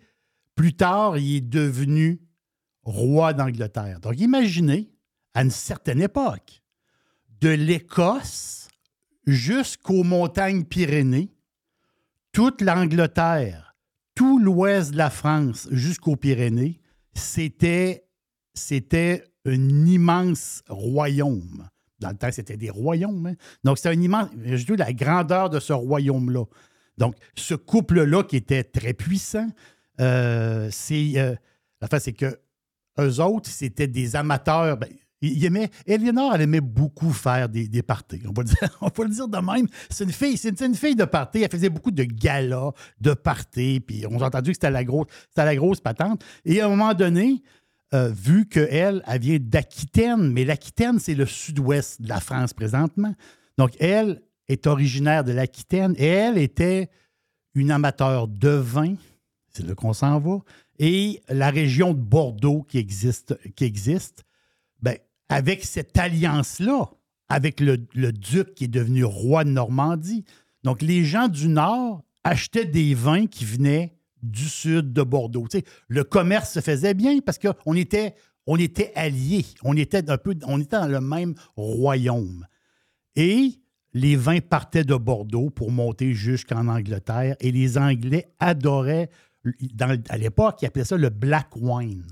plus tard, il est devenu roi d'Angleterre. Donc, imaginez, à une certaine époque, de l'Écosse jusqu'aux montagnes Pyrénées, toute l'Angleterre, tout l'ouest de la France jusqu'aux Pyrénées, c'était, c'était un immense royaume. Dans le temps, c'était des royaumes. hein. Donc, c'est un immense. Je dis la grandeur de ce royaume-là. Donc, ce couple-là qui était très puissant, euh, c'est. euh, la fin, c'est que eux autres, c'était des amateurs. ben, ils aimaient, Eleanor, elle aimait beaucoup faire des, parties. [laughs] On va, le dire, de même. C'est une fille, c'est une fille de party. Elle faisait beaucoup de galas, de parties. Puis on a entendu que c'était la grosse, la grosse patente. Et à un moment donné, euh, vu qu'elle, elle vient d'Aquitaine, mais l'Aquitaine, c'est le sud-ouest de la France présentement. Donc, elle est originaire de l'Aquitaine elle était une amateur de vin. C'est là qu'on s'en va. Et la région de Bordeaux qui existe, avec cette alliance-là, avec le, duc qui est devenu roi de Normandie. Donc, les gens du Nord achetaient des vins qui venaient du sud de Bordeaux. Tu sais, le commerce se faisait bien parce qu'on était, on était alliés. On était dans le même royaume. Et les vins partaient de Bordeaux pour monter jusqu'en Angleterre. Et les Anglais adoraient, à l'époque, ils appelaient ça le black wine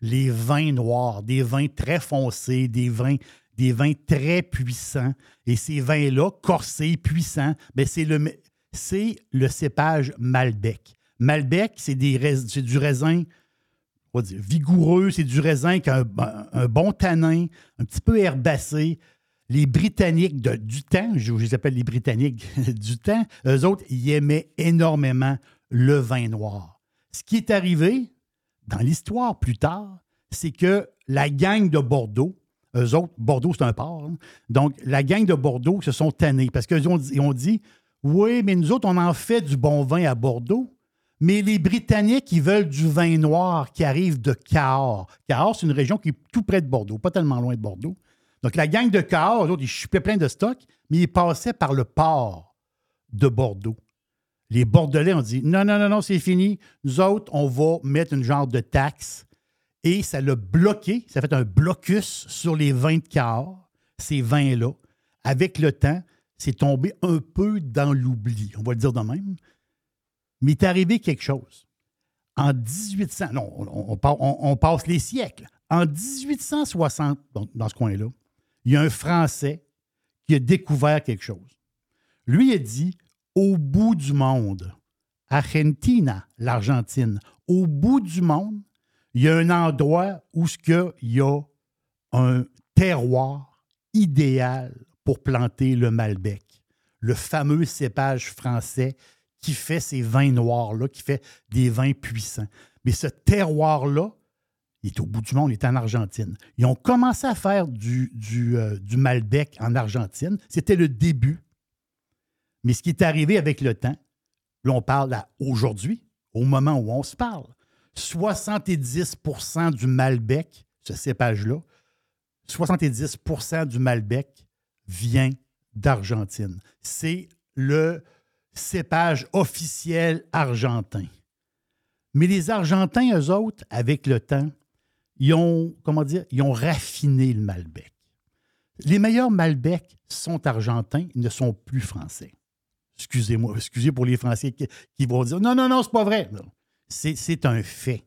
les vins noirs, des vins très foncés, des vins, des vins très puissants. Et ces vins-là, corsés, puissants, ben c'est le, cépage Malbec. Malbec, c'est, du raisin on dire, vigoureux, c'est du raisin qui a un, un- un bon tanin, un petit peu herbacé. Les Britanniques de- du temps, je, je les appelle les Britanniques [laughs] du temps, eux autres, ils aimaient énormément le vin noir. Ce qui est arrivé, dans l'histoire plus tard, c'est que la gang de Bordeaux, eux autres, Bordeaux, c'est un port, hein, donc la gang de Bordeaux se sont tannés parce qu'ils ont, dit- Oui, mais nous autres, on en fait du bon vin à Bordeaux, mais les Britanniques, ils veulent du vin noir qui arrive de Cahors. Cahors, c'est une région qui est tout près de Bordeaux, pas tellement loin de Bordeaux. Donc la gang de Cahors, eux autres, ils chupaient plein de stock, mais ils passaient par le port de Bordeaux. Les Bordelais ont dit non, non, non, non, c'est fini. Nous autres, on va mettre une genre de taxe. Et ça l'a bloqué, ça a fait un blocus sur les vins de Cahors, ces vins-là. Avec le temps, c'est tombé un peu dans l'oubli, on va le dire de même. Mais il est arrivé quelque chose. En 1800, non, on, on pa- on- on passe les siècles. En 1860, donc dans ce coin-là, il y a un Français qui a découvert quelque chose. Lui a dit au bout du monde, Argentina, l'Argentine, au bout du monde, il y a un endroit où il y a un terroir idéal pour planter le Malbec, le fameux cépage français qui fait ces vins noirs-là, qui fait des vins puissants. Mais ce terroir-là, il est au bout du monde, il est en Argentine. Ils ont commencé à faire du, du, euh, du Malbec en Argentine. C'était le début. Mais ce qui est arrivé avec le temps, là, on parle à aujourd'hui, au moment où on se parle, 70% du Malbec, ce cépage-là, 70% du Malbec vient d'Argentine. C'est le cépage officiel argentin. Mais les Argentins, eux autres, avec le temps, ils ont, comment dire, ils ont raffiné le Malbec. Les meilleurs Malbec sont argentins, ils ne sont plus français. Excusez-moi, excusez pour les Français qui, vont dire non, non, non, c'est pas vrai. C'est un fait.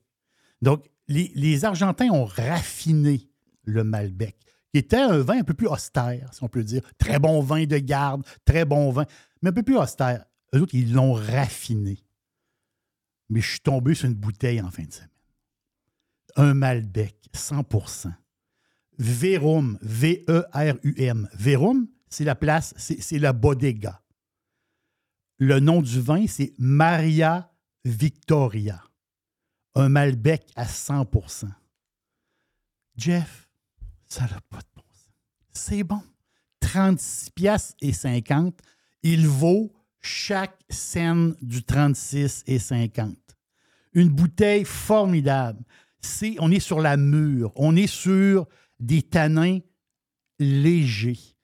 Donc, les, Argentins ont raffiné le Malbec, qui était un vin un peu plus austère, si on peut dire. Très bon vin de garde, très bon vin, mais un peu plus austère. Eux autres, ils l'ont raffiné. Mais je suis tombé sur une bouteille en fin de semaine. Un Malbec, 100% Verum, V-E-R-U-M. Verum, c'est la place, c'est la bodega. Le nom du vin, c'est Maria Victoria. Un Malbec à 100% Jeff, ça n'a pas de bon sens. C'est bon. 36 piastres et 50. Il vaut chaque scène du 36 et 50. Une bouteille formidable. On est sur la mûre. On est sur des tanins légers.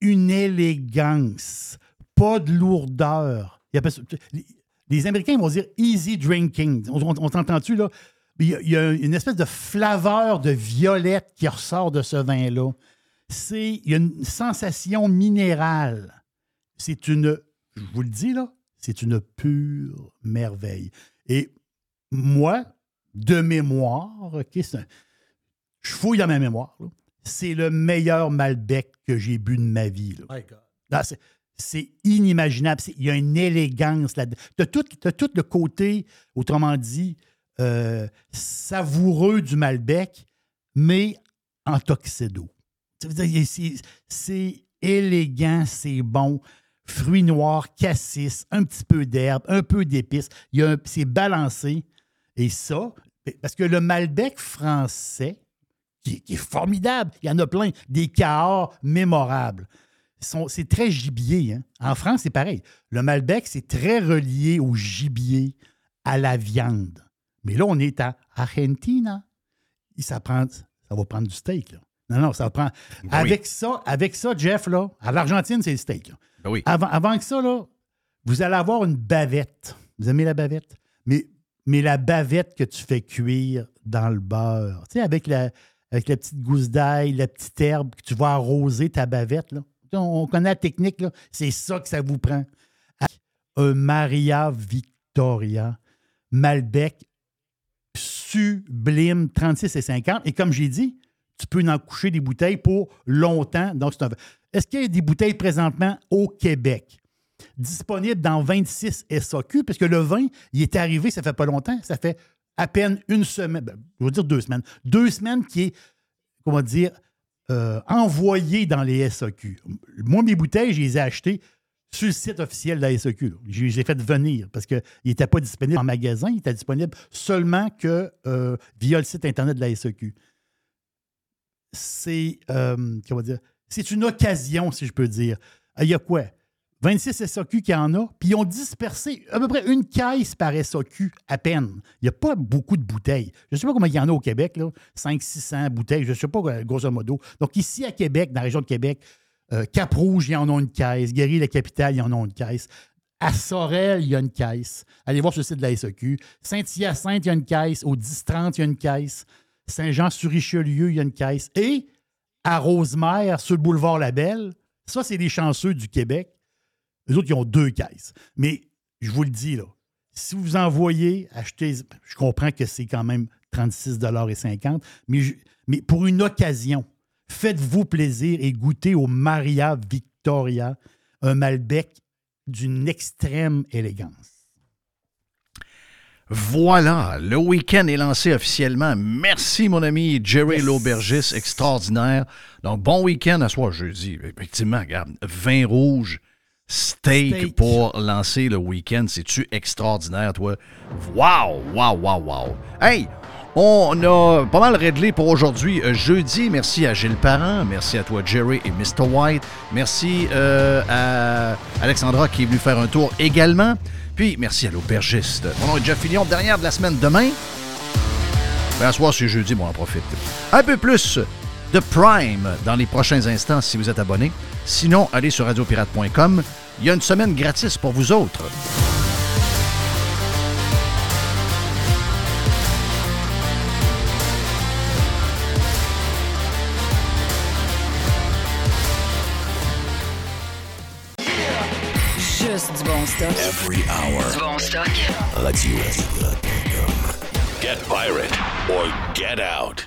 Une élégance. Pas de lourdeur. Il appelle ça- les- Américains vont dire easy drinking. On, on- on t'entend-tu, là? Il y, a, il y a une espèce de flaveur de violette qui ressort de ce vin-là. C'est, il y a une sensation minérale. C'est une, je vous le dis, là, c'est une pure merveille. Et moi, de mémoire, OK, c'est un- je fouille dans ma mémoire, c'est le meilleur Malbec que j'ai bu de ma vie. là. Non, c'est- c'est inimaginable. Il y a une élégance là-dedans. Tu as tout, le côté, autrement dit, euh, savoureux du Malbec, mais en tuxedo. C'est- élégant, c'est bon. Fruits noirs, cassis, un petit peu d'herbe, un peu d'épices. C'est balancé. Et ça, parce que le Malbec français, qui, qui est formidable, il y en a plein, des Cahors mémorables. C'est très gibier. hein. En France, c'est pareil. Le Malbec, c'est très relié au gibier, à la viande. Mais là, on est à Argentina. Et ça, prend, ça va prendre du steak. Là. Non, non, ça prend. Oui. Avec ça, avec ça, Jeff, là, à l'Argentine, c'est le steak. Ben oui. Avant, avant que ça, là, vous allez avoir une bavette. Vous aimez la bavette? Mais, mais la bavette que tu fais cuire dans le beurre. Tu sais, avec la, avec la petite gousse d'ail, la petite herbe que tu vas arroser ta bavette. Là. On, on connaît la technique. C'est ça que ça vous prend. Un Maria Victoria Malbec sublime, 36 et 50. Et comme j'ai dit, tu peux en coucher des bouteilles pour longtemps. Donc, c'est un- Est-ce qu'il y a des bouteilles présentement au Québec? Disponibles dans 26 SAQ, parce que le vin, il est arrivé, ça fait pas longtemps, ça fait à peine une semaine, ben, je veux dire deux semaines. Deux semaines qui est, comment dire, euh, envoyé dans les SAQ. Moi, mes bouteilles, je les ai achetées sur le site officiel de la SAQ. Je les ai fait venir parce qu'ils n'étaient pas disponibles en magasin, ils étaient disponibles seulement que euh, via le site Internet de la SAQ. C'est, euh, dire, c'est une occasion, si je peux dire. Il y a quoi? 26 SAQ qui en a, puis ils ont dispersé à peu près une caisse par SAQ à peine. Il n'y a pas beaucoup de bouteilles. Je ne sais pas combien il y en a au Québec, là, 500-600 bouteilles, je ne sais pas, euh, grosso modo. Donc ici à Québec, dans la région de Québec, euh, Cap-Rouge, ils en ont une caisse. Guéry, la capitale, ils en ont une caisse. À Sorel, il y a une caisse. Allez voir sur le site de la SAQ. Saint-Hyacinthe, il y a une caisse. Au 10-30, il y a une caisse. Saint-Jean-sur-Richelieu, il y a une caisse. Et à Rosemère, sur le boulevard Labelle, ça, c'est les chanceux du Québec. Les autres, ils ont deux caisses. Mais je vous le dis, là, si vous envoyez acheter, je comprends que c'est quand même 36,50 mais, je- mais pour une occasion, faites-vous plaisir et goûtez au Maria Victoria, un Malbec d'une extrême élégance. Voilà, le week-end est lancé officiellement. Merci, mon ami Jerry Laubergis, extraordinaire. Donc, bon week-end à soi, jeudi. Effectivement, regarde, vin rouge, steak, Steak. pour lancer le week-end. C'est-tu extraordinaire, toi? Wow, wow, wow, wow. Hey, on a pas mal réglé pour aujourd'hui. Euh, jeudi, merci à Gilles Parent, merci à toi, Jerry et Mr. White. Merci euh, à Alexandra qui est venue faire un tour également. Puis, merci à l'aubergiste. Mon nom est Jeff Fillion, dernière de la semaine demain. Ben, à soir, c'est jeudi, bon, on en profite. Un peu plus de Prime dans les prochains instants si vous êtes abonné. Sinon, allez sur radiopirate.com. Il y a une semaine gratis pour vous autres. Juste du bon stock. Every hour. Du bon stock. Radio. Get pirate or get out.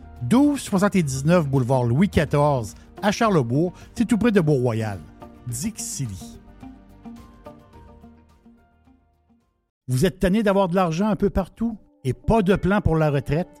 1279 boulevard Louis XIV à Charlebourg. C'est tout près de Beau-Royal. Vous êtes tanné d'avoir de l'argent un peu partout et pas de plan pour la retraite?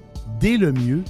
dès le.